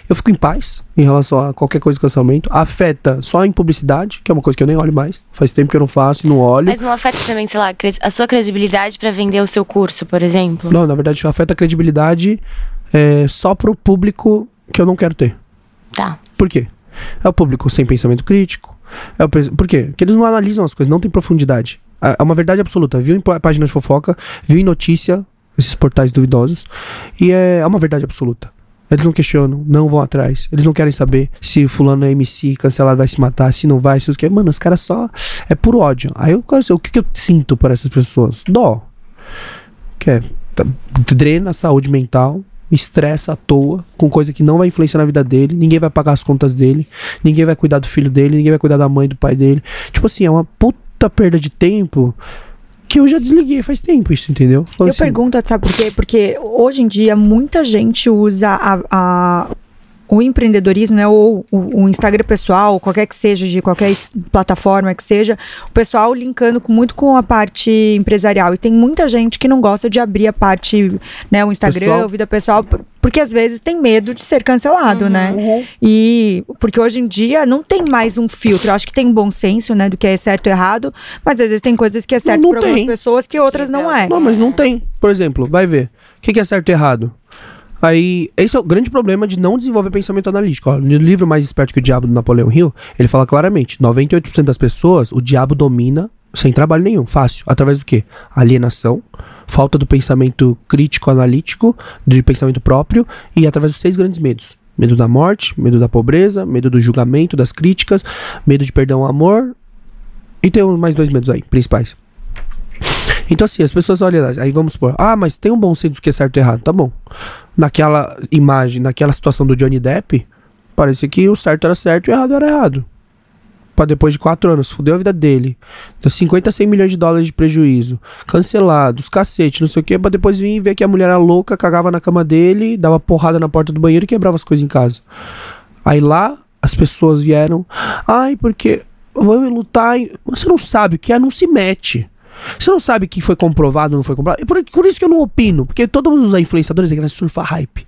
eu fico em paz em relação a qualquer coisa de cancelamento. Afeta só em publicidade, que é uma coisa que eu nem olho mais. Faz tempo que eu não faço, não olho. Mas não afeta também, sei lá, a sua credibilidade pra vender o seu curso, por exemplo? Não, na verdade afeta a credibilidade é, só pro público que eu não quero ter. Tá. Por quê? É o público sem pensamento crítico. É o Por quê? Porque eles não analisam as coisas, não tem profundidade. É é uma verdade absoluta. Viu em pá- página de fofoca, viu em notícia, esses portais duvidosos, e é, é uma verdade absoluta. Eles não questionam, não vão atrás. Eles não querem saber se fulano é MC, cancelado vai se matar, se não vai, se os que. Mano, os caras só. É puro ódio. Aí eu, quero o que, que eu sinto por essas pessoas? Dó. Que é. tá- drena a saúde mental, estressa à toa, com coisa que não vai influenciar na vida dele, ninguém vai pagar as contas dele, ninguém vai cuidar do filho dele, ninguém vai cuidar da mãe, do pai dele. Tipo assim, é uma puta perda de tempo que eu já desliguei faz tempo isso, entendeu? Eu assim, pergunto, sabe por quê? Porque hoje em dia muita gente usa a, a- o empreendedorismo, né, ou o, o Instagram pessoal, qualquer que seja, de qualquer plataforma que seja, o pessoal linkando com- muito com a parte empresarial. E tem muita gente que não gosta de abrir a parte, né, o Instagram, Pessoal. a vida pessoal, por- porque às vezes tem medo de ser cancelado, né? E porque hoje em dia não tem mais um filtro. Eu acho que tem um bom senso, né, do que é certo e errado, mas às vezes tem coisas que é certo para algumas pessoas que outras não é. Não, mas não tem. Por exemplo, vai ver. O que é certo e errado? Aí, esse é o grande problema de não desenvolver pensamento analítico. Ó, no livro Mais Esperto que o Diabo, do Napoleão Hill, ele fala claramente: 98% das pessoas, o diabo domina sem trabalho nenhum. Fácil. Através do quê? Alienação, falta do pensamento crítico analítico, de pensamento próprio, e através dos seis grandes medos. Medo da morte, medo da pobreza, medo do julgamento, das críticas, medo de perder o amor. E tem mais dois medos aí, principais. Então, assim, as pessoas olham, aí vamos supor, ah, mas tem um bom senso do que é certo e errado. Tá bom. Naquela imagem, naquela situação do Johnny Depp, parecia que o certo era certo e o errado era errado. Pra depois de quatro anos, fudeu a vida dele. Deu 50 a 100 milhões de dólares de prejuízo. Cancelados, cacete, não sei o que. Pra depois vir e ver que a mulher era louca, cagava na cama dele, dava porrada na porta do banheiro e quebrava as coisas em casa. Aí lá, as pessoas vieram. Ai, porque vou lutar. em-" Você não sabe o que é, não se mete. Você não sabe que foi comprovado ou não foi comprovado. E por, por isso que eu não opino. Porque todos os influenciadores querem surfar hype.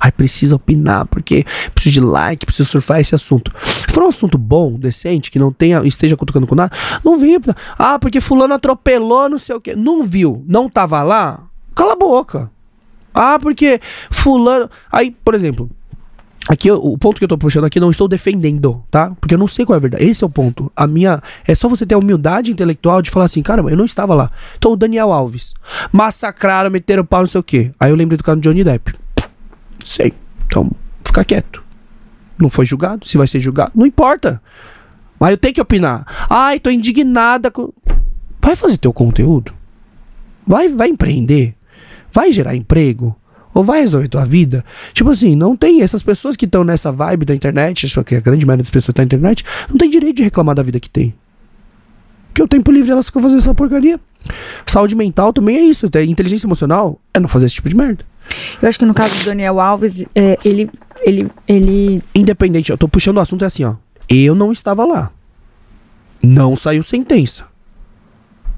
Ai, precisa opinar, porque preciso de like, preciso surfar esse assunto. Se for um assunto bom, decente, que não tenha, esteja cutucando com nada, não vi. Ah, porque fulano atropelou, não sei o quê. Não viu, não tava lá, cala a boca. Ah, porque fulano. Aí, por exemplo, Aqui, o ponto que eu tô puxando aqui, não estou defendendo, tá? Porque eu não sei qual é a verdade. Esse é o ponto. A minha. É só você ter a humildade intelectual de falar assim, caramba, eu não estava lá. Então, o Daniel Alves. Massacraram, meteram pau, não sei o quê. Aí eu lembrei do caso do Johnny Depp. Sei. Então, fica quieto. Não foi julgado. Se vai ser julgado, não importa. Mas eu tenho que opinar. Ai, tô indignada com. Vai fazer teu conteúdo. Vai, vai empreender. Vai gerar emprego. Ou vai resolver tua vida? Tipo assim, não tem. Essas pessoas que estão nessa vibe da internet, acho que a grande maioria das pessoas que tá na internet, não tem direito de reclamar da vida que tem. Porque o tempo livre elas ficam fazendo essa porcaria. Saúde mental também é isso. Inteligência emocional é não fazer esse tipo de merda. Eu acho que no caso do Daniel Alves, é, ele, ele, ele. Independente, eu tô puxando o assunto é assim, ó. Eu não estava lá. Não saiu sentença.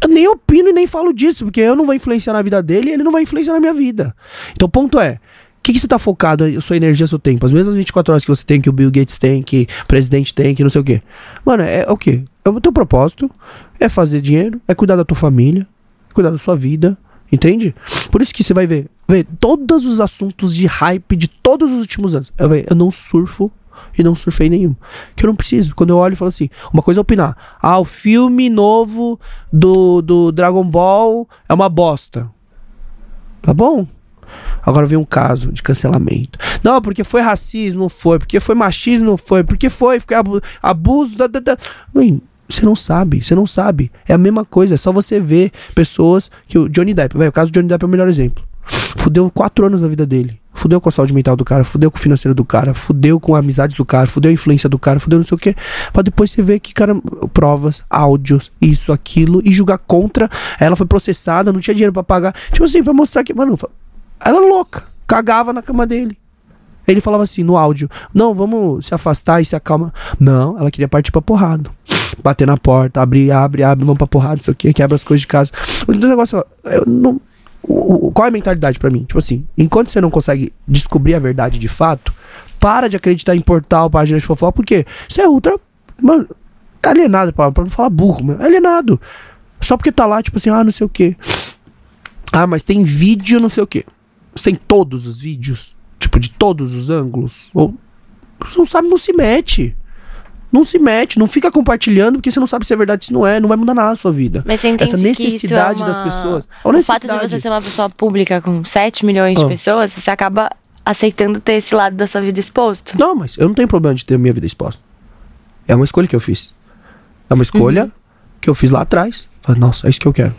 Eu nem opino e nem falo disso, porque eu não vou influenciar na vida dele e ele não vai influenciar na minha vida. Então o ponto é, o que, que você tá focado, sua energia, seu tempo? As mesmas 24 horas que você tem, que o Bill Gates tem, que o presidente tem, que não sei o quê. Mano, é, é o quê? É o teu propósito, é fazer dinheiro, é cuidar da tua família, cuidar da sua vida, entende? Por isso que você vai ver, ver todos os assuntos de hype de todos os últimos anos. Eu, eu não surfo e não surfei nenhum. Que eu não preciso. Quando eu olho e falo assim, uma coisa é opinar. Ah, o filme novo do, do Dragon Ball é uma bosta. Tá bom? Agora vem um caso de cancelamento. Não, porque foi racismo, não foi. Porque foi machismo, não foi. Porque foi, foi abu- abuso. Da, da, da. Você não sabe, você não sabe. É a mesma coisa, é só você ver pessoas que o Johnny Depp, velho, o caso do Johnny Depp é o melhor exemplo. Fudeu quatro anos da vida dele. Fudeu com a saúde mental do cara, fudeu com o financeiro do cara, fudeu com a amizades do cara, fudeu a influência do cara, fudeu não sei o que. Pra depois você ver que, cara, provas, áudios, isso, aquilo, e julgar contra. Ela foi processada, não tinha dinheiro pra pagar. Tipo assim, pra mostrar que, mano, ela é louca, cagava na cama dele. Ele falava assim no áudio: Não, vamos se afastar e se acalma. Não, ela queria partir pra porrada. Bater na porta, abrir, abre, abre, vamos pra porrada, isso aqui, quebra as coisas de casa. O negócio, eu não. Qual é a mentalidade pra mim? Tipo assim, enquanto você não consegue descobrir a verdade de fato, para de acreditar em portal, página de fofoca, porque você é ultra. Mano, alienado, pra, pra não falar burro, mano. Alienado. Só porque tá lá, tipo assim, ah, não sei o quê. Ah, mas tem vídeo, não sei o quê. Você tem todos os vídeos, tipo, de todos os ângulos. Ou. Você não sabe, não se mete. Não se mete, não fica compartilhando, porque você não sabe se é verdade, se não é, não vai mudar nada na sua vida. Mas você Essa isso é necessidade uma- das pessoas. O fato de necessidade. você ser uma pessoa pública com 7 milhões de Ah. pessoas, você acaba aceitando ter esse lado da sua vida exposto. Não, mas eu não tenho problema de ter minha vida exposta. É uma escolha que eu fiz. É uma escolha Uhum. que eu fiz lá atrás. Falei, nossa, é isso que eu quero.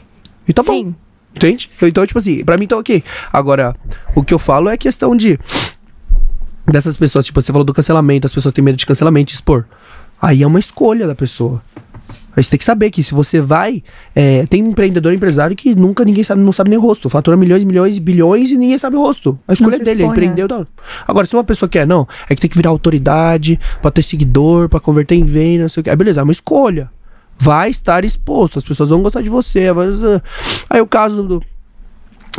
E tá bom. Sim. Entende? Então, tipo assim, pra mim tá ok. Agora, o que eu falo é questão de. Dessas pessoas, tipo, você falou do cancelamento, as pessoas têm medo de cancelamento, de expor. Aí é uma escolha da pessoa. Aí você tem que saber que se você vai. é, tem um empreendedor, empresário que nunca ninguém sabe, não sabe nem o rosto. Fatura milhões, milhões, bilhões e ninguém sabe o rosto. A escolha é dele, expõe, ele empreendeu. Tal. Agora, se uma pessoa quer, não, é que tem que virar autoridade pra ter seguidor, pra converter em venda, não sei o que. Aí beleza, é uma escolha. Vai estar exposto, as pessoas vão gostar de você. Mas, ah, aí o caso do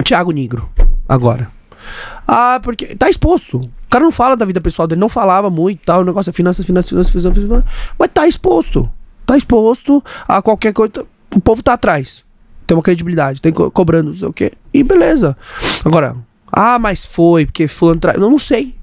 Tiago Negro, agora. Ah, porque tá exposto. O cara não fala da vida pessoal dele, não falava muito tal. O negócio é finanças, finanças, finanças, finanças, finanças, mas tá exposto. Tá exposto a qualquer coisa. O povo tá atrás. Tem uma credibilidade, tem co- cobrando, não sei o quê. E beleza. Agora, ah, mas foi, porque fulano trai. Eu não sei.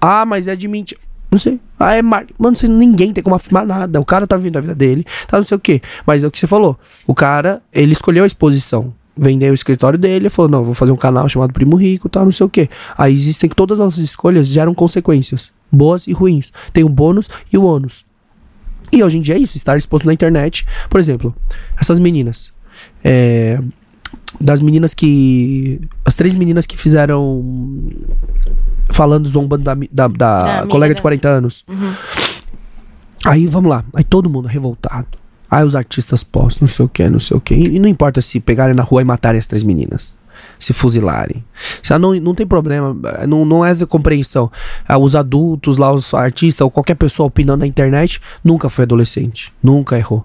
Ah, mas é de mentira. Não sei. Ah, é mar... Mano, você, ninguém tem como afirmar nada. O cara tá vivendo a vida dele, tá não sei o quê. Mas é o que você falou. O cara, ele escolheu a exposição. Vendeu o escritório dele falou: não, vou fazer um canal chamado Primo Rico, tal, não sei o quê. Aí existem que todas as nossas escolhas geram consequências, boas e ruins. Tem o bônus e o ônus. E hoje em dia é isso, estar exposto na internet. Por exemplo, essas meninas. É, das meninas que. As três meninas que fizeram. Falando, zombando da, da, da colega de dela. 40 anos. Uhum. Aí vamos lá. Aí todo mundo revoltado. Aí os artistas postam, não sei o que, não sei o que. E, não importa se pegarem na rua e matarem as três meninas. Se fuzilarem. Não, não tem problema. eh, Não, não é de compreensão. Ah, os adultos lá, os artistas, ou qualquer pessoa opinando na internet, nunca foi adolescente. Nunca errou.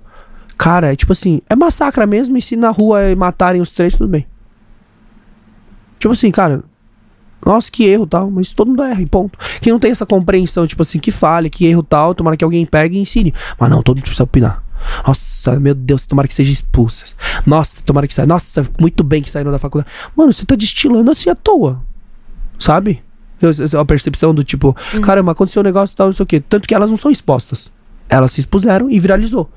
Cara, é tipo assim, é massacra mesmo. E se na rua matarem os três, tudo bem. Tipo assim, cara. Nossa, que erro tal, mas todo mundo erra e ponto. Quem não tem essa compreensão, tipo assim, que fale, que erro tal, tomara que alguém pegue e ensine. Mas não, todo mundo precisa opinar. Nossa, meu Deus, tomara que seja expulsas. Nossa, tomara que saia. Nossa, muito bem que saíram da faculdade. Mano, você tá destilando assim à toa. Sabe? A percepção do tipo, caramba, aconteceu um negócio tal, não sei o quê. Tanto que elas não são expostas. Elas se expuseram e viralizou.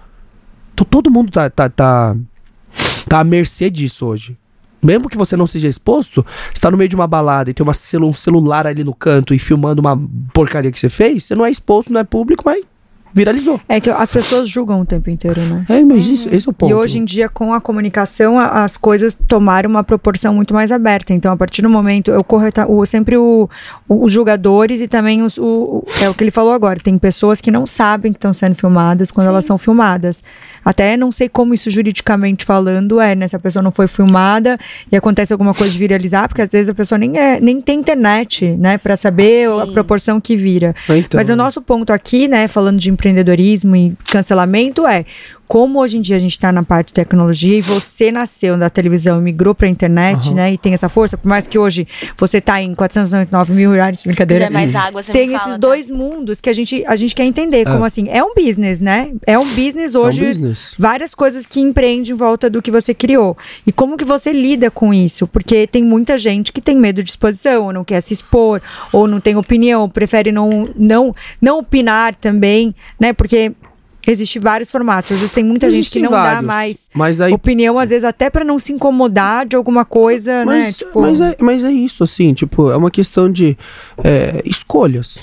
Então todo mundo tá, tá, tá, tá à mercê disso hoje. Mesmo que você não seja exposto, você tá no meio de uma balada e tem uma celu- um celular ali no canto e filmando uma porcaria que você fez, você não é exposto, não é público, mas viralizou. É que as pessoas julgam o tempo inteiro, né? É, mas isso, esse é o ponto. E hoje em dia, com a comunicação, a- as coisas tomaram uma proporção muito mais aberta. Então, a partir do momento, eu corro tá, o, sempre o- o- os jogadores e também os, o, o- é o que ele falou agora. Tem pessoas que não sabem que estão sendo filmadas quando elas são filmadas. Até não sei como isso juridicamente falando é, né? Se a pessoa não foi filmada e acontece alguma coisa de viralizar, porque às vezes a pessoa nem, é, nem tem internet, né? Pra saber a Sim. proporção que vira. Então, Mas o nosso ponto aqui, né, falando de empreendedorismo e cancelamento, é como hoje em dia a gente está na parte de tecnologia e você nasceu da televisão e migrou para a internet, Aham. né, e tem essa força, por mais que hoje você tá em 499 mil reais, Se brincadeira. quiser mais água, você Tem me esses fala, tá? dois mundos que a gente, a gente quer entender. Como assim? É um business, né? É um business é um hoje. business. Várias coisas que empreende em volta do que você criou. E como que você lida com isso? Porque tem muita gente que tem medo de exposição, ou não quer se expor, ou não tem opinião, prefere não, não, não opinar também, né? Porque Existem vários formatos. Às vezes tem muita gente que Existem não dá vários, mais Mas aí opinião, às vezes até pra não se incomodar de alguma coisa, né? Mas, Tipo, mas, é, mas é isso, assim, tipo, é uma questão de é, escolhas.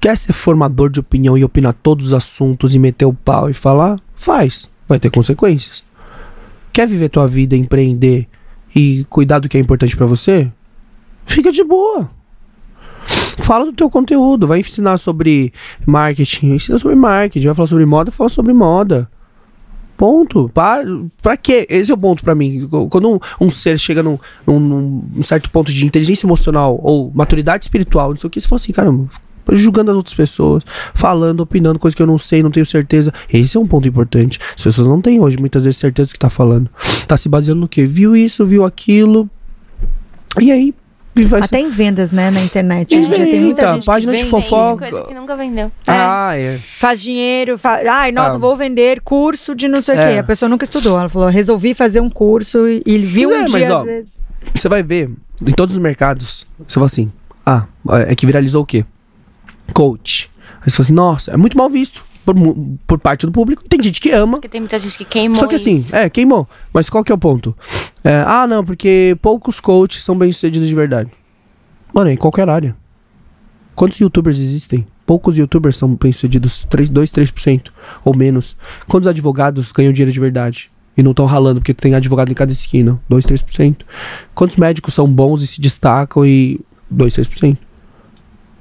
Quer ser formador de opinião e opinar todos os assuntos e meter o pau e falar? Faz. Vai ter consequências. Quer viver tua vida, empreender e cuidar do que é importante pra você? Fica de boa. Fala do teu conteúdo, vai ensinar sobre marketing, ensina sobre marketing, vai falar sobre moda, fala sobre moda. Ponto. Pra, pra quê? Esse é o ponto pra mim. Quando um, um ser chega num, num- num certo ponto de inteligência emocional ou maturidade espiritual, não sei o que, você fala assim, caramba, julgando as outras pessoas, falando, opinando, coisa que eu não sei, não tenho certeza. Esse é um ponto importante. As pessoas não têm hoje muitas vezes certeza do que tá falando. Tá se baseando no quê? Viu isso, viu aquilo. E aí, vai até em vendas, né, na internet. Hoje em dia tem muita gente página que de vende, fofoca. Coisa que nunca vendeu. Ah, é. faz dinheiro, fa... ai, nossa, Ah. vou vender curso de não sei o É. quê. A pessoa nunca estudou. Ela falou, resolvi fazer um curso e, e viu Pois um é, dia, mas, ó, às vezes. Você vai ver, em todos os mercados, você fala assim, ah, é que viralizou o quê? Coach. Aí você fala assim, nossa, é muito mal visto por, por parte do público. Tem gente que ama. Porque tem muita gente que queimou Só que assim, isso. é, queimou. Mas qual que é o ponto? É, ah, não, porque poucos coaches são bem-sucedidos de verdade. Mano, é em qualquer área. Quantos youtubers existem? Poucos youtubers são bem-sucedidos, 3, 2, 3% ou menos. Quantos advogados ganham dinheiro de verdade? E não estão ralando, porque tem advogado em cada esquina. 2, 3%. Quantos médicos são bons e se destacam e 2, 3%?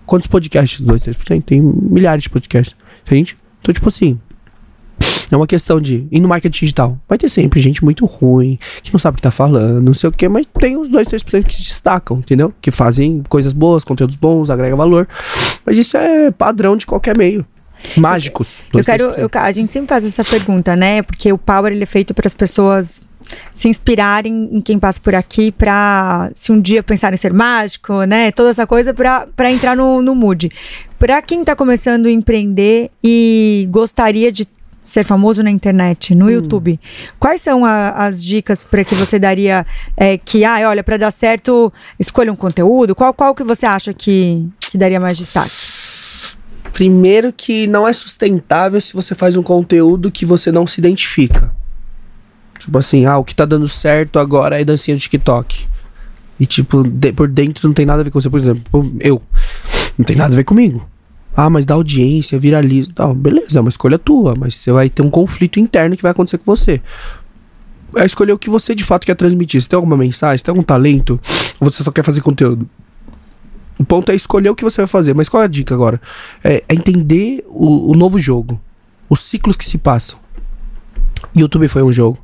Quantos podcasts? 2, 3%? Tem milhares de podcasts. Entende? Então, tipo assim, é uma questão de. E no marketing digital? Vai ter sempre gente muito ruim, que não sabe o que tá falando, não sei o que, mas tem os 2, 3% que se destacam, entendeu? Que fazem coisas boas, conteúdos bons, agrega valor. Mas isso é padrão de qualquer meio. Mágicos. Eu 2, quero, 3%. eu- a gente sempre faz essa pergunta, né? Porque o Power ele é feito para as pessoas se inspirarem em quem passa por aqui para se um dia pensar em ser mágico, né? Toda essa coisa para entrar no, no mood. Para quem tá começando a empreender e gostaria de ser famoso na internet, no YouTube, quais são a- as dicas para que você daria é, que, ah, olha, para dar certo, escolha um conteúdo? Qual, qual que você acha que, que daria mais destaque? Primeiro que não é sustentável se você faz um conteúdo que você não se identifica. Tipo assim, ah, o que tá dando certo agora é dancinha do TikTok. E tipo, de- por dentro não tem nada a ver com você. Por exemplo, eu. Não tem nada a ver comigo. Ah, mas dá audiência, viraliza. Tal. Beleza, é uma escolha tua, mas você vai ter um conflito interno que vai acontecer com você. É escolher o que você de fato quer transmitir. Você tem alguma mensagem, você tem algum talento, você só quer fazer conteúdo. O ponto é escolher o que você vai fazer. Mas qual é a dica agora? É, é entender o, o novo jogo. Os ciclos que se passam. YouTube foi um jogo.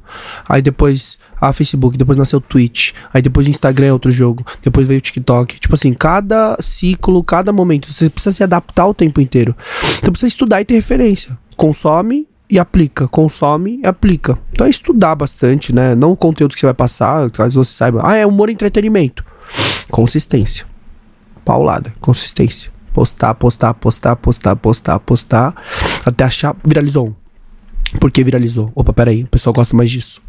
Aí depois a Facebook, depois nasceu o Twitch. Aí depois o Instagram é outro jogo. Depois veio o TikTok. Tipo assim, cada ciclo, cada momento, você precisa se adaptar o tempo inteiro. Então precisa estudar e ter referência. Consome e aplica. Consome e aplica. Então é estudar bastante, né? Não o conteúdo que você vai passar, caso você saiba. Ah, é humor e entretenimento. Consistência. Paulada. Consistência. Postar, postar, postar, postar, postar, postar. Até achar. Viralizou um. Por que viralizou? Opa, peraí, o pessoal gosta mais disso.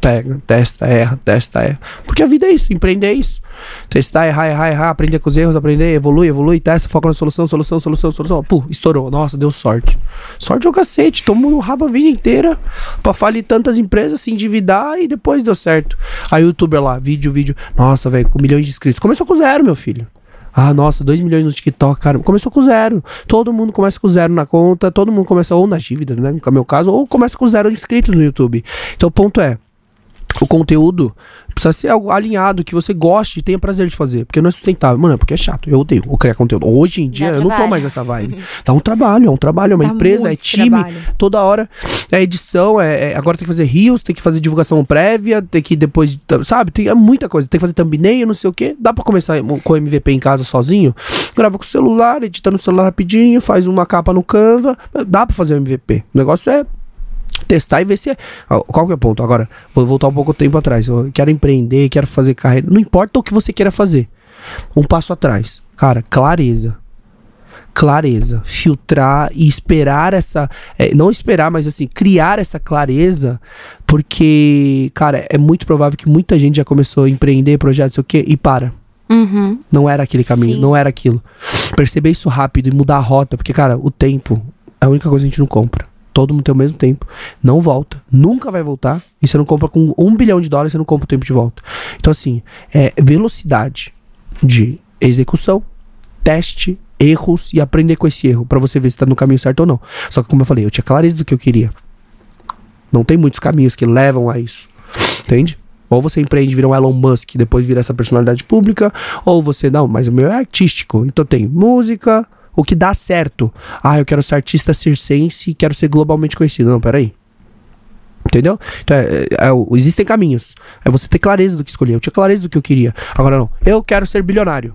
Pega, testa, erra, testa, erra. Porque a vida é isso, empreender é isso. Testar, errar, errar, errar, aprender com os erros, aprender, evolui, evolui, testa, foca na solução, solução, solução, solução. Pô, estourou. Nossa, deu sorte. Sorte é o cacete. Tomou no rabo a vida inteira pra falir tantas empresas, se endividar e depois deu certo. Aí o youtuber lá, vídeo, vídeo. Nossa, velho, com milhões de inscritos. Começou com zero, meu filho. Ah, nossa, 2 milhões no TikTok, cara. Começou com zero. Todo mundo começa com zero na conta, todo mundo começa ou nas dívidas, né? No meu caso, ou começa com zero inscritos no YouTube. Então o ponto é. O conteúdo precisa ser algo alinhado, que você goste e tenha prazer de fazer. Porque não é sustentável. Mano, é porque é chato. Eu odeio criar conteúdo. Hoje em dia, eu não tô trabalho. mais nessa vibe. Dá um trabalho, é um trabalho, é uma Dá empresa, é time. trabalho. Toda hora é edição, é, é- agora tem que fazer rios, tem que fazer divulgação prévia, tem que depois, sabe? Tem é muita coisa. Tem que fazer thumbnail, não sei o quê. Dá pra começar com o MVP em casa sozinho? Grava com o celular, edita no celular rapidinho, faz uma capa no Canva. Dá pra fazer o MVP. O negócio é testar e ver se é. Qual que é o ponto? Agora, vou voltar um pouco tempo atrás. Eu quero empreender, quero fazer carreira. Não importa o que você queira fazer. Um passo atrás. Cara, clareza. Clareza. Filtrar e esperar essa. é, não esperar, mas assim, criar essa clareza. Porque, cara, é muito provável que muita gente já começou a empreender projetos, sei o quê, e para. Uhum. Não era aquele caminho, Sim. não era aquilo. Perceber isso rápido e mudar a rota, porque, cara, o tempo é a única coisa que a gente não compra. Todo mundo tem o mesmo tempo, não volta, nunca vai voltar, e você não compra com um bilhão de dólares, você não compra o tempo de volta. Então, assim, é velocidade de execução, teste, erros e aprender com esse erro, pra você ver se tá no caminho certo ou não. Só que, como eu falei, eu tinha clareza do que eu queria. Não tem muitos caminhos que levam a isso, entende? Ou você empreende vira um Elon Musk depois vira essa personalidade pública, ou você, não, mas o meu é artístico. Então tem música, o que dá certo. Ah, eu quero ser artista circense e quero ser globalmente conhecido. Não, peraí. Entendeu? Então, é, é, é, existem caminhos. É você ter clareza do que escolher. Eu tinha clareza do que eu queria. Agora não. Eu quero ser bilionário.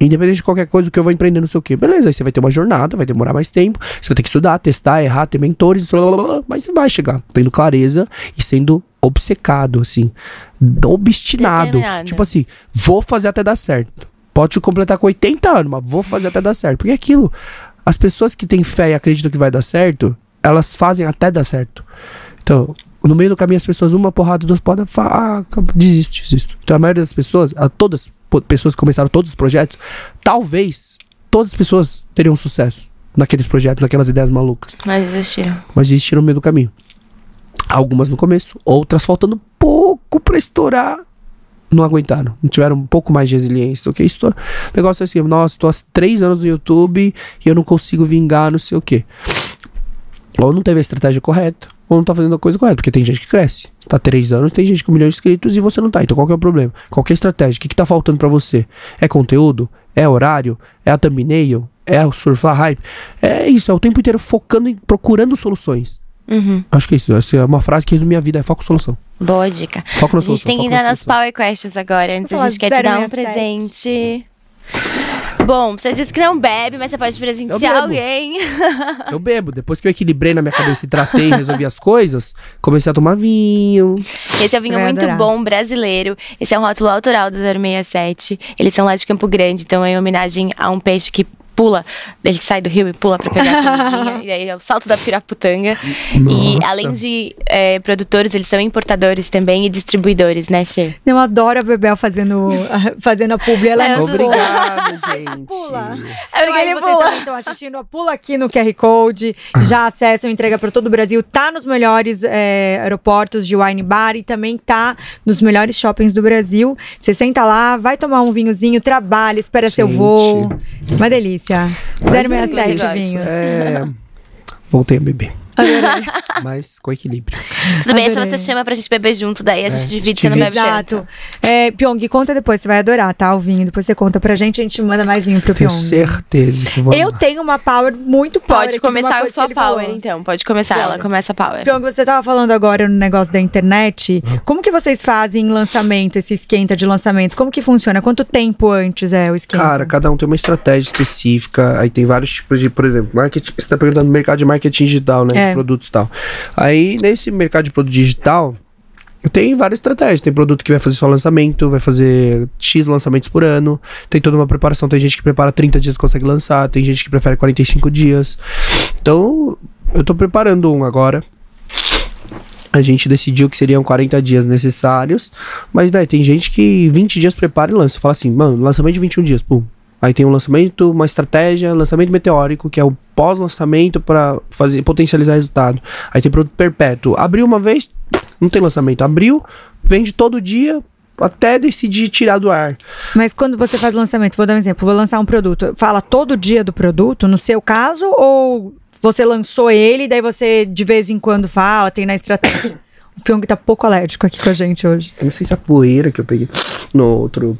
Independente de qualquer coisa que eu vou empreender, não sei o quê. Beleza, aí você vai ter uma jornada, vai demorar mais tempo. Você vai ter que estudar, testar, errar, ter mentores, blá, blá, blá, mas você vai chegar tendo clareza e sendo obcecado, assim. Obstinado. Tipo assim, vou fazer até dar certo. Pode completar com 80 anos, mas vou fazer até dar certo. Porque é aquilo, as pessoas que têm fé e acreditam que vai dar certo, elas fazem até dar certo. Então, no meio do caminho, as pessoas, uma porrada, duas falar, ah, desisto, desisto. Então, a maioria das pessoas, todas po- pessoas que começaram todos os projetos, talvez todas as pessoas teriam sucesso naqueles projetos, naquelas ideias malucas. Mas desistiram. Mas desistiram no meio do caminho. Algumas no começo, outras faltando pouco pra estourar, não aguentaram. Não tiveram um pouco mais de resiliência que isso. O negócio é assim, nossa, tô há três anos no YouTube e eu não consigo vingar, não sei o quê. Ou não teve a estratégia correta, ou não tá fazendo a coisa correta, porque tem gente que cresce. Tá três anos, tem gente com milhões de inscritos e você não tá. Então qual que é o problema? Qual que é a estratégia? O que, que tá faltando pra você? É conteúdo? É horário? É a thumbnail? É o surfar hype? É isso, é o tempo inteiro focando em procurando soluções. Uhum. Acho que é isso. Essa é uma frase que resume a vida, é foco solução. Boa dica. Foco na A gente tem que entrar nas. Power Questions agora. Antes a gente quer te dar um 067. presente. Bom, você disse que não bebe, mas você pode presentear bebo. alguém. Eu bebo. Depois que eu equilibrei na minha cabeça e tratei e resolvi as coisas, comecei a tomar vinho. Esse é um vinho vai muito adorar. bom, brasileiro. Esse é um rótulo autoral do 067. Eles são lá de Campo Grande, então é em homenagem a um peixe que pula, ele sai do rio e pula pra pegar a comidinha, e aí é o salto da piraputanga. E Nossa. além de é, produtores, eles são importadores também e distribuidores, né, Che? Eu adoro a Bebel fazendo, fazendo a publi. Ela é É, muito Obrigado, gente. Pula. É Então, aí vocês também estão assistindo, pula aqui no QR Code, já acessam, entrega para todo o Brasil, tá nos melhores é, aeroportos de wine bar e também tá nos melhores shoppings do Brasil. Você senta lá, vai tomar um vinhozinho, trabalha, espera seu Gente. voo. Uma delícia. Mas é 067 isso. vinhos. É... Voltei a beber. Mas com equilíbrio. Tudo bem, se você chama pra gente beber junto, daí a gente É, divide, você não divide. bebe. Exato. É, Pyong, conta depois, você vai adorar, tá? O vinho. Depois você conta pra gente, a gente manda mais vinho pro Tenho Pyong. certeza que vou Eu tenho uma power muito power. Pode começar com sua ele falou. power, então. Pode começar, ela começa a power. Pyong, você tava falando agora no negócio da internet. Como que vocês fazem lançamento, esse esquenta de lançamento? Como que funciona? Quanto tempo antes é o esquenta? Cara, cada um tem uma estratégia específica. Aí tem vários tipos de, por exemplo, marketing. Você tá perguntando mercado de marketing digital, né? É. De produtos e tal. Aí, nesse mercado de produto digital, tem várias estratégias. Tem produto que vai fazer só lançamento, vai fazer X lançamentos por ano. Tem toda uma preparação. Tem gente que prepara 30 dias e consegue lançar. Tem gente que prefere 45 dias. Então, eu tô preparando um agora. A gente decidiu que seriam 40 dias necessários. Mas, velho, tem gente que 20 dias prepara e lança. Fala assim, mano, lançamento de 21 dias, pum. Aí tem um lançamento, uma estratégia, lançamento meteórico, que é o pós-lançamento para fazer potencializar resultado. Aí tem produto perpétuo. Abriu uma vez, não tem lançamento. Abriu, vende todo dia até decidir tirar do ar. Mas quando você faz lançamento, vou dar um exemplo, vou lançar um produto, fala todo dia do produto, no seu caso, ou você lançou ele, daí você de vez em quando fala, tem na estratégia. O Pyong tá pouco alérgico aqui com a gente hoje. Eu não sei se é a poeira que eu peguei no outro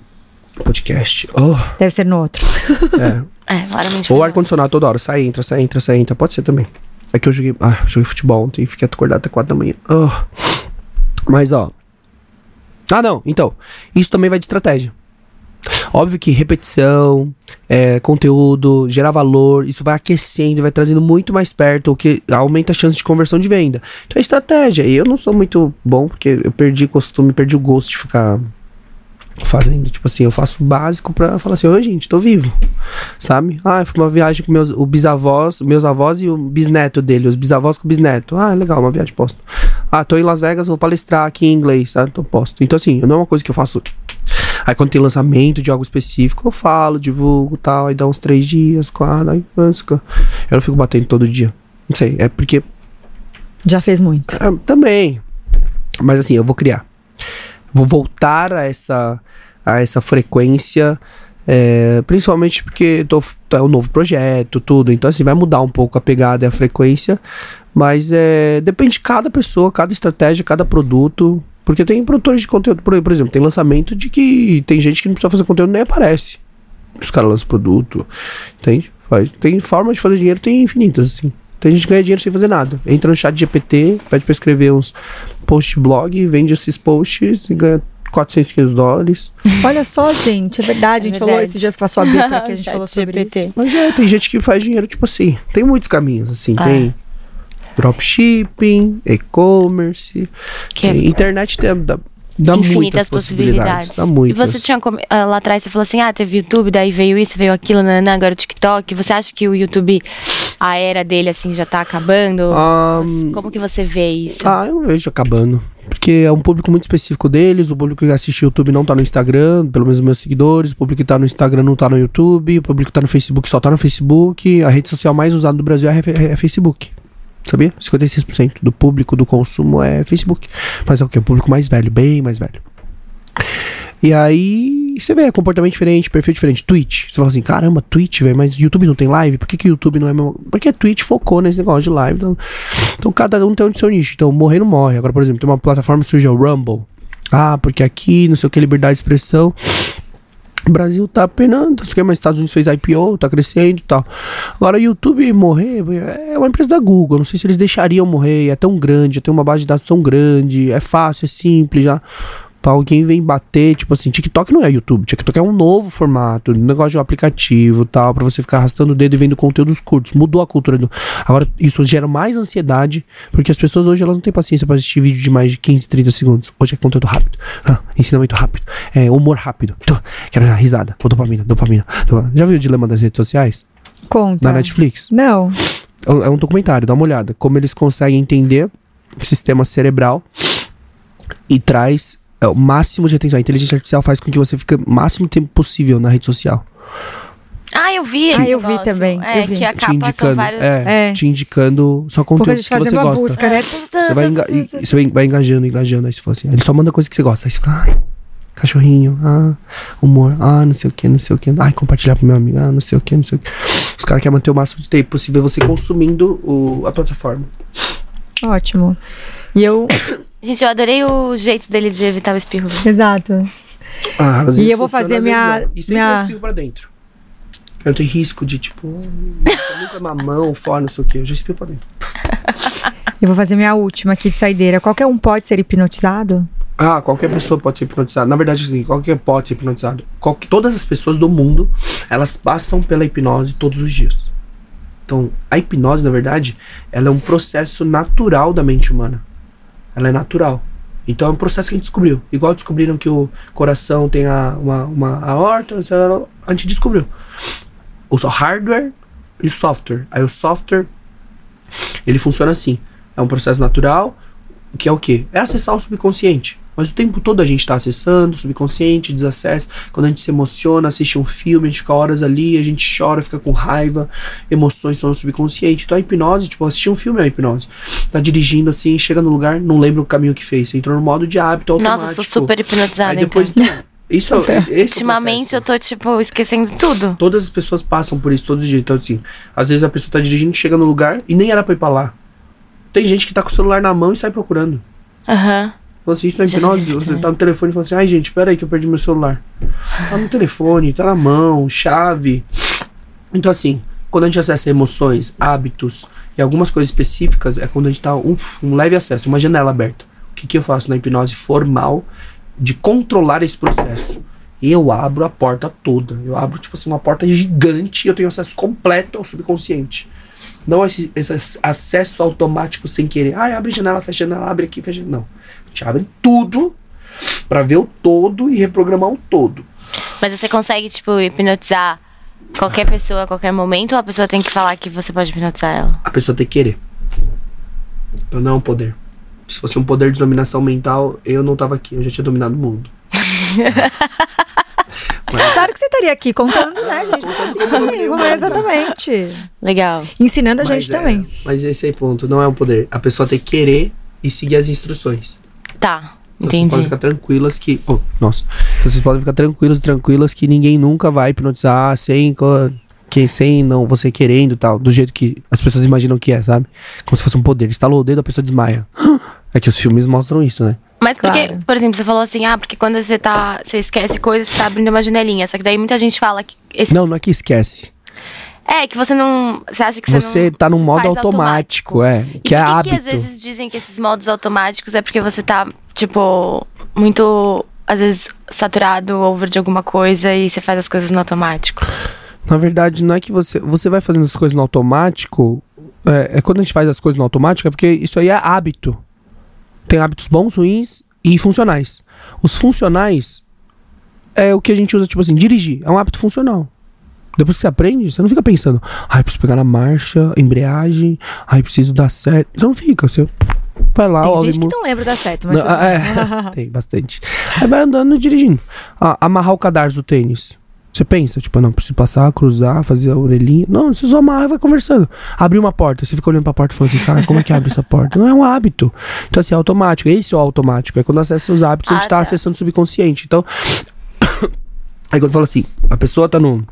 podcast. Oh, Deve ser no outro. é. É, claramente. Ou ar-condicionado toda hora. Sai, entra, sai, entra, sai, entra. Pode ser também. É que eu joguei. Ah, joguei futebol ontem e fiquei acordado até 4 da manhã. Oh. Mas, ó. Ah, não. Então. Isso também vai de estratégia. Óbvio que repetição, é, conteúdo, gerar valor, isso vai aquecendo, vai trazendo muito mais perto, o que aumenta a chance de conversão de venda. Então é estratégia. E eu não sou muito bom, porque eu perdi costume, perdi o gosto de ficar fazendo, tipo assim, eu faço o básico pra falar assim, oi gente, tô vivo, sabe? Ah, foi uma viagem com meus o bisavós, meus avós e o bisneto dele, os bisavós com o bisneto. Ah, legal, uma viagem posto. Ah, tô em Las Vegas, vou palestrar aqui em inglês, tá? Tô posto. Então assim, não é uma coisa que eu faço Aí quando tem lançamento de algo específico, eu falo, divulgo tal, aí dá uns três dias, quatro, aí. Eu não fico batendo todo dia. Não sei, é porque Já fez muito. Ah, também. Mas assim, eu vou criar. Vou voltar a essa, a essa frequência. é, principalmente porque tô, é um novo projeto, tudo. Então, assim, vai mudar um pouco a pegada e a frequência. Mas é, depende de cada pessoa, cada estratégia, cada produto. Porque tem produtores de conteúdo, por, por exemplo, tem lançamento de que tem gente que não precisa fazer conteúdo nem aparece. Os caras lançam produto. Entende? Faz, tem forma de fazer dinheiro, tem infinitas, assim. Tem gente que ganha dinheiro sem fazer nada. Entra no chat GPT, pede pra escrever uns post blog, vende esses posts e ganha 400, 500 dólares. Olha só, gente, é verdade. a gente É falou verdade. esses dias passou a Bia por aqui, a gente falou sobre GPT. isso. Mas é, tem gente que faz dinheiro, tipo assim. Tem muitos caminhos, assim. Ah. Tem dropshipping, e-commerce. Que é internet tem, dá, dá infinitas muitas possibilidades. possibilidades. Dá e muitas. você tinha ah, lá atrás, você falou assim: ah, teve YouTube, daí veio isso, veio aquilo, nanã, agora o TikTok. Você acha que o YouTube, a era dele, assim, já tá acabando? Ah, Você- Como que você vê isso? Ah, eu vejo acabando. Porque é um público muito específico deles. O público que assiste YouTube não tá no Instagram, pelo menos os meus seguidores. O público que tá no Instagram não tá no YouTube. O público que tá no Facebook só tá no Facebook. A rede social mais usada no Brasil é, é- é Facebook. Sabia? 56% do público do consumo é Facebook. Mas é o que? O público mais velho, bem mais velho. E aí, você vê comportamento diferente, perfil diferente. Twitch. Você fala assim, caramba, Twitch, velho, mas YouTube não tem live? Por que, que YouTube não é mesmo? Porque Twitch focou nesse negócio de live. Então, então cada um tem o seu nicho. Então, morrer não morre. Agora, por exemplo, tem uma plataforma que surgiu, o Rumble. Ah, porque aqui, não sei o que, liberdade de expressão. O Brasil tá penando, sei mas Estados Unidos fez IPO, tá crescendo e tal. Agora, o YouTube morrer é uma empresa da Google. Não sei se eles deixariam morrer. É tão grande, tem uma base de dados tão grande. É fácil, é simples já. Pra alguém vem bater, tipo assim, TikTok não é YouTube, TikTok é um novo formato, um negócio de um aplicativo tal, pra você ficar arrastando o dedo e vendo conteúdos curtos. Mudou a cultura do. Agora, isso gera mais ansiedade, porque as pessoas hoje elas não têm paciência pra assistir vídeo de mais de 15, 30 segundos. Hoje é conteúdo rápido, ah, ensinamento rápido, é humor rápido. Quero dar risada, ou dopamina, dopamina, dopamina. Já viu o dilema das redes sociais? Conta. Na Netflix? Não. É um- é um documentário, dá uma olhada. Como eles conseguem entender sistema cerebral e traz é, o máximo de atenção. A inteligência artificial faz com que você fique o máximo tempo possível na rede social. Ah, eu vi. Ah, esse eu vi também, É, eu vi. que a te capa são indicando, vários. é, É. te indicando só gente que você gosta. busca, né? Você vai, enga você vai, vai engajando, engajando. Aí você fala assim, ele só manda coisa que você gosta. Aí você fica, ai, cachorrinho, ah, humor, ah, não sei o que, não sei o que. Ai, compartilhar pro meu amigo, ah, não sei o que, não sei o que. Os caras querem manter o máximo de tempo possível você consumindo o, a plataforma. Ótimo. E eu. Gente, eu adorei o jeito dele de evitar o espirro. Exato. Ah, às E eu vou fazer minha-. E sempre minha- eu espirro pra dentro. Eu não tenho risco de, tipo, "Ah, nunca na mão, fora, não sei o que. Eu já espirro pra dentro. Eu vou fazer minha última aqui de saideira. Qualquer um pode ser hipnotizado? Ah, qualquer pessoa pode ser hipnotizada. Na verdade, assim, qualquer pode ser hipnotizado. Qualque- todas as pessoas do mundo, elas passam pela hipnose todos os dias. Então, a hipnose, na verdade, ela é um processo natural da mente humana. Ela é natural. Então é um processo que a gente descobriu. Igual descobriram que o coração tem a, uma, uma aorta, a gente descobriu. O hardware e o software. Aí o software, ele funciona assim. É um processo natural, que é o quê? É acessar o subconsciente. Mas o tempo todo a gente está acessando subconsciente, desacessa. Quando a gente se emociona, assiste um filme, a gente fica horas ali, a gente chora, fica com raiva, emoções estão no subconsciente. Então a hipnose, tipo, assistir um filme é a hipnose. Tá dirigindo assim, chega no lugar, não lembra o caminho que fez. Entrou no modo de hábito automático. Nossa, eu sou super hipnotizada, Aí depois, então. isso é, esse é Ultimamente eu tô, tipo, esquecendo tudo. Todas as pessoas passam por isso todos os dias. Então, assim, às vezes a pessoa tá dirigindo, chega no lugar e nem era pra ir pra lá. Tem gente que tá com o celular na mão e sai procurando. Aham. Fala assim, isso não é hipnose. Você tá no telefone e fala assim, ai gente, pera aí que eu perdi meu celular. Tá no telefone, tá na mão, chave. Então assim, quando a gente acessa emoções, hábitos e algumas coisas específicas, é quando a gente tá uf, um leve acesso, uma janela aberta. O que, que eu faço na hipnose formal de controlar esse processo? Eu abro a porta toda. Eu abro, tipo assim, uma porta gigante e eu tenho acesso completo ao subconsciente. Não esse, esse acesso automático sem querer. Ah, abre janela, fecha janela, abre aqui, fecha. Não. A gente abre tudo pra ver o todo e reprogramar o todo. Mas você consegue, tipo, hipnotizar qualquer pessoa a qualquer momento ou a pessoa tem que falar que você pode hipnotizar ela? A pessoa tem que querer. Então não é um poder. Se fosse um poder de dominação mental, eu não tava aqui, eu já tinha dominado o mundo. Claro que você estaria aqui contando, né, gente? Como é exatamente. Legal. Ensinando a Mas gente é, também. Mas esse aí ponto, não é um poder. A pessoa tem que querer e seguir as instruções. Tá, Então Vocês podem entendi. ficar tranquilas que. Oh, nossa. Então vocês podem ficar tranquilos e tranquilas que ninguém nunca vai hipnotizar sem. Que, sem não você querendo e tal. Do jeito que as pessoas imaginam que é, sabe? Como se fosse um poder. Estalou o dedo, a pessoa desmaia. É que os filmes mostram isso, né? Mas porque, Claro. por exemplo, você falou assim, ah, porque quando você tá. Você esquece coisas, você tá abrindo uma janelinha. Só que daí muita gente fala que. Esses, Não, não é que esquece. É, que você não. Você acha que você, Você não tá num modo faz automático, é. E Que é por que, hábito. que às vezes dizem que esses modos automáticos é porque você tá, tipo, muito, às vezes, saturado, over de alguma coisa e você faz as coisas no automático? Na verdade, não é que você. Você vai fazendo as coisas no automático. É, é quando a gente faz as coisas no automático, é porque isso aí é hábito. Tem hábitos bons, ruins e funcionais. Os funcionais é o que a gente usa, tipo assim, dirigir. É um hábito funcional. Depois que você aprende, você não fica pensando, ai, preciso pegar na marcha, embreagem, ai, preciso dar certo. Você não fica, você vai lá, Tem gente que não lembra da seta, mas. não, bem. é, tem bastante. Aí vai andando e dirigindo. Ah, amarrar o cadarço do tênis. Você pensa, tipo, não, preciso passar, cruzar, fazer a orelhinha. Não, você só amarra e vai conversando. Abrir uma porta, você fica olhando pra porta e fala assim, cara, como é que abre essa porta? Não é um hábito. Então, assim, é automático. Esse é o automático. É quando acessa os hábitos, a gente Ah, tá, tá. acessando o subconsciente. Então, aí quando fala assim, a pessoa tá no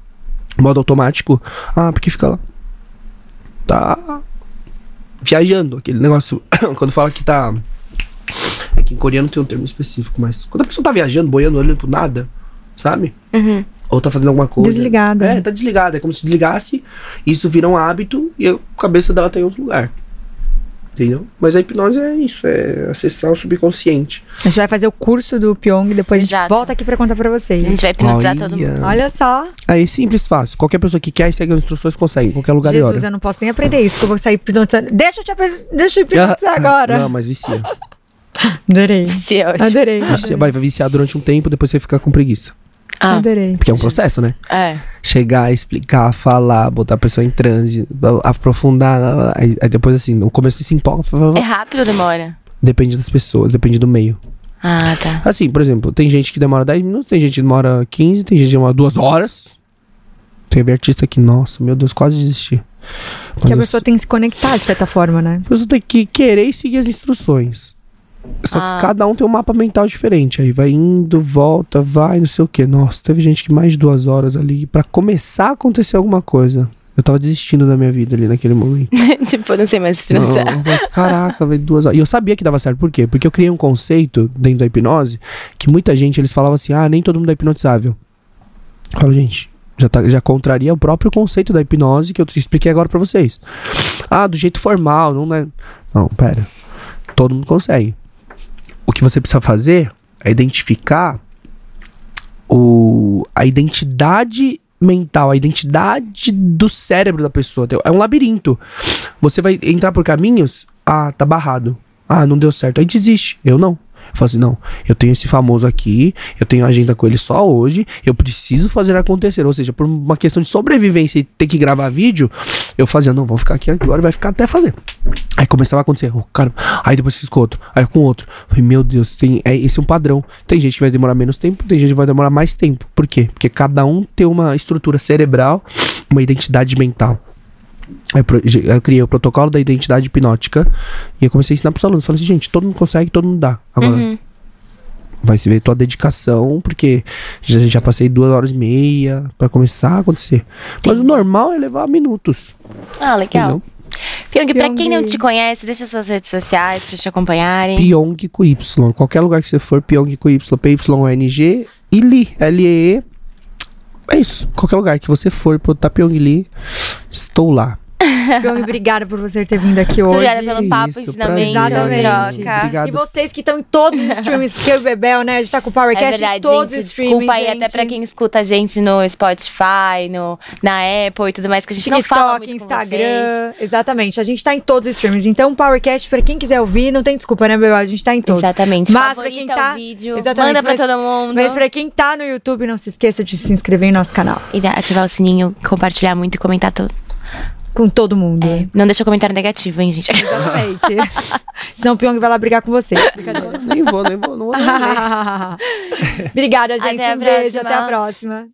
modo automático, ah, porque fica lá. Tá viajando, aquele negócio. quando fala que tá. É que em coreano tem um termo específico, mas quando a pessoa tá viajando, boiando, olhando pro nada, sabe? Uhum. Ou tá fazendo alguma coisa. Desligada. É, tá desligada. É como se desligasse, isso vira um hábito e a cabeça dela tá em outro lugar. Entendeu? Mas a hipnose é isso, é acessar o subconsciente. A gente vai fazer o curso do Pyong, depois a gente Exato. volta aqui pra contar pra vocês. A gente vai hipnotizar todo Olha. mundo. Olha só. Aí, simples, fácil. Qualquer pessoa que quer e segue as instruções consegue, em qualquer lugar e Jesus, hora. eu não posso nem aprender isso, porque eu vou sair hipnotizando. Deixa eu te Deixa eu hipnotizar agora. Ah, Não, mas vicia. Adorei. Isso é ótimo. Adorei. Vicia- Vai viciar durante um tempo, depois você fica com preguiça. Ah, Adorei. Porque é um processo, né? é. chegar, explicar, falar, botar a pessoa em transe, aprofundar. Aí, aí depois, assim, no começo você se empolga, É rápido ou demora? depende das pessoas, depende do meio. Ah, tá. Assim, por exemplo, tem gente que demora 10 minutos, tem gente que demora 15, tem gente que demora 2 horas. Teve artista que, nossa, meu Deus, quase desisti. Mas Que a eu- pessoa tem que se conectar de certa forma, né? a pessoa tem que querer e seguir as instruções. Só Ah. que cada um tem um mapa mental diferente. Aí vai indo, volta, vai, não sei o que. Nossa, teve gente que mais de duas horas ali pra começar a acontecer alguma coisa. Eu tava desistindo da minha vida ali naquele momento. tipo, eu não sei mais hipnotizar. Caraca, velho, duas horas. E eu sabia que dava certo. Por quê? Porque eu criei um conceito dentro da hipnose que muita gente, eles falavam assim, ah, nem todo mundo é hipnotizável. Eu falo, gente, já, tá, já contraria o próprio conceito da hipnose que eu expliquei agora pra vocês. Ah, do jeito formal, não é... Não, pera. Todo mundo consegue. O que você precisa fazer é identificar o, a identidade mental, a identidade do cérebro da pessoa. É um labirinto. Você vai entrar por caminhos, ah, tá barrado. Ah, não deu certo. Aí desiste. Eu não. Eu falo assim, não, eu tenho esse famoso aqui, eu tenho agenda com ele só hoje, eu preciso fazer acontecer. Ou seja, por uma questão de sobrevivência e ter que gravar vídeo, eu fazia, não, vou ficar aqui agora, vai ficar até fazer. Aí começava a acontecer, oh, cara, aí depois fiz com outro, aí com outro. Falei, meu Deus, tem, é, esse é um padrão. Tem gente que vai demorar menos tempo, tem gente que vai demorar mais tempo. Por quê? Porque cada um tem uma estrutura cerebral, uma identidade mental. Eu criei o protocolo da identidade hipnótica e eu comecei a ensinar pros alunos. Falei assim, gente, todo mundo consegue, todo mundo dá. Agora, Uhum. Vai se ver tua dedicação, porque já, já passei duas horas e meia pra começar a acontecer. Mas o normal é levar minutos. Ah, legal. Entendeu? Pyong, pra quem não te conhece, deixa suas redes sociais pra te acompanharem. Pyong com Y. Qualquer lugar que você for, Pyong com Y, P-Y-O-N-G e Li, L-E-E. É isso. Qualquer lugar que você for, botar Pyong Li, estou lá. Pyong, obrigada por você ter vindo aqui hoje. Obrigada pelo papo, Isso, ensinamento, troca. Obrigado. E vocês que estão em todos os streams, porque eu e o Bebel, né? A gente tá com o É Powercast verdade, em todos gente. os streams. Desculpa aí até pra quem escuta a gente no Spotify, no, na Apple e tudo mais, que a gente não fala TikTok, muito com vocês. Instagram. Exatamente. A gente tá em todos os streams. Então, o Powercast, pra quem quiser ouvir, não tem desculpa, né, Bebel? A gente tá em todos. Exatamente. Mas pra quem tá- o vídeo, Exatamente, manda pra mas- todo mundo. Mas pra quem tá no YouTube, não se esqueça de se inscrever em nosso canal. E ativar o sininho, compartilhar muito e comentar tudo. Com todo mundo. É, não deixa comentário negativo, hein, gente? Exatamente. Senão o Pyong vai lá brigar com você. Brincadeira. Nem vou, nem vou, não vou. nem ler. Obrigada, gente. Até um beijo, até a próxima.